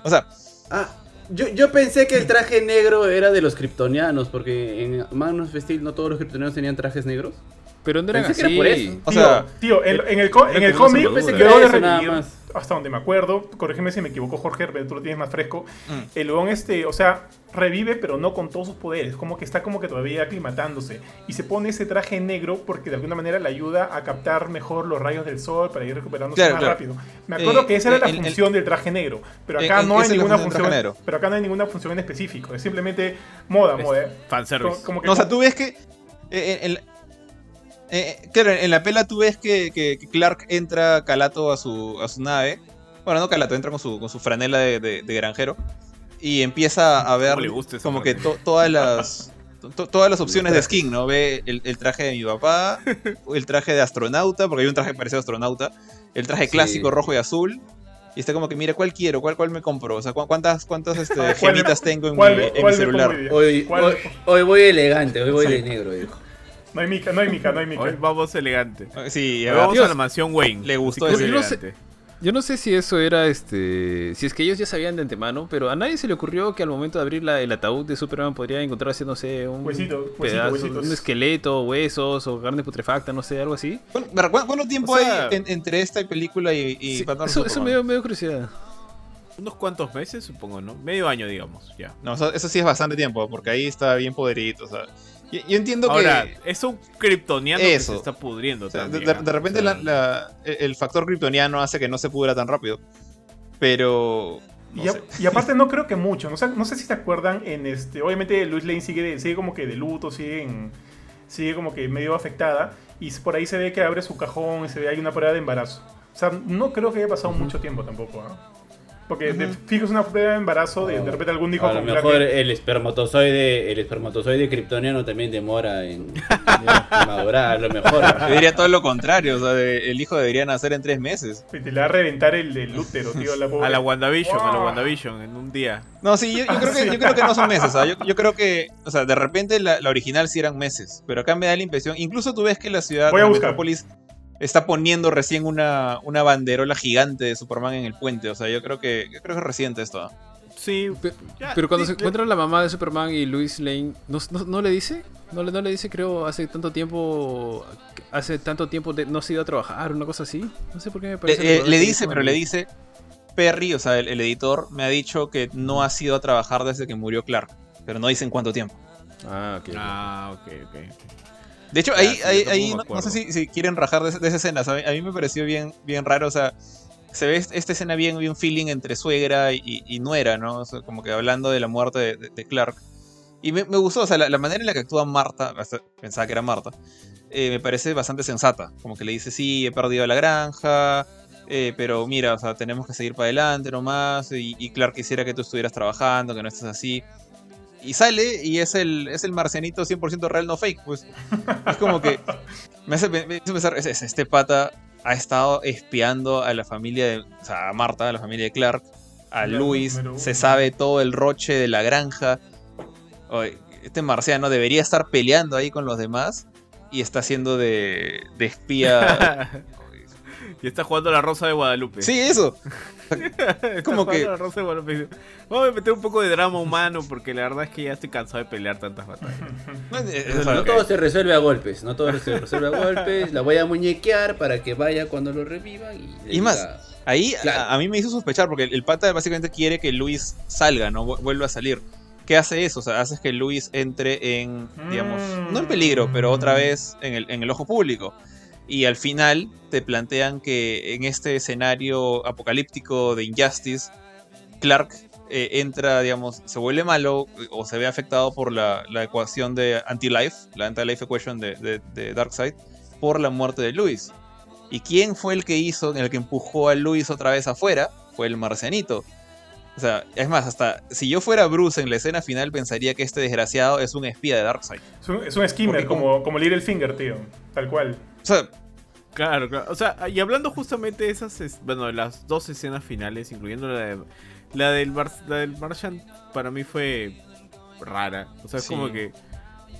O sea, Ah, yo, yo pensé que el traje negro era de los kryptonianos, porque en Man of Steel no todos los kryptonianos tenían trajes negros. Pero no eran Pensé así. que era por eso. o tío, sea, tío, en, en el, en el una cómic soldadura. quedó de Hasta donde me acuerdo, corrígeme si me equivoco, Jorge, pero tú lo tienes más fresco. Mm. El huevón este, o sea, revive, pero no con todos sus poderes. Como que está como que todavía aclimatándose. Y se pone ese traje negro porque de alguna manera le ayuda a captar mejor los rayos del sol para ir recuperándose Claro, más claro. rápido. Me acuerdo Eh, que esa era la el- el- función del traje negro. Pero acá eh, no hay esa es la ninguna función del función. traje negro. Pero acá no hay ninguna función en específico. Es simplemente moda, Es moda. Fanservice. Como, como que No, o sea, tú ves que. eh, eh, claro, en la pela tú ves que, que- que Clark entra calato a su, a su nave. Bueno, no calato, entra con su, con su franela de, de- de granjero. Y empieza a ver ¿Cómo le gusta esa como que to- todas las. to- todas las opciones de skin, ¿no? Ve el, el traje de mi papá, el traje de astronauta, porque hay un traje que parece astronauta, el traje Sí. clásico rojo y azul, y está como que, mira, ¿cuál quiero? ¿Cuál, cuál me compro? O sea, ¿cu- ¿cuántas, cuántas este, Ah, ¿cuál me- gemitas tengo en, ¿Cuál, mi, en celular? hoy? Hoy, ¿Cuál hoy, me- hoy voy elegante, hoy voy Sí. de negro, hijo. No hay mica, no hay mica, no hay mica. Hoy vamos elegante. Sí, Hoy a vamos a la mansión Wayne. le gustó ese- Yo no sé- elegante. Yo no sé si eso era este. Si es que ellos ya sabían de antemano, pero a nadie se le ocurrió que al momento de abrir la- el ataúd de Superman podría encontrarse, no sé, un Huesito, huesito, pedazo, huesitos. un esqueleto, huesos o carne putrefacta, no sé, algo así. ¿Cuánto, ¿cuánto- cuánto tiempo O sea- hay en- entre esta película y, y Sí, Batman eso, eso Superman? me dio, me dio curiosidad. Unos cuantos meses, supongo, ¿no? Medio año, digamos, ya. No, eso, eso sí es bastante tiempo, porque ahí está bien poderito. O sea, yo, yo entiendo Ahora, que es un kryptoniano que Eso. se está pudriendo o sea, de, también. de- de repente O sea, la- la- el factor kryptoniano hace que no se pudra tan rápido. Pero. no Y, a- sé. y aparte no creo que mucho, no sé, no sé si te acuerdan en este, obviamente Luis Lane sigue, de- sigue como que de luto, sigue, en- sigue como que medio afectada y por ahí se ve que abre su cajón y se ve hay una prueba de embarazo. O sea, no creo que haya pasado mucho tiempo tampoco, ¿ah? Porque de fijo es una prueba de embarazo, de, de repente algún dijo a lo con mejor el espermatozoide, el espermatozoide kryptoniano también demora en, en madurar, a lo mejor. Yo diría todo lo contrario. O sea, de- el hijo debería nacer en tres meses. y te le va a reventar el, el útero, tío, la pobre. A la WandaVision, a la Wow. WandaVision, en un día. No, sí, yo, yo Ah, creo, que, yo creo que no son meses. sea, yo, yo creo que, o sea, de repente la, la original sí eran meses, pero acá me da la impresión, incluso tú ves que la ciudad, Voy a la buscar. Metrópolis, está poniendo recién una, una banderola gigante de Superman en el puente. O sea, yo creo que, yo creo que es reciente esto. Sí, Pero cuando sí, se encuentra la mamá de Superman y Luis Lane, ¿no, no, no le dice? ¿No le, no le dice, creo, hace tanto tiempo, hace tanto tiempo de- no se ha ido a trabajar, una cosa así? No sé por qué me Le, parece. eh, le que dice, pero le dice, Perry, o sea, el, el editor, me ha dicho que no ha sido a trabajar desde que murió Clark, pero no dicen cuánto tiempo. Ah, ok. ok. Ah, ok, ok. De hecho, Ya, ahí, sí, ahí, ahí no, sé si, si quieren rajar de, de esa escena. A mí me pareció bien, bien raro. O sea, se ve est- esta escena bien, bien feeling entre suegra y, y nuera, ¿no? O sea, como que hablando de la muerte de, de- de Clark. Y me, me gustó, o sea, la, la manera en la que actúa Marta, pensaba que era Marta, eh, me parece bastante sensata. Como que le dice, sí, he perdido la granja, eh, pero mira, o sea, tenemos que seguir para adelante nomás. Y, y Clark quisiera que tú estuvieras trabajando, que no estés así. Y sale y es el, es el marcianito 100% real, no fake. Pues es como que me hace, me hace pensar, es- es- este pata ha estado espiando a la familia de, o sea, a Marta, a la familia de Clark, a Luis, se sabe todo el roche de la granja. Oye, este marciano debería estar peleando ahí con los demás y está haciendo de, de espía. y está jugando la Rosa de Guadalupe. sí, eso. Como que- la Rosa de Guadalupe. Dice, Vamos a meter un poco de drama humano porque la verdad es que ya estoy cansado de pelear tantas batallas. No, eh, No ok. todo se resuelve a golpes, no todo se resuelve a golpes. La voy a muñequear para que vaya cuando lo revivan. Y, Y más, Ahí Claro. a, a mí me hizo sospechar porque el, el pata básicamente quiere que Luis salga, ¿no? Vu- Vuelva a salir. ¿Qué hace eso? O sea, hace que Luis entre en, digamos, no en peligro, pero otra vez en el, en el ojo público. Y al final te plantean que en este escenario apocalíptico de Injustice, Clark eh, entra, digamos, se vuelve malo eh, o se ve afectado por la, la ecuación de anti-life, la anti-life equation de, de, de Darkseid, por la muerte de Luis. ¿Y quién fue el que hizo, el que empujó a Luis otra vez afuera? Fue el marcianito. O sea, es más, hasta si yo fuera Bruce en la escena final, pensaría que este desgraciado es un espía de Darkseid. Es un, es un skimmer, como, como Littlefinger, tío. Tal cual. O sea, Claro, claro. O sea, y hablando justamente de esas, es- bueno, de las dos escenas finales, incluyendo la, de, la, del, Mar- la del Martian, para mí fue rara. O sea, es Sí. como que...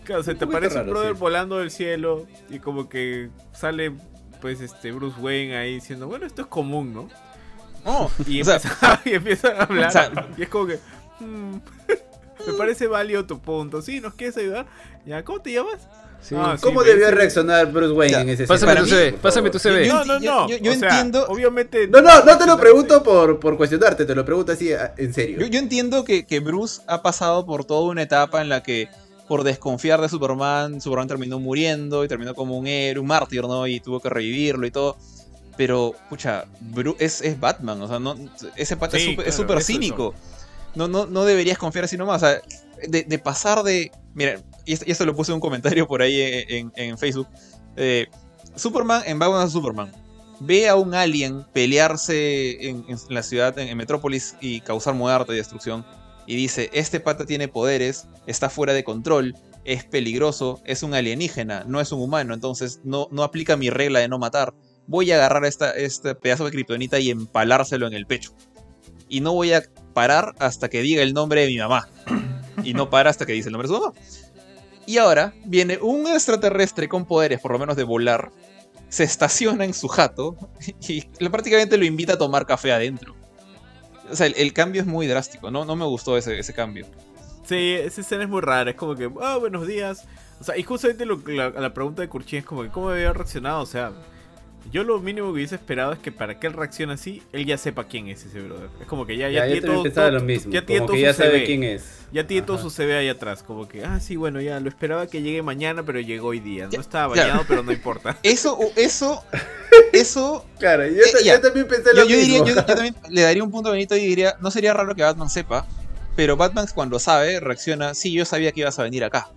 Claro, te aparece un brother sí. volando del cielo y como que sale, pues, este Bruce Wayne ahí diciendo, bueno, esto es común, ¿no? no, Y, sea, empieza, y empiezan a hablar. O sea- y es como que... "Mm, me parece válido tu punto. Sí, ¿nos quieres ayudar? Ya, ¿cómo te llamas? Sí. Ah, sí, ¿Cómo debió reaccionar Bruce Wayne Ya, en ese Pásame tu mí- CV, pásame tu CV. Yo- No, no, no. yo- yo o sea, entiendo- Obviamente. No, no, no te lo pregunto por, por cuestionarte, te lo pregunto así en serio. Yo, yo entiendo que, que Bruce ha pasado por toda una etapa en la que, por desconfiar de Superman, Superman terminó muriendo y terminó como un héroe, un mártir, ¿no? Y tuvo que revivirlo y todo. Pero, pucha, Bru- es, es Batman, o sea, no, ese pata es Sí, súper- es eso, cínico. No, no, no deberías confiar así nomás. O sea, de, de pasar de. Mira, y esto, lo puse un comentario por ahí en, en- Facebook. eh, Superman en Batman Superman. Ve a un alien pelearse en, la ciudad, en, en Metrópolis, y causar muerte y destrucción. Y dice: Este pata tiene poderes, está fuera de control, es peligroso, es un alienígena, no es un humano, entonces no, no aplica mi regla de no matar. Voy a agarrar esta, este pedazo de kriptonita y empalárselo en el pecho. Y no voy a parar hasta que diga el nombre de mi mamá. Y no para hasta que dice el nombre de su mamá. Y ahora viene un extraterrestre con poderes, por lo menos de volar, se estaciona en su jato y prácticamente lo invita a tomar café adentro. O sea, el, cambio es muy drástico, ¿no? No me gustó ese, ese cambio. Sí, esa escena es muy rara. Es como que, ah, buenos días. O sea, y justamente lo, la, la pregunta de Kurchin es como que, ¿cómo había reaccionado? O sea, yo lo mínimo que hubiese esperado es que para que él reaccione así, él ya sepa quién es ese brother. Es como que ya, ya, ya, tiene todo, todo- lo mismo. ya tiene como todo que ya su sabe CV. quién es. Ya tiene todo su CV ahí atrás, como que, ah, sí, bueno, ya lo esperaba que llegue mañana, pero llegó hoy día. No Ya, estaba bañado, pero no importa. Eso, eso, eso. Claro, yo, Eh, yo también pensé Yo, lo yo diría, mismo. yo, yo también le daría un punto a Benito y diría, no sería raro que Batman sepa, pero Batman cuando sabe reacciona, sí, yo sabía que ibas a venir acá.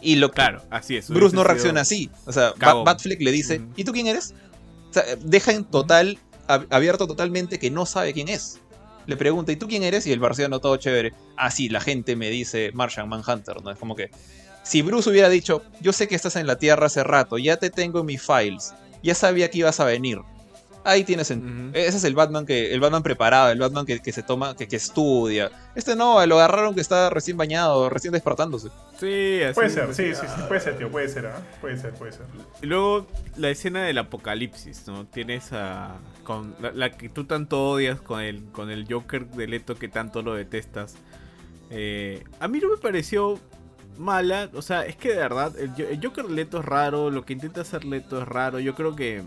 Y lo Claro, así es. Bruce no sido- reacciona así. O sea, Bat-. Batfleck le dice. ¿y tú quién eres? Deja en total, ab- abierto totalmente que no sabe quién es. Le pregunta, ¿y tú quién eres? Y el marciano todo chévere. Ah, sí, la gente me dice Martian Manhunter, ¿no? Es como que. Si Bruce hubiera dicho, yo sé que estás en la Tierra hace rato, ya te tengo en mis files, ya sabía que ibas a venir. Ahí tienes. Ese es el Batman que. El Batman preparado, el Batman que, que se toma, que, que estudia. Este no, lo agarraron que está recién bañado, recién despertándose. Sí, así Puede es, ser, sí, es. sí, sí, puede ser, tío, puede ser, ¿ah? Puede ser, puede ser. Y luego la escena del apocalipsis, ¿no? Tienes a. Con la, la que tú tanto odias con el, con el Joker de Leto que tanto lo detestas. Eh, a mí no me pareció mala. O sea, es que de verdad, el Joker de Leto es raro. Lo que intenta hacer Leto es raro. Yo creo que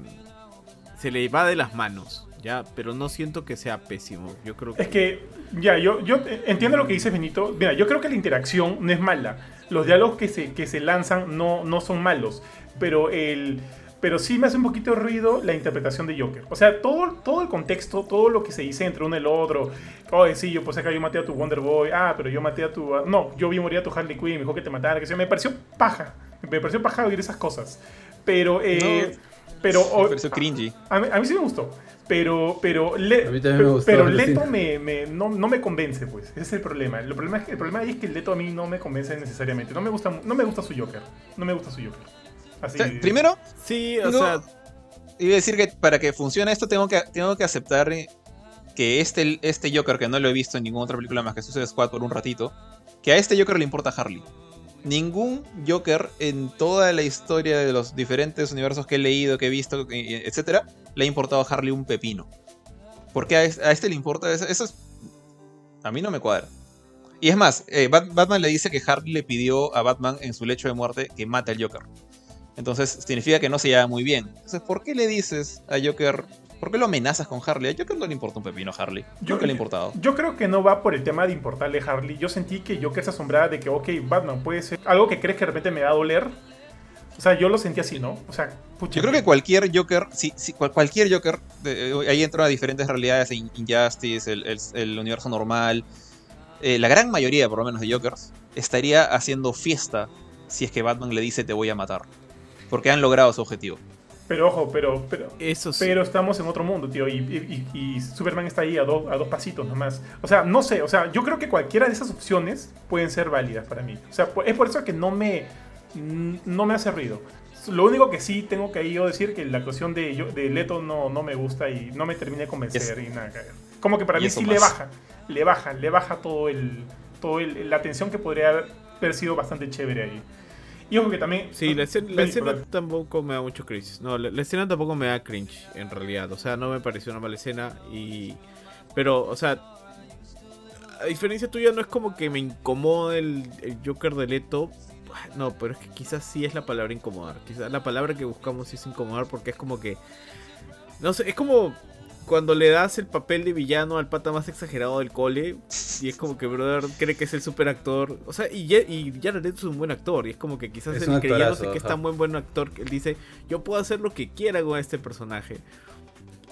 se le va de las manos, ¿ya? Pero no siento que sea pésimo. Yo creo que. Es que, ya, yo, yo entiendo lo que dices, Benito. Mira, yo creo que la interacción no es mala. Los diálogos que se, que se lanzan no, no son malos. Pero el. Pero sí me hace un poquito de ruido la interpretación de Joker. O sea, todo, todo el contexto, todo lo que se dice entre uno y el otro. Oye, sí, yo pues acá yo maté a tu Wonder Boy. Ah, pero yo maté a tu. No, yo vi morir a tu Harley Quinn. Me dijo que te matara. Que sea, me pareció paja. Me pareció paja oír esas cosas. Pero, eh, pero. Me pareció cringy. A mí, a mí sí me gustó. Pero, pero, Le- A mí también me pero, gustó, pero. Leto me, me- no, no me convence, pues. Ese es el problema. El problema, es que, el problema ahí es que el Leto a mí no me convence necesariamente. No me gusta, no me gusta su Joker. No me gusta su Joker. Así. O sea, primero, Sí, o No. sea. iba a decir que para que funcione esto tengo que, tengo que aceptar que este, este Joker, que no lo he visto en ninguna otra película más que Suicide Squad por un ratito, que a este Joker le importa Harley. Ningún Joker en toda la historia de los diferentes universos que he leído, que he visto, eh, etcétera, le ha importado a Harley un pepino. ¿Por qué a es- a este le importa? Eso, eso es. A mí no me cuadra. Y es más, eh, Bat- Batman le dice que Harley le pidió a Batman en su lecho de muerte que mate al Joker. Entonces significa que no se lleva muy bien. Entonces, ¿por qué le dices a Joker? ¿Por qué lo amenazas con Harley? A Joker no le importa un pepino a Harley. Yo- Nunca le ha importado. Yo creo que no va por el tema de importarle a Harley. Yo sentí que Joker se asombraba de que, ok, Batman puede ser algo que crees que de repente me va a doler. O sea, yo lo sentí así, ¿no? O sea, pucha. Yo creo que cualquier Joker, sí, sí, cual- cualquier Joker, eh, ahí entran a diferentes realidades, In- Injustice, el, el- el universo normal, eh, la gran mayoría, por lo menos, de Jokers, estaría haciendo fiesta si es que Batman le dice te voy a matar. Porque han logrado su objetivo. Pero ojo, pero, pero, Eso sí. Pero estamos en otro mundo, tío, y, y- y- Superman está ahí a, dos a dos pasitos nomás. O sea, no sé, o sea, yo creo que cualquiera de esas opciones pueden ser válidas para mí. O sea, es por eso que no me, no me hace ruido. Lo único que sí tengo que yo decir que la actuación de, yo- de Leto no, no me gusta y no me termina de convencer y nada. Como que para mí sí le más. baja, le baja, le baja todo el, todo el, la atención que podría haber sido bastante chévere ahí. Y ojo que también... Sí, la escena, la tampoco me da mucho cringe. No, la, la escena tampoco me da cringe, en realidad. O sea, no me pareció una mala escena. y Pero, o sea, a diferencia tuya, no es como que me incomode el, el Joker de Leto. No, pero es que quizás sí es la palabra incomodar. Quizás la palabra que buscamos sí es incomodar porque es como que. No sé, es como cuando le das el papel de villano al pata más exagerado del cole y es como que brother cree que es el super actor o sea y, y Jared Leto es un buen actor y es como que quizás Es él que es tan buen buen actor que él dice yo puedo hacer lo que quiera con este personaje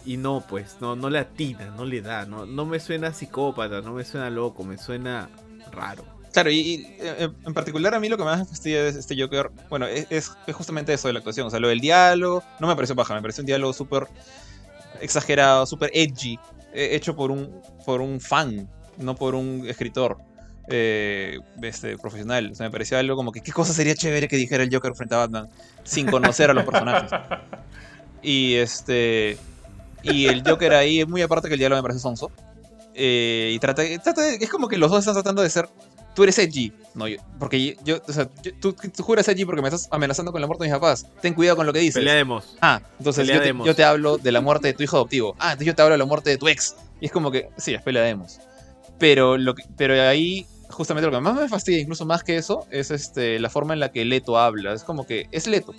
y no pues no no le atina no le da no no me suena psicópata no me suena loco me suena raro Claro, y, y, eh, en particular a mí lo que más me fastidia de este Joker, bueno, es, es- es justamente eso de la actuación. O sea, lo del diálogo, no me pareció baja, me pareció un diálogo súper exagerado, súper edgy, eh, hecho por un, por un fan, no por un escritor eh, este, profesional. O sea, me pareció algo como que qué cosa sería chévere que dijera el Joker frente a Batman, sin conocer a los personajes. Y este. Y el Joker ahí, muy aparte que el diálogo me parece sonso. eh, y trata, trata de- es como que los dos están tratando de ser. Tú eres edgy. No, yo, porque yo, o sea, yo- tú, tú juras edgy porque me estás amenazando con la muerte de mis papás. Ten cuidado con lo que dices. pelearemos Ah, entonces yo te, Peleademos. yo te hablo de la muerte de tu hijo adoptivo. Ah, entonces yo te hablo de la muerte de tu ex. Y es como que, sí, es peleademos. Pero, lo que, pero ahí, justamente lo que más me fastidia, incluso más que eso, es este, la forma en la que Leto habla. Es como que es Leto.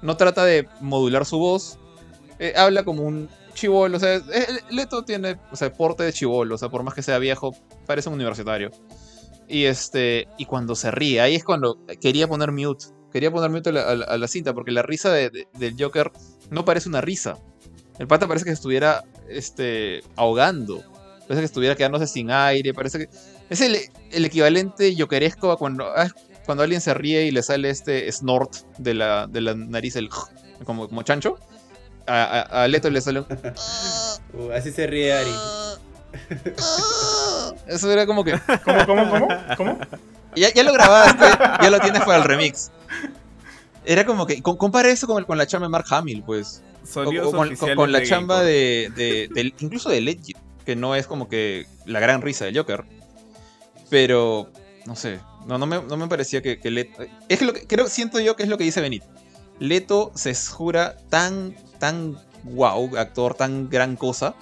No trata de modular su voz. eh, habla como un chivolo. O sea, eh, Leto tiene o sea, porte de chivolo. O sea, por más que sea viejo, parece un universitario. Y este y cuando se ríe, ahí es cuando quería poner mute. Quería poner mute a la, a la- a la cinta, porque la risa de- de- del Joker no parece una risa. El pata parece que estuviera este, ahogando. Parece que estuviera quedándose sin aire. Parece que. Es el, el equivalente jokeresco a cuando, ah, cuando alguien se ríe y le sale este snort de la, de la nariz, el como, como chancho. A, a- a Leto le sale un. Uh, así se ríe Ari. Eso era como que. ¿Cómo, cómo, cómo? ¿Cómo? Ya, ya lo grabaste, ya lo tienes para el remix. Era como que. con- Compara eso con, el- con la chamba de Mark Hamill, pues. O- Sonidos o con, con- oficiales con la de chamba de, incluso de Legit, que no es como que la gran risa del Joker. Pero, no sé, no, no, me, no me parecía que, que Leto... Es que lo que creo, siento yo que es lo que dice Benito. Leto se jura tan, tan wow, actor, tan gran cosa,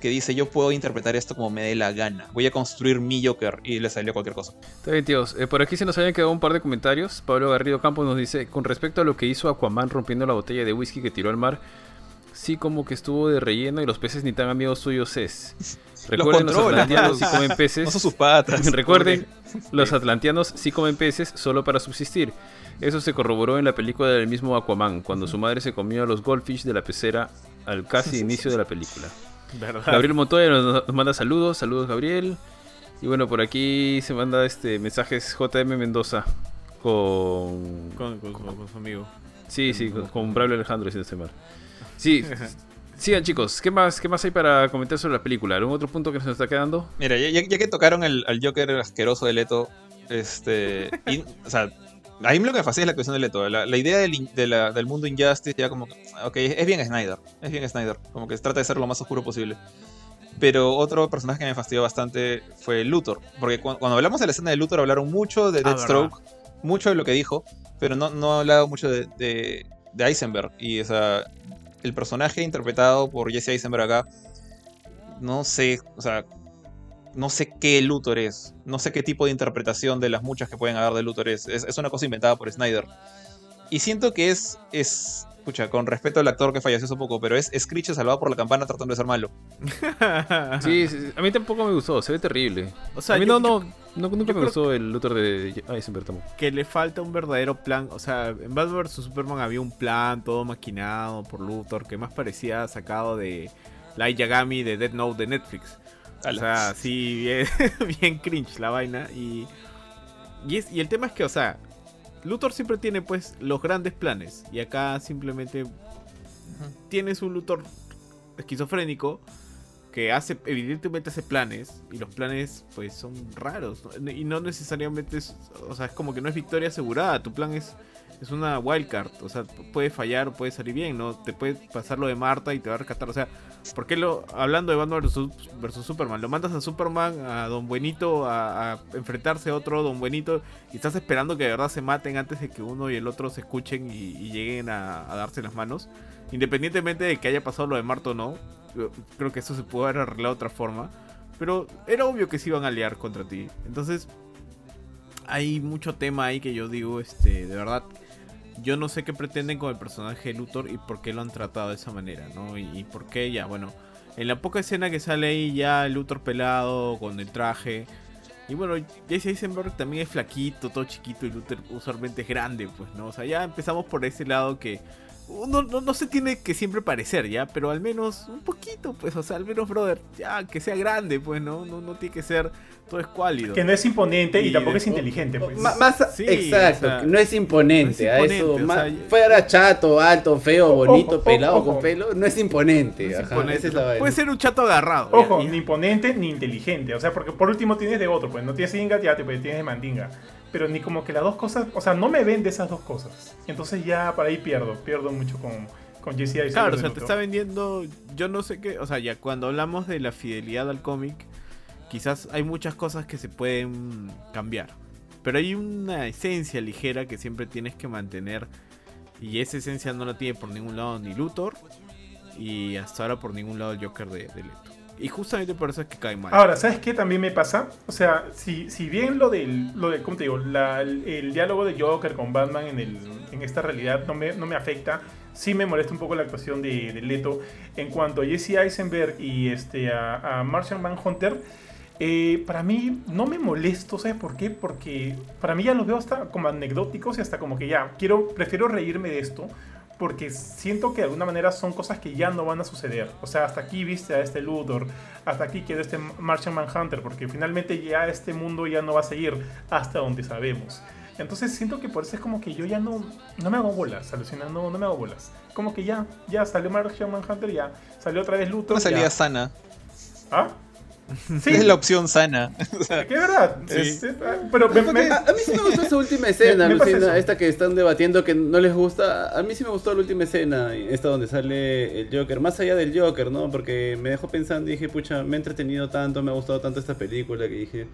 que dice yo puedo interpretar esto como me dé la gana. Voy a construir mi Joker y le salió cualquier cosa. Está bien, tíos. Eh, por aquí se nos habían quedado un par de comentarios. Pablo Garrido Campos nos dice, con respecto a lo que hizo Aquaman rompiendo la botella de whisky que tiró al mar, sí como que estuvo de relleno y los peces ni tan amigos suyos es. Recuerden, los controla, atlanteanos sí comen peces. No son sus patas. Recuerden, los atlanteanos sí comen peces solo para subsistir. Eso se corroboró en la película del mismo Aquaman, cuando su madre se comió a los goldfish de la pecera al casi inicio de la película. ¿Verdad? Gabriel Montoya nos, nos manda saludos, saludos Gabriel. Y bueno, por aquí se manda este mensajes JM Mendoza con... Con, con- con- con su amigo. Sí, sí, con, con Braulio Alejandro, si no estoy mal. Sí, sigan chicos, ¿qué más, ¿qué más hay para comentar sobre la película? ¿Algún otro punto que nos está quedando? Mira, ya, ya- que tocaron el, al Joker asqueroso de Leto, este. o sea, a mí lo que me fascina es la actuación de Leto. La, la idea del, in- de la- del mundo Injustice, ya como. que, Ok, es bien Snyder. Es bien Snyder. Como que trata de ser lo más oscuro posible. Pero otro personaje que me fastidió bastante fue Luthor. Porque cu- cuando hablamos de la escena de Luthor, hablaron mucho de Ah, Deathstroke, mucho de lo que dijo, pero no, no ha hablado mucho de, de, de Eisenberg. Y o sea, el personaje interpretado por Jesse Eisenberg acá, no sé, o sea, no sé qué Luthor es. No sé qué tipo de interpretación de las muchas que pueden haber de Luthor es. Es, es una cosa inventada por Snyder. Y siento que es, es, escucha, con respeto al actor que falleció hace poco, pero es Screech salvado por la campana tratando de ser malo. Sí, sí, a mí tampoco me gustó, se ve terrible. O sea, a mí yo- no, no, no- nunca me gustó el Luthor de Eisenberg tampoco. que le falta un verdadero plan. O sea, en Batman vs Superman había un plan todo maquinado por Luthor que más parecía sacado de Light Yagami de Dead Note de Netflix. O sea, sí, bien, bien cringe la vaina. Y, y, es- y el tema es que, o sea, Luthor siempre tiene pues los grandes planes. Y acá simplemente tienes un Luthor esquizofrénico que hace, evidentemente hace planes. Y los planes pues son raros. ¿no? Y no necesariamente es, o sea, es como que no es victoria asegurada. Tu plan es, es una wildcard. O sea, puede fallar o puede salir bien, ¿no? Te puede pasar lo de Marta y te va a rescatar. O sea, ¿Por qué lo, hablando de Batman versus, Superman, lo mandas a Superman, a Don Buenito, a, enfrentarse a otro Don Buenito y estás esperando que de verdad se maten antes de que uno y el otro se escuchen y, lleguen a, darse las manos? Independientemente de que haya pasado lo de Marta o no, creo que eso se puede haber arreglado de otra forma. Pero era obvio que se iban a liar contra ti. Entonces, hay mucho tema ahí que yo digo, este, de verdad, yo no sé qué pretenden con el personaje de Luthor y por qué lo han tratado de esa manera, ¿no? Y, por qué ya, bueno, en la poca escena que sale ahí ya Luthor pelado con el traje. Y bueno, Jesse Eisenberg también es flaquito, todo chiquito y Luthor usualmente es grande, pues, ¿no? O sea, ya empezamos por ese lado que no, no, no se tiene que siempre parecer, ¿ya? Pero al menos un poquito, pues, o sea, al menos, brother, ya, que sea grande, pues, ¿no? No, no tiene que ser todo escuálido. Que no es imponente y, Y tampoco es después- inteligente, pues. Ma- Más, Sí, exacto, o sea, no es imponente. no es a imponente, eso, o sea, fuera chato, alto, feo, bonito, ojo, pelado ojo. con pelo, no es imponente. No es ajá, imponente, esa es. Puede ser un chato agarrado. ya, Ojo, y- ni imponente ni inteligente. O sea, porque por último tienes de otro, pues no tienes de Ingatiate, pues tienes de Mandinga. Pero ni como que las dos cosas, o sea, no me vende esas dos cosas. Entonces ya para ahí pierdo, pierdo mucho con, con Eisenberg. Claro, o sea, te está vendiendo, yo no sé qué, o sea, ya cuando hablamos de la fidelidad al cómic, quizás hay muchas cosas que se pueden cambiar, pero hay una esencia ligera que siempre tienes que mantener y esa esencia no la tiene por ningún lado ni Luthor y hasta ahora por ningún lado el Joker de, de Leto. Y justamente por eso es que cae mal. Ahora, ¿sabes qué también me pasa? O sea, si, si bien lo del, lo de, ¿cómo te digo? El diálogo de Joker con Batman en, el, en esta realidad no me, no me afecta, sí me molesta un poco la actuación de, de Leto. En cuanto a Jesse Eisenberg y este, a, a Martian Manhunter, eh, para mí no me molesto, ¿sabes por qué? Porque para mí ya los veo hasta como anecdóticos y hasta como que ya, quiero, prefiero reírme de esto porque siento que de alguna manera son cosas que ya no van a suceder. O sea, hasta aquí viste a este Luthor, hasta aquí quedó este Martian Manhunter, porque finalmente ya este mundo ya no va a seguir hasta donde sabemos. Entonces siento que por eso es como que yo ya no, no me hago bolas, alucina, no, no me hago bolas. Como que ya, ya salió Martian Manhunter, ya salió otra vez Luthor. Una salida ya. sana. ¿Ah? Sí, Es la opción sana. O sea, es verdad. Sí. Es- es- pero me- me- A, a mí sí me gustó esa última escena, Me- me pasa Lucina, eso. esta que están debatiendo que no les gusta. A mí sí me gustó la última escena, esta donde sale el Joker, más allá del Joker, ¿no? Porque me dejó pensando y dije, pucha, me he entretenido tanto, me ha gustado tanto esta película que dije,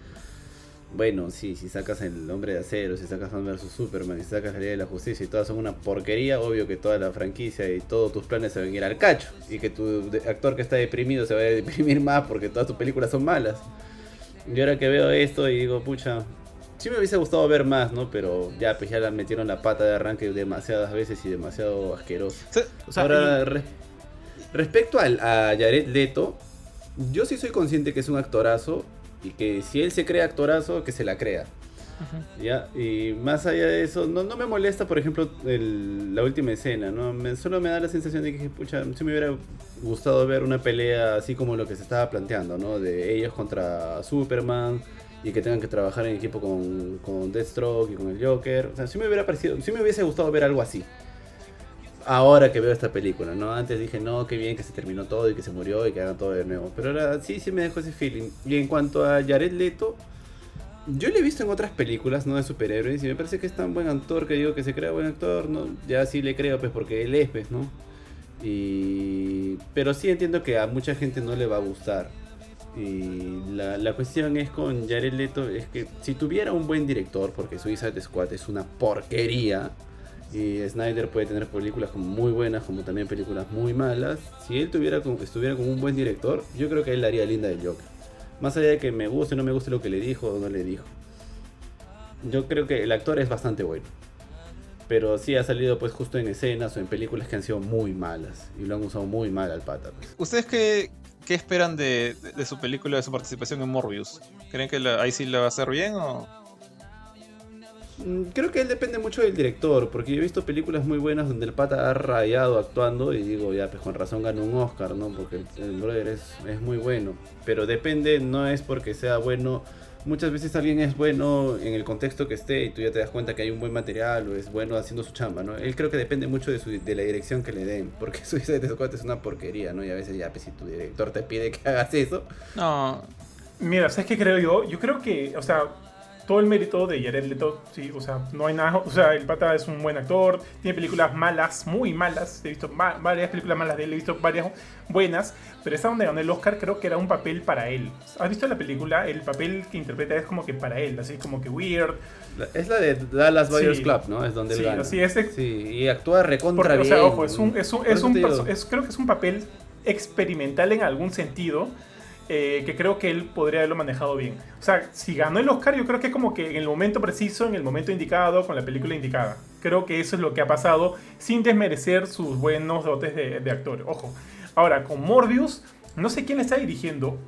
bueno, sí, si sacas el Hombre de Acero, si sacas Batman vs Superman, si sacas la Ley de la Justicia y todas son una porquería, obvio que toda la franquicia y todos tus planes se van a ir al cacho. Y que tu actor que está deprimido se va a deprimir más porque todas tus películas son malas. Y ahora que veo esto y digo, pucha, sí me hubiese gustado ver más, ¿no? Pero ya, pues ya la metieron la pata de arranque demasiadas veces y demasiado asqueroso. se- O sea, Ahora, y- re- respecto al, a Jared Leto, yo sí soy consciente que es un actorazo y que si él se crea actorazo, que se la crea. ¿Ya? Y más allá de eso, no, no me molesta, por ejemplo, el- la última escena, ¿no? Me- solo me da la sensación de que, pucha, sí me hubiera gustado ver una pelea así como lo que se estaba planteando, ¿no? De ellos contra Superman y que tengan que trabajar en equipo con, con Deathstroke y con el Joker. O sea, sí me hubiera parecido, sí me hubiese gustado ver algo así. Ahora que veo esta película, ¿no? Antes dije, no, qué bien que se terminó todo y que se murió y que hagan todo de nuevo. Pero ahora sí, sí me dejó ese feeling. Y en cuanto a Jared Leto, yo lo he visto en otras películas, ¿no? De superhéroes y me parece que es tan buen actor que digo que se crea buen actor, ¿no? Ya sí le creo, pues, porque él es, pues, ¿no? Y... Pero sí entiendo que a mucha gente no le va a gustar. Y la, la cuestión es con Jared Leto, es que si tuviera un buen director, porque Suicide Squad es una porquería, y Snyder puede tener películas como muy buenas, como también películas muy malas. Si él tuviera estuviera con un buen director, yo creo que él haría linda del Joker. Más allá de que me guste o no me guste lo que le dijo o no le dijo. Yo creo que el actor es bastante bueno. Pero sí ha salido pues justo en escenas o en películas que han sido muy malas. Y lo han usado muy mal al pata. pues. ¿Ustedes qué, qué esperan de su película, de su participación en Morbius? ¿Creen que la- ahí sí la va a hacer bien o...? Mm, Creo que él depende mucho del director, porque yo he visto películas muy buenas donde el pata ha rayado actuando y digo, ya, pues con razón ganó un Oscar, ¿no? Porque el, el brother es, es muy bueno. Pero depende, no es porque sea bueno. Muchas veces alguien es bueno en el contexto que esté y tú ya te das cuenta que hay un buen material o es bueno haciendo su chamba, ¿no? Él creo que depende mucho de, su, de la dirección que le den, porque Suicide Squad es una porquería, ¿no? Y a veces ya, pues si tu director te pide que hagas eso, No, Mira, ¿sabes qué creo yo? Yo creo que, o sea, todo el mérito de Jared Leto, sí, o sea, no hay nada, o sea, el pata es un buen actor, tiene películas malas, muy malas, he visto ma- varias películas malas de él, he visto varias buenas, pero esa donde ganó el Oscar creo que era un papel para él. ¿Has visto la película? El papel que interpreta es como que para él, así como que weird, Es la de Dallas Buyers Sí. Club, ¿no? Es donde Sí, él gana. así es. Sí, y actúa recontra Porque, o bien. sea, ojo, es un, es un, es un es- creo que es un papel experimental en algún sentido. Eh, que creo que él podría haberlo manejado bien. O sea, si ganó el Oscar, yo creo que es como que en el momento preciso, en el momento indicado, con la película indicada. Creo que eso es lo que ha pasado, sin desmerecer sus buenos dotes de, actor. Ojo. Ahora, con Morbius, no sé quién está dirigiendo.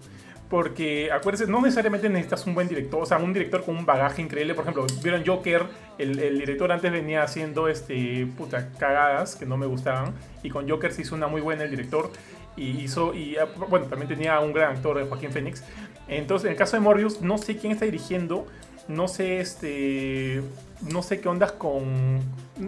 Porque, acuérdense, no necesariamente necesitas un buen director, o sea, un director con un bagaje increíble. Por ejemplo, vieron Joker, el, el director antes venía haciendo, este, puta, cagadas que no me gustaban. Y con Joker se hizo una muy buena el director. Y hizo, y bueno, también tenía un gran actor, Joaquín Phoenix. Entonces, en el caso de Morbius, no sé quién está dirigiendo, no sé, este, no sé qué ondas con...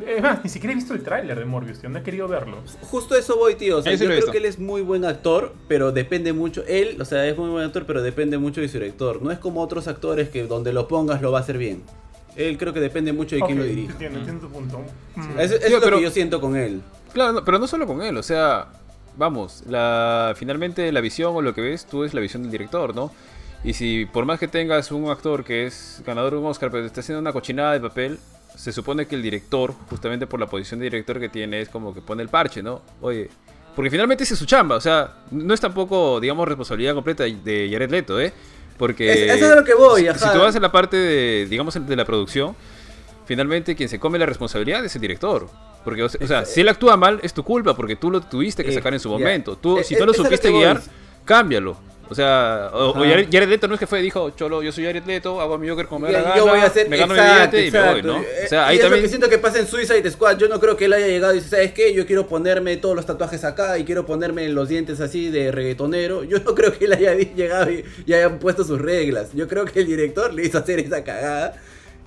Es más, ni siquiera he visto el tráiler de Morbius, tío, no he querido verlo. Justo eso voy, tío. O sea, yo creo que él es muy buen actor, pero depende mucho. Él, o sea, es muy buen actor, pero depende mucho de su director. No es como otros actores que donde lo pongas lo va a hacer bien. Él creo que depende mucho de quién lo dirige. Entiendo, entiendo tu punto. Mm. Eso, eso Tío, es lo pero- que yo siento con él. Claro, no, pero no solo con él, o sea, vamos, la, finalmente la visión o lo que ves tú es la visión del director, ¿no? Y si por más que tengas un actor que es ganador de un Oscar, pero te está haciendo una cochinada de papel, se supone que el director, justamente por la posición de director que tiene, es como que pone el parche, ¿no? Oye, porque finalmente esa es su chamba, o sea, no es tampoco, digamos, responsabilidad completa de Jared Leto, ¿eh? Porque... Es- eso es a lo que voy, si- ajá. Si tú vas a la parte de, digamos, de la producción, finalmente quien se come la responsabilidad es el director. Porque, o sea, si él actúa mal, es tu culpa, porque tú lo tuviste que Eh, sacar en su momento. Tú, Eh, si eh, tú lo eso es lo supiste guiar, cámbialo. O sea, o, o. Jared, Jared Leto no es que fue, dijo, Cholo, yo soy Jared Leto, hago a mi Joker como me da la yo gana, voy a hacer me gano exacto, mi billete y me voy. ¿no? O sea, y ahí es lo también... que siento que pasa en Suicide Squad. Yo no creo que él haya llegado y dice, ¿sabes qué? Yo quiero ponerme todos los tatuajes acá y quiero ponerme los dientes así de reggaetonero. Yo no creo que él haya llegado y, y hayan puesto sus reglas. Yo creo que el director le hizo hacer esa cagada.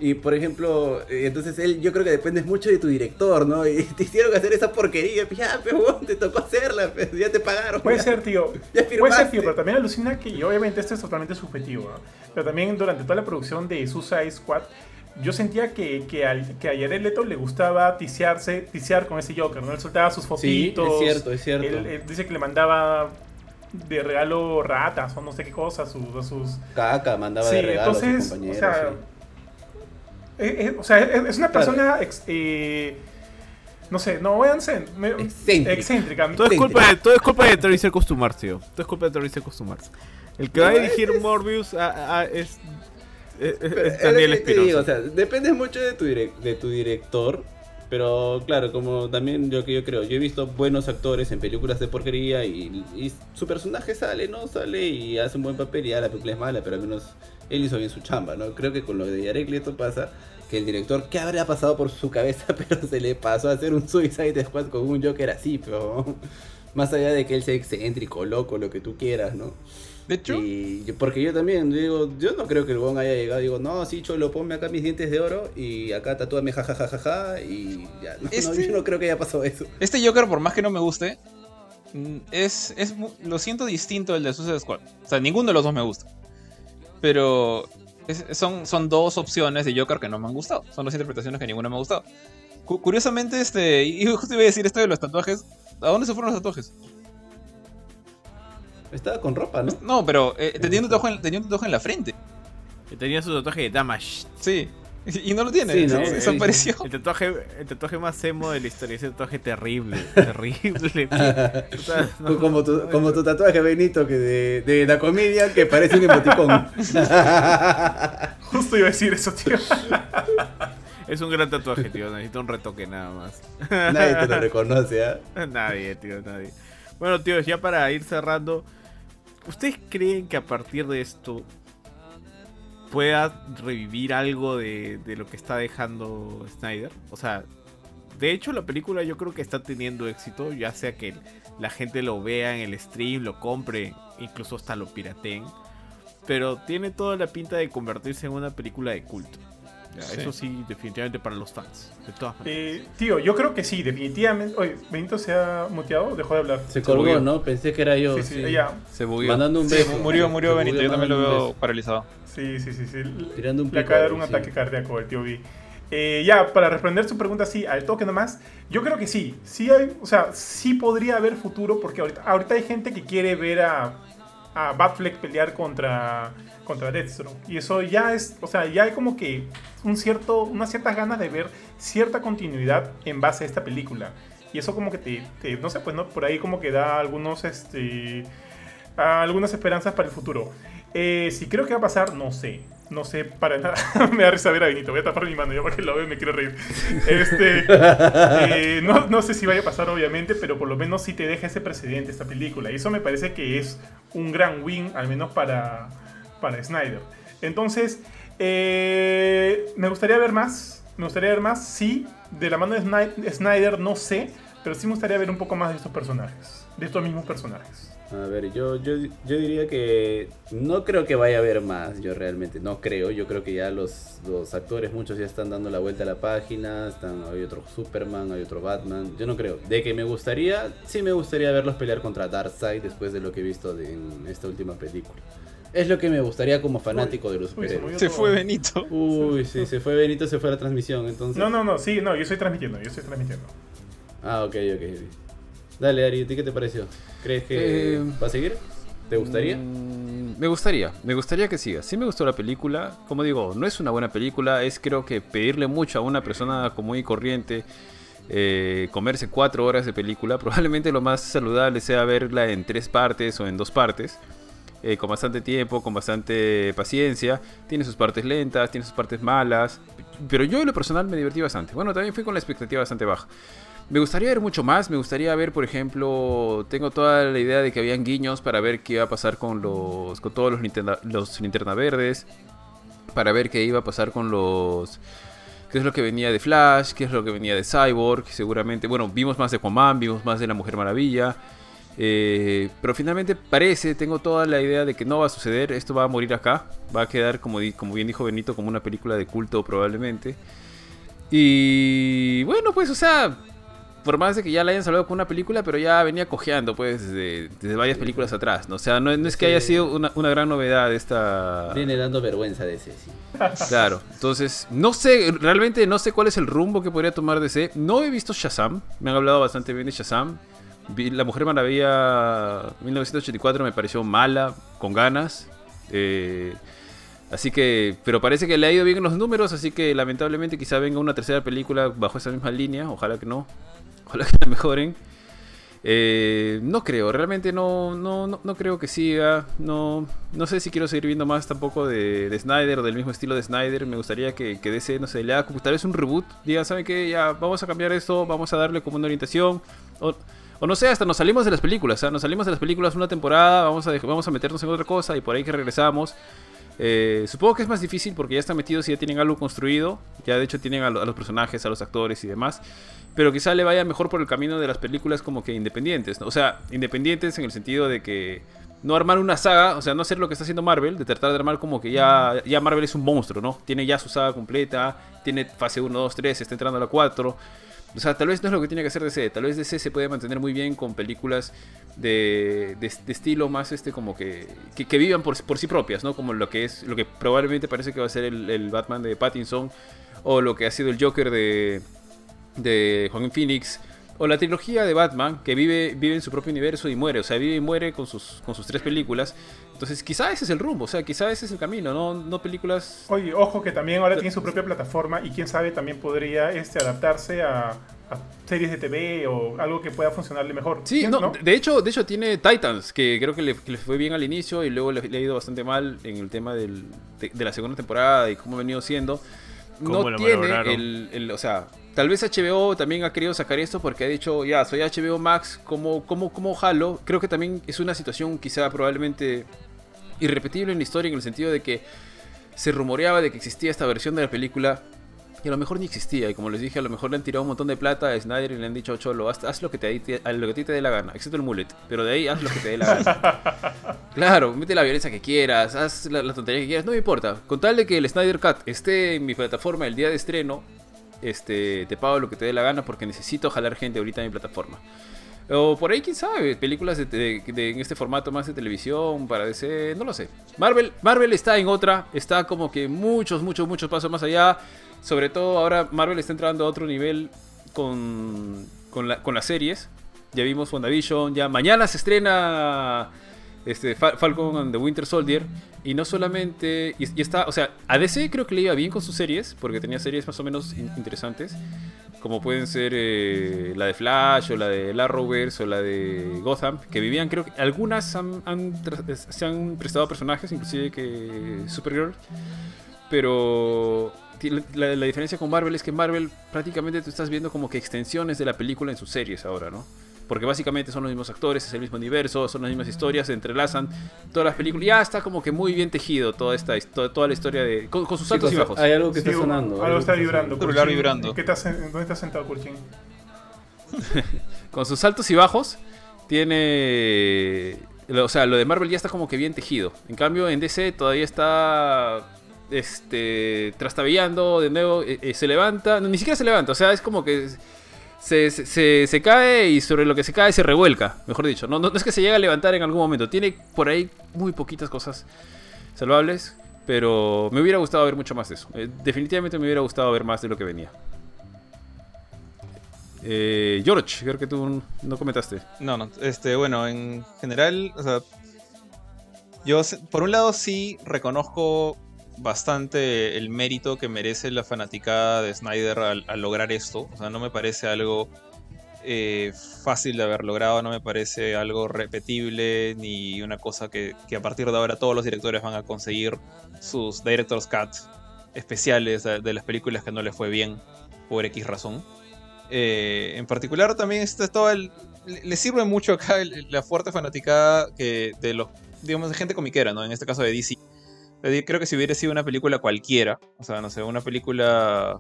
Y por ejemplo, eh, entonces él, yo creo que depende mucho de tu director, ¿no? Y te hicieron hacer esa porquería, pues ya, pero weón, te tocó hacerla, pues, ya te pagaron. Puede ya. ser, tío. Ya Puede ser, tío, pero también alucina que, obviamente esto es totalmente subjetivo, ¿no? pero también durante toda la producción de Suicide Squad, yo sentía que, que, al- que a Jared Leto le gustaba tisearse, tisear con ese Joker, ¿no? Él soltaba sus Sí, fotitos. es cierto, es cierto. Él, él dice que le mandaba de regalo ratas o no sé qué cosas a sus... a sus... Caca, mandaba Sí, de regalo a sus entonces, o compañeros. sea, sí. Eh, eh, o sea, es es una Claro. persona... ex- eh, no sé, no voy a Excéntrica. excéntrica. Todo es culpa de, todo es culpa de Terry Costumars, tío. Todo es culpa de Terry Costumars. El que va a dirigir es- Morbius a- a- es, es, es Pero es Daniel Espinosa. o sea, depende mucho de tu, direc- de tu director. Pero claro, como también yo que yo creo, yo he visto buenos actores en películas de porquería y, su personaje sale, ¿no? Sale y hace un buen papel y ya la película es mala, pero al menos él hizo bien su chamba, ¿no? Creo que con lo de Jared Leto pasa que el director, ¿qué habrá pasado por su cabeza? Pero se le pasó a hacer un Suicide Squad con un Joker así, pero más allá de que él sea excéntrico, loco, lo que tú quieras, ¿no? Y yo- porque yo también digo, yo no creo que el Gon haya llegado, digo, no, sí, cholo, ponme acá mis dientes de oro y acá tatúame jajajajaja y ya. No, no, Este- yo no creo que haya pasado eso. este Joker, por más que no me guste, mm, es, es lo siento distinto del de Suicide Squad. O sea, ninguno de los dos me gusta. Pero es- son, son dos opciones de Joker que no me han gustado. Son dos interpretaciones que ninguna me ha gustado. Cu- curiosamente, este, y justo iba a decir esto de los tatuajes. ¿A dónde se fueron los tatuajes? Estaba con ropa, ¿no? No, pero eh, tenía, un tatuaje en, tenía un tatuaje en la frente. Tenía su tatuaje de Damage. Sí. Y no lo tiene. Sí, ¿no? Sí, Desapareció. El tatuaje, el tatuaje más emo de la historia. Ese tatuaje terrible. Terrible. No- como, tu, como tu tatuaje, Benito, que de, de la comedia que parece un emoticón. Justo iba a decir eso, tío. Es un gran tatuaje, tío. Necesita un retoque nada más. Nadie te lo reconoce, ¿ah? Nadie, tío, nadie. Bueno, tíos, ya para ir cerrando, ¿ustedes creen que a partir de esto pueda revivir algo de, lo que está dejando Snyder? O sea, de hecho la película yo creo que está teniendo éxito, ya sea que la gente lo vea en el stream, lo compre, incluso hasta lo pirateen, pero tiene toda la pinta de convertirse en una película de culto. Ya, Sí. Eso sí, definitivamente para los fans, de todas maneras. Eh, tío, yo creo que sí, definitivamente. Oye, Benito se ha muteado, dejó de hablar. Se colgó, bugueó. ¿no? Pensé que era yo. sí, sí, sí. ya. Se bugueó. Mandando un Sí, beso. murió, murió Se Benito. Yo también lo veo paralizado. Sí, sí, sí. sí. Tirando un Le acaba de dar un sí. ataque cardíaco el tío B. Eh, ya, para responder su pregunta así, al toque nomás, yo creo que sí. Sí hay, o sea, sí podría haber futuro porque ahorita, ahorita hay gente que quiere ver a, a Batfleck pelear contra, contra Deathstroke. Y eso ya es, o sea, ya hay como que un cierto, unas ciertas ganas de ver cierta continuidad en base a esta película. Y eso como que te, no sé, pues no, por ahí como que da algunos, este... algunas esperanzas para el futuro. Eh, si creo que va a pasar, no sé. No sé para nada. me da risa ver a Benito. Voy a tapar mi mano ya para que lo vea me quiero reír. Este, eh, no, no, sé si vaya a pasar, obviamente, pero por lo menos sí te deja ese precedente esta película. Y eso me parece que es un gran win, al menos para, para Snyder. Entonces, eh, me gustaría ver más. Me gustaría ver más. Sí, de la mano de Snyder no sé. Pero sí me gustaría ver un poco más de estos personajes. De estos mismos personajes. A ver, yo, yo, yo diría que no creo que vaya a haber más, yo realmente no creo, yo creo que ya los, los actores, muchos ya están dando la vuelta a la página, están, hay otro Superman, hay otro Batman, yo no creo. De que me gustaría, sí me gustaría verlos pelear contra Darkseid después de lo que he visto en esta última película. Es lo que me gustaría como fanático de los superhéroes. se, fue Benito. Uy, sí, se fue Benito, se fue la transmisión, entonces... No, no, no, sí, no, yo estoy transmitiendo, yo estoy transmitiendo. Ah, ok, ok. Dale, Ari, ¿qué te pareció? ¿Crees que eh, va a seguir? ¿Te gustaría? Mm, me gustaría, me gustaría que siga. Sí me gustó la película. Como digo, no es una buena película. Es creo que pedirle mucho a una persona común y corriente eh, comerse cuatro horas de película. Probablemente lo más saludable sea verla en tres partes o en dos partes. Eh, con bastante tiempo, con bastante paciencia. Tiene sus partes lentas, tiene sus partes malas. Pero yo en lo personal me divertí bastante. Bueno, también fui con la expectativa bastante baja. Me gustaría ver mucho más, me gustaría ver, por ejemplo, tengo toda la idea de que habían guiños para ver qué iba a pasar con los con todos los los linterna verdes, para ver qué iba a pasar con los qué es lo que venía de Flash, qué es lo que venía de Cyborg, seguramente, bueno, vimos más de Aquaman, vimos más de la Mujer Maravilla, eh, pero finalmente parece, tengo toda la idea de que no va a suceder, esto va a morir acá, va a quedar, como, como bien dijo Benito, como una película de culto probablemente. Y bueno, pues, o sea, por más de que ya la hayan salvado con una película, pero ya venía cojeando, pues, desde, varias películas atrás, ¿no? O sea, no, es que haya sido una, gran novedad esta... Viene dando vergüenza de ese, sí. Claro, entonces, no sé, realmente no sé cuál es el rumbo que podría tomar DC. No he visto Shazam, me han hablado bastante bien de Shazam. La Mujer Maravilla 1984 me pareció mala, con ganas. Eh, así que, pero parece que le ha ido bien en los números, así que lamentablemente quizá venga una tercera película bajo esa misma línea, ojalá que no que la mejoren. Eh, no creo, realmente no, no, no, creo que siga. No, no sé si quiero seguir viendo más tampoco de, de Snyder o del mismo estilo de Snyder. Me gustaría que, que no sé, le haga tal vez un reboot. Diga, ¿saben qué? Ya vamos a cambiar esto, vamos a darle como una orientación. O, o no sé, hasta nos salimos de las películas. ¿ah? Nos salimos de las películas una temporada, vamos a, vamos a meternos en otra cosa y por ahí que regresamos. Eh, supongo que es más difícil porque ya están metidos y ya tienen algo construido. Ya de hecho tienen a, los personajes, a los actores y demás. Pero quizá le vaya mejor por el camino de las películas como que independientes. O sea, independientes en el sentido de que no armar una saga, o sea, no hacer lo que está haciendo Marvel, de tratar de armar como que ya, ya Marvel es un monstruo, ¿no? Tiene ya su saga completa, tiene fase 1, 2, 3, está entrando a la 4. O sea, tal vez no es lo que tiene que hacer DC. Tal vez DC se puede mantener muy bien con películas de, de, estilo más este como que, que, vivan por, por, sí propias, ¿no? Como lo que es, lo que probablemente parece que va a ser el, el Batman de Pattinson o lo que ha sido el Joker de, de Joaquin Phoenix o la trilogía de Batman que vive, vive en su propio universo y muere, o sea, vive y muere con sus, con sus tres películas. Entonces, quizá ese es el rumbo, o sea, quizá ese es el camino, no, no películas... Oye, ojo que también ahora tiene su propia plataforma y quién sabe también podría este, adaptarse a, series de TV o algo que pueda funcionarle mejor. Sí, no, De, hecho, de hecho tiene Titans, que creo que le, fue bien al inicio y luego le, ha ido bastante mal en el tema del, de, la segunda temporada y cómo ha venido siendo. No tiene el, el, o sea, Tal vez HBO también ha querido sacar esto porque ha dicho, ya, soy HBO Max, ¿cómo, cómo, cómo jalo? Creo que también es una situación quizá probablemente irrepetible en la historia en el sentido de que se rumoreaba de que existía esta versión de la película y a lo mejor ni existía. Y como les dije, a lo mejor le han tirado un montón de plata a Snyder y le han dicho, Cholo, haz, lo, que te, lo que a ti te dé la gana, excepto el mullet. Pero de ahí haz lo que te dé la gana. claro, mete la violencia que quieras, haz la, la, tontería que quieras, no me importa. Con tal de que el Snyder Cut esté en mi plataforma el día de estreno, este, te pago lo que te dé la gana porque necesito jalar gente ahorita en mi plataforma. O por ahí, quién sabe, películas de, en este formato más de televisión para DC, no lo sé. Marvel, Marvel está en otra, está como que muchos, muchos, muchos pasos más allá. Sobre todo ahora Marvel está entrando a otro nivel con, con, con las series. Ya vimos WandaVision, ya mañana se estrena este, Falcon and the Winter Soldier. Y no solamente. Y, está. O sea, a DC creo que le iba bien con sus series. Porque tenía series más o menos interesantes. como pueden ser eh, la de Flash o la de Arrowverse o la de Gotham, que vivían, creo que algunas han- se han prestado personajes, inclusive que Supergirl, pero la, la diferencia con Marvel es que Marvel prácticamente tú estás viendo como que extensiones de la película en sus series ahora, ¿no? Porque básicamente son los mismos actores, es el mismo universo, son las mismas historias, se entrelazan todas las películas. Ya está como que muy bien tejido toda esta toda la historia de con, con sus altos y bajos. Hay algo que Sí, está sonando. Algo está vibrando. Vibrando. ¿Qué estás en- ¿Dónde estás sentado, Kurchin? con sus altos y bajos, tiene. O sea, lo de Marvel ya está como que bien tejido. En cambio, en DC todavía está. Este. Trastabillando, de nuevo. eh, eh, se levanta. No, ni siquiera se levanta. O sea, es como que. Se, se- cae y sobre lo que se cae se revuelca. Mejor dicho. No, es que se llegue a levantar en algún momento. Tiene por ahí muy poquitas cosas salvables. Pero me hubiera gustado ver mucho más de eso. Eh, definitivamente me hubiera gustado ver más de lo que venía. Eh, George, creo que tú no comentaste. No, no, este, bueno, en general, o sea, yo por un lado sí reconozco bastante el mérito que merece la fanaticada de Snyder al, lograr esto. O sea, no me parece algo eh, fácil de haber logrado, no me parece algo repetible, ni una cosa que, a partir de ahora todos los directores van a conseguir sus Director's Cut especiales de, las películas que no les fue bien por X razón. Eh, en particular también este, todo el, le, sirve mucho acá la fuerte fanaticada que de los, digamos, de gente comiquera, ¿no? En este caso de DC. Creo que si hubiera sido una película cualquiera, o sea, no sé, una película...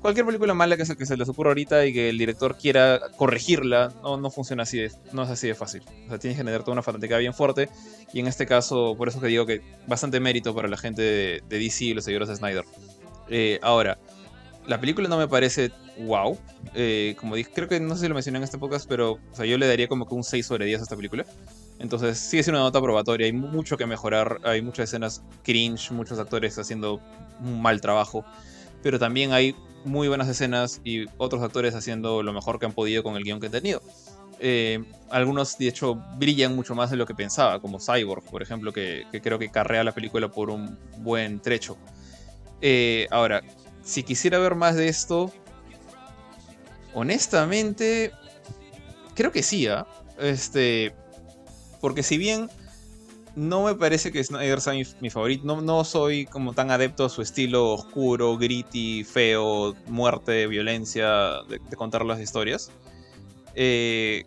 Cualquier película mala que se, que se les ocurra ahorita y que el director quiera corregirla, no, no funciona así, de, no es así de fácil. O sea, tienes que tener toda una fanaticada bien fuerte. Y en este caso, por eso que digo que bastante mérito para la gente de, de DC y los seguidores de Snyder. Eh, ahora, la película no me parece wow. Eh, como dije, creo que no sé si lo mencioné en este podcast, pero o sea, yo le daría como que un 6 sobre 10 a esta película. Entonces sigue siendo una nota probatoria, hay mu- mucho que mejorar, hay muchas escenas cringe, muchos actores haciendo un mal trabajo, pero también hay muy buenas escenas y otros actores haciendo lo mejor que han podido con el guion que han tenido. Eh, algunos, de hecho, brillan mucho más de lo que pensaba, como Cyborg, por ejemplo, que, creo que carrea la película por un buen trecho. Eh, ahora, si quisiera ver más de esto, honestamente, creo que sí, ¿ah? Este, porque si bien no me parece que Snyder sea mi, favorito, no, soy como tan adepto a su estilo oscuro, gritty, feo, muerte, violencia, de, contar las historias. Eh,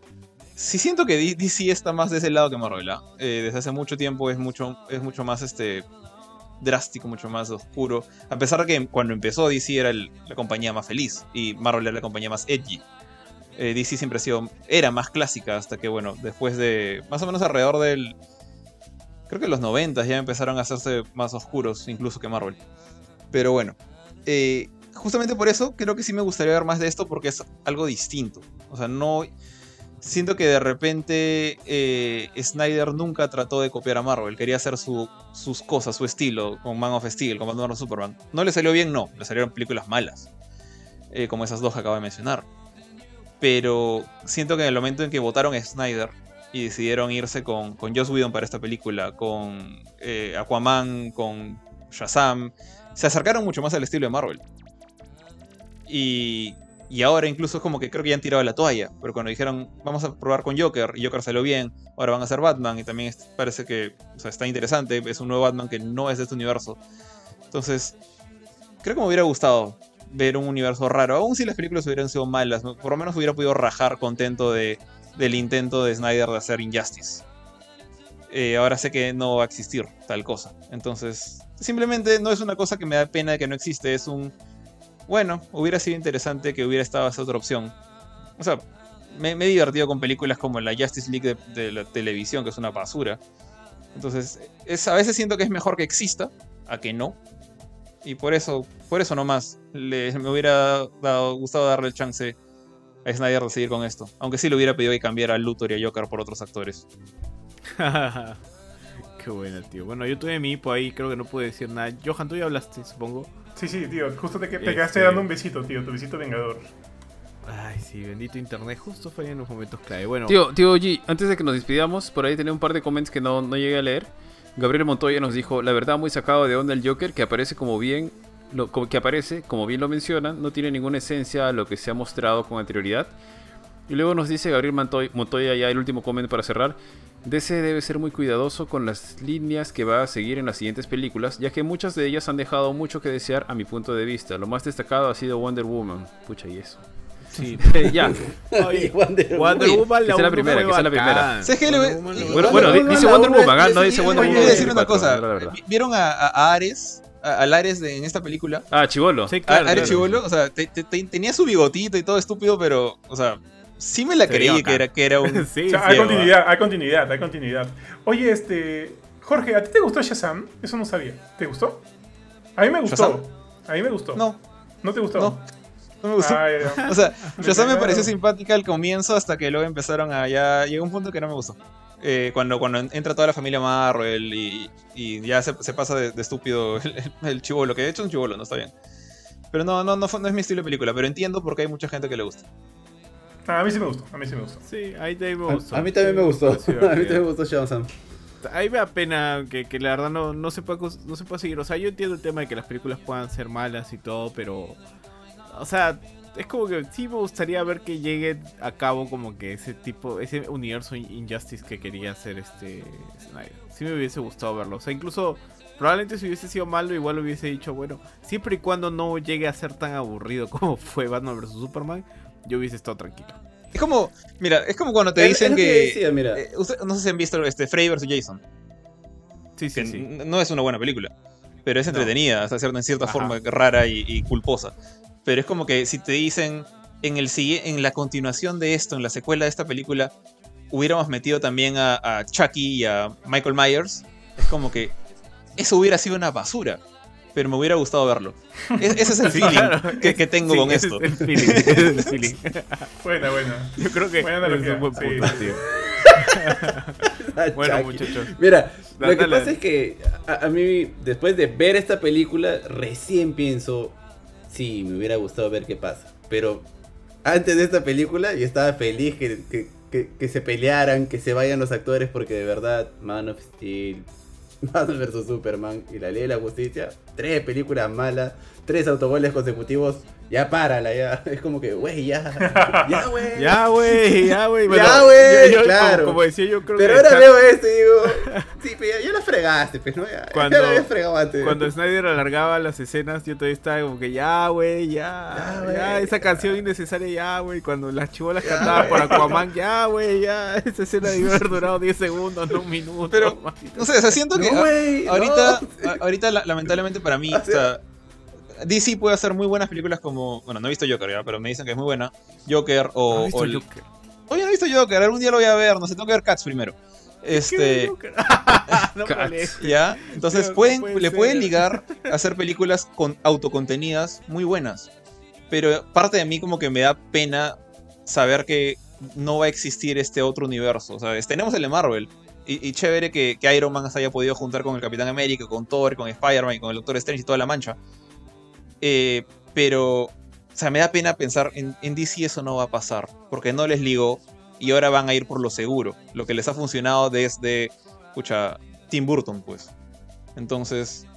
sí siento que DC está más de ese lado que Marvel, ¿ah? Eh, desde hace mucho tiempo es mucho, más este drástico, mucho más oscuro. A pesar de que cuando empezó DC era la compañía más feliz y Marvel era la compañía más edgy. Eh, DC siempre ha sido, era más clásica hasta que, bueno, después de, más o menos alrededor del, creo que los 90 ya empezaron a hacerse más oscuros incluso que Marvel. Pero bueno, eh, justamente por eso creo que sí me gustaría ver más de esto porque es algo distinto. O sea, no... Siento que de repente eh, Snyder nunca trató de copiar a Marvel, quería hacer su- sus cosas, su estilo, con Man of Steel, con Batman Superman. No le salió bien, no, le salieron películas malas, como esas dos que acabo de mencionar. Pero siento que en el momento en que votaron a Snyder y decidieron irse con, con Joss Whedon para esta película, con eh, Aquaman, con Shazam, se acercaron mucho más al estilo de Marvel. Y, y ahora incluso es como que creo que ya han tirado la toalla, pero cuando dijeron vamos a probar con Joker y Joker salió bien, ahora van a hacer Batman y también parece que o sea, está interesante, es un nuevo Batman que no es de este universo. Entonces, creo que me hubiera gustado ver un universo raro, aun si las películas hubieran sido malas, por lo menos hubiera podido rajar contento de, del intento de Snyder de hacer Injustice. Eh, ahora sé que no va a existir tal cosa. Entonces, simplemente no es una cosa que me da pena de que no existe, es un... Bueno, hubiera sido interesante que hubiera estado esa otra opción. O sea, me, he divertido con películas como la Justice League de, la televisión, que es una basura. Entonces, es, a veces siento que es mejor que exista, a que no. Y por eso, por eso nomás, le, me hubiera dado, gustado darle el chance a Snyder de seguir con esto. Aunque sí le hubiera pedido que cambiara a Luthor y a Joker por otros actores. Qué buena, tío. Bueno, yo tuve mi hipo ahí, creo que no pude decir nada. Johan, tú ya hablaste, supongo. Sí, sí, tío. Justo te, te Este- quedaste dando un besito, tío. Tu besito vengador. Ay, sí, bendito internet. Justo fue en los momentos clave. Bueno, Tío, tío G, antes de que nos despidamos, por ahí tenía un par de comments que no, no llegué a leer. Gabriel Montoya nos dijo, la verdad muy sacado de onda el Joker, que aparece como bien lo que aparece, como bien lo mencionan, no tiene ninguna esencia a lo que se ha mostrado con anterioridad. Y luego nos dice Gabriel Montoya ya el último comentario para cerrar. DC debe ser muy cuidadoso con las líneas que va a seguir en las siguientes películas, ya que muchas de ellas han dejado mucho que desear a mi punto de vista. Lo más destacado ha sido Wonder Woman. Pucha, y eso. Sí. ya. Oye, Wonder Wonder Woman que sea la primera, que sea la primera. Bueno, Wonder bueno, dice la Wonder Woman, no dice Wonder Woman. voy a decir una 24, cosa. la verdad. ¿Vi- ¿Vieron a, a Ares? Al Ares de- en esta película. Ah, Chivolo. Sí, claro. Ares claro. Chibolo, o sea, te- te- te- tenía su bigotito y todo estúpido, pero, o sea, sí me la creí que era, que era un. Sí, O sea, hay continuidad, hay continuidad, hay continuidad. Oye, este. Jorge, ¿a ti te gustó Shazam? Eso no sabía. ¿Te gustó? A mí me gustó. ¿Shazam? A mí me gustó. No, ¿No te gustó? no, no me gustó. Ya. O sea, Shazam me pareció simpática al comienzo hasta que luego empezaron a ya llegó un punto que no me gustó. Eh, cuando, cuando entra toda la familia Marvel y, y ya se, se pasa de, de estúpido el, el, chivolo, que de hecho es un chivolo, no está bien. Pero no, no, no, fue- no es mi estilo de película, pero entiendo por qué hay mucha gente que le gusta. Ah, a mí sí me gustó. A mí sí me gustó. Sí, ahí también me A, gustó. a mí también me gustó. Sí, a mí también me gustó Shazam. Ahí me da pena que, que la verdad no, no, se pueda, no se pueda seguir. O sea, yo entiendo el tema de que las películas puedan ser malas y todo, pero. O sea, es como que sí me gustaría ver que llegue a cabo como que ese tipo, ese universo in- Injustice que quería hacer este Snyder. Sí me hubiese gustado verlo. O sea, incluso probablemente si hubiese sido malo, igual hubiese dicho, bueno, siempre y cuando no llegue a ser tan aburrido como fue Batman vs Superman, yo hubiese estado tranquilo. Es como, mira, es como cuando te Es- dicen es que. decía, mira. eh, usted- no sé si han visto este Freddy vs. Jason, Sí, que sí, sí. no es una buena película, pero es No. entretenida, hasta cierta, en cierta Ajá. forma rara y, y culposa. Pero es como que si te dicen en, el, en la continuación de esto, en la secuela de esta película, hubiéramos metido también a, a Chucky y a Michael Myers, es como que eso hubiera sido una basura. Pero me hubiera gustado verlo. Es- ese es el feeling claro. que, que tengo Sí, con ese esto. Es el feeling, ese es el feeling. Buena, buena. Yo creo que Buena es analogía, un buen sí. punto, tío. Bueno, muchachos. Mira, lo que pasa es que a, a mí, después de ver esta película, recién pienso, sí, me hubiera gustado ver qué pasa. Pero antes de esta película, yo estaba feliz que, que- que- que se pelearan, que se vayan los actores, porque de verdad, Man of Steel, Batman vs Superman y la Ley de la Justicia, tres películas malas, tres autogoles consecutivos, ya párala, ya. Es como que, güey, ya, ya, güey. Ya, güey, ya, güey. Bueno, Ya, güey, claro. Como, como decía, yo creo Pero que ahora veo esto y digo, sí, pero ya, ya la fregaste, pues, ¿no? Ya, Cuando- ya la habías fregado antes. cuando Snyder alargaba las escenas, yo todavía estaba como que ya, güey, ya. Ya, Ya, güey. esa canción innecesaria, ya, güey. Cuando las chivolas cantaban por Aquaman, ya, güey, ya. Esa escena debió haber durado 10 segundos, no un minuto. Pero, No sé, o sea, siento que No, a- güey, ahorita, no. a- ahorita la- lamentablemente para mí, O o sea, DC puede hacer muy buenas películas como, bueno, no he visto Joker ya, pero me dicen que es muy buena. Joker o, ¿Has visto o el- Joker? Oye, no he visto Joker, algún día lo voy a ver, no sé, tengo que ver Cats primero. ¿Qué Este, no ya, entonces no pueden, puede le ser. pueden ligar a hacer películas con autocontenidas muy buenas. Pero parte de mí como que me da pena saber que no va a existir este otro universo. ¿sabes? Tenemos el de Marvel. Y, chévere que, Iron Man se haya podido juntar con el Capitán América, con Thor, con Spider-Man, con el Doctor Strange y toda la mancha. Eh, pero, o sea, me da pena pensar en, en DC eso no va a pasar. Porque no les ligó y ahora van a ir por lo seguro. Lo que les ha funcionado desde, escucha, Tim Burton, pues. Entonces,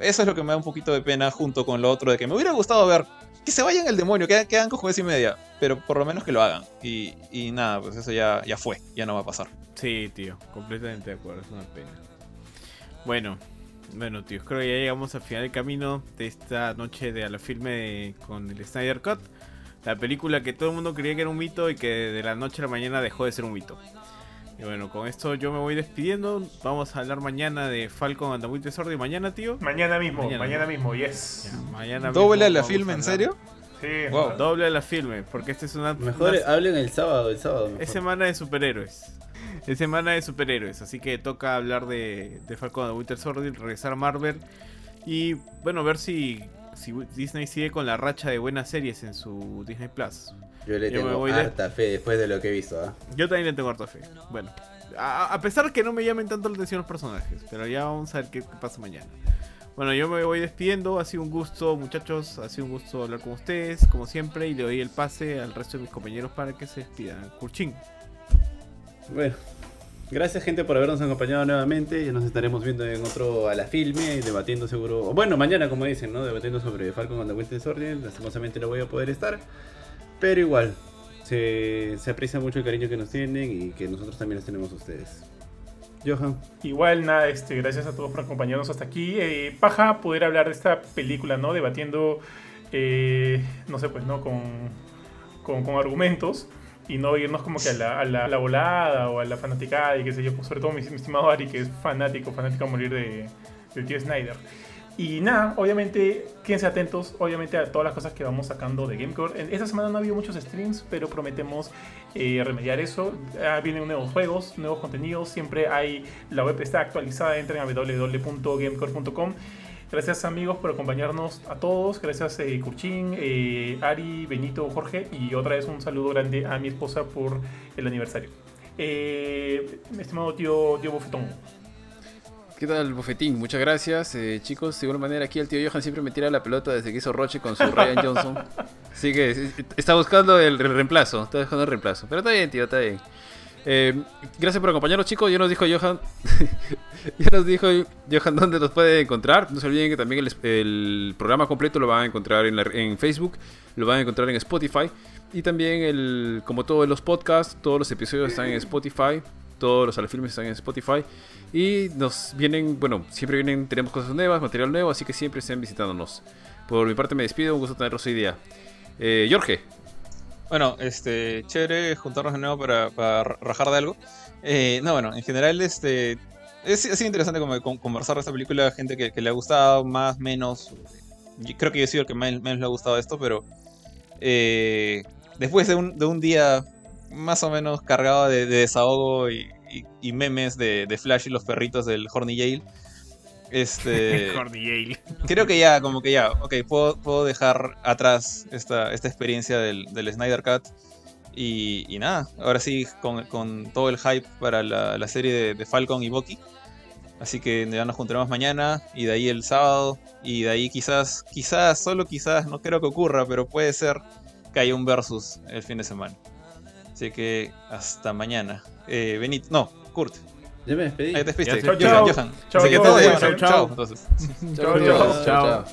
eso es lo que me da un poquito de pena junto con lo otro de que me hubiera gustado ver que se vayan el demonio, que, que hagan con juez y media, pero por lo menos que lo hagan. Y, y nada, pues eso ya, ya fue, ya no va a pasar. Sí, tío, completamente de acuerdo, es una pena. Bueno, bueno, tío, creo que ya llegamos al final del camino de esta noche de a la filme con el Snyder Cut. La película que todo el mundo creía que era un mito y que de la noche a la mañana dejó de ser un mito. Y bueno, con esto yo me voy despidiendo. Vamos a hablar mañana de Falcon and the Winter Soldier. ¿Mañana, tío? Mañana mismo, Mañana, mismo, yes. Ya, mañana ¿Doble a mismo la filme, en serio? Sí. Wow. Doble a la filme, porque esta es una... Mejor una- hablen el sábado, el sábado. mejor. Es semana de superhéroes. Es semana de superhéroes, así que toca hablar de, de Falcon and the Winter Soldier, regresar a Marvel y bueno, ver si, si Disney sigue con la racha de buenas series en su Disney Plus. Yo le Yo tengo voy de- harta fe después de lo que he visto. ¿ah? Yo también le tengo harta fe. Bueno, a, a pesar que no me llamen tanto la atención los personajes, pero ya vamos a ver qué, qué pasa mañana. Bueno, yo me voy despidiendo. Ha sido un gusto, muchachos. Ha sido un gusto hablar con ustedes, como siempre. Y le doy el pase al resto de mis compañeros para que se despidan. Curchín. Bueno, Gracias gente por habernos acompañado nuevamente. Ya nos estaremos viendo en otro a la filme, debatiendo seguro. Bueno, mañana como dicen, ¿no? Debatiendo sobre Falcon and the Winter Soldier. Lastimosamente no voy a poder estar. Pero igual, se, se aprecia mucho el cariño que nos tienen y que nosotros también les tenemos a ustedes. Johan. Igual, nada, este, gracias a todos por acompañarnos hasta aquí. Eh, paja poder hablar de esta película, ¿no? Debatiendo, eh, no sé, pues, ¿no? Con, con, con argumentos y no irnos como que a la, a la, a la volada o a la fanaticada y qué sé yo, pues, sobre todo mi, mi estimado Ari, que es fanático, fanático a morir de, del tío Snyder. Y nada, obviamente, quédense atentos, obviamente, a todas las cosas que vamos sacando de Gamecore. En- Esta semana no ha habido muchos streams, pero prometemos eh, remediar eso. Ah, vienen nuevos juegos, nuevos contenidos, siempre hay, la web está actualizada, entren a www.gamecore.com. Gracias amigos por acompañarnos a todos, gracias eh, Kurchin, eh, Ari, Benito, Jorge y otra vez un saludo grande a mi esposa por el aniversario. Eh, estimado tío, tío Bofetón. ¿Qué tal, Bofetín? Muchas gracias. Eh, chicos, de igual manera, aquí el tío Johan siempre me tira la pelota desde que hizo Roche con su Ryan Johnson. Así que eh, está buscando el, el reemplazo. Está buscando el reemplazo. Pero está bien, tío, está bien. Eh, gracias por acompañarnos, chicos. Ya nos dijo Johan. ya nos dijo Johan dónde nos puede encontrar. No se olviden que también el, el programa completo lo van a encontrar en, la- en Facebook, lo van a encontrar en Spotify. Y también, el, como todos los podcasts, todos los episodios están en Spotify. Todos los alfilmes están en Spotify. Y nos vienen, bueno, siempre vienen, tenemos cosas nuevas, material nuevo, así que siempre estén visitándonos. Por mi parte me despido, un gusto tenerlos hoy día. Eh, Jorge, Bueno, este, chévere juntarnos de nuevo para, para rajar de algo. Eh, no, bueno, en general, este, es, sido interesante como con- conversar de esta película, gente que, le ha gustado, más, menos. Creo que yo he sido el que menos le ha gustado esto, pero eh, después de un, de un día más o menos cargado de, de desahogo y, y- y memes de, de Flash y los perritos del Horny Yale, este, creo que ya, como que ya, ok, puedo, puedo dejar atrás esta, esta experiencia del, del Snyder Cut. Y, y nada, ahora sí, con, con todo el hype para la, la serie de, de Falcon y Bucky. Así que ya nos juntaremos mañana y de ahí el sábado. Y de ahí quizás, quizás, solo quizás, no creo que ocurra, pero puede ser que haya un versus el fin de semana. Así que hasta mañana. Eh, Benito, no, Kurt. Ya me despedí. Ahí te despiste. Ya, Johan, chao. Johan. Chao, chao, chao, Chao. Chao, chao. chao.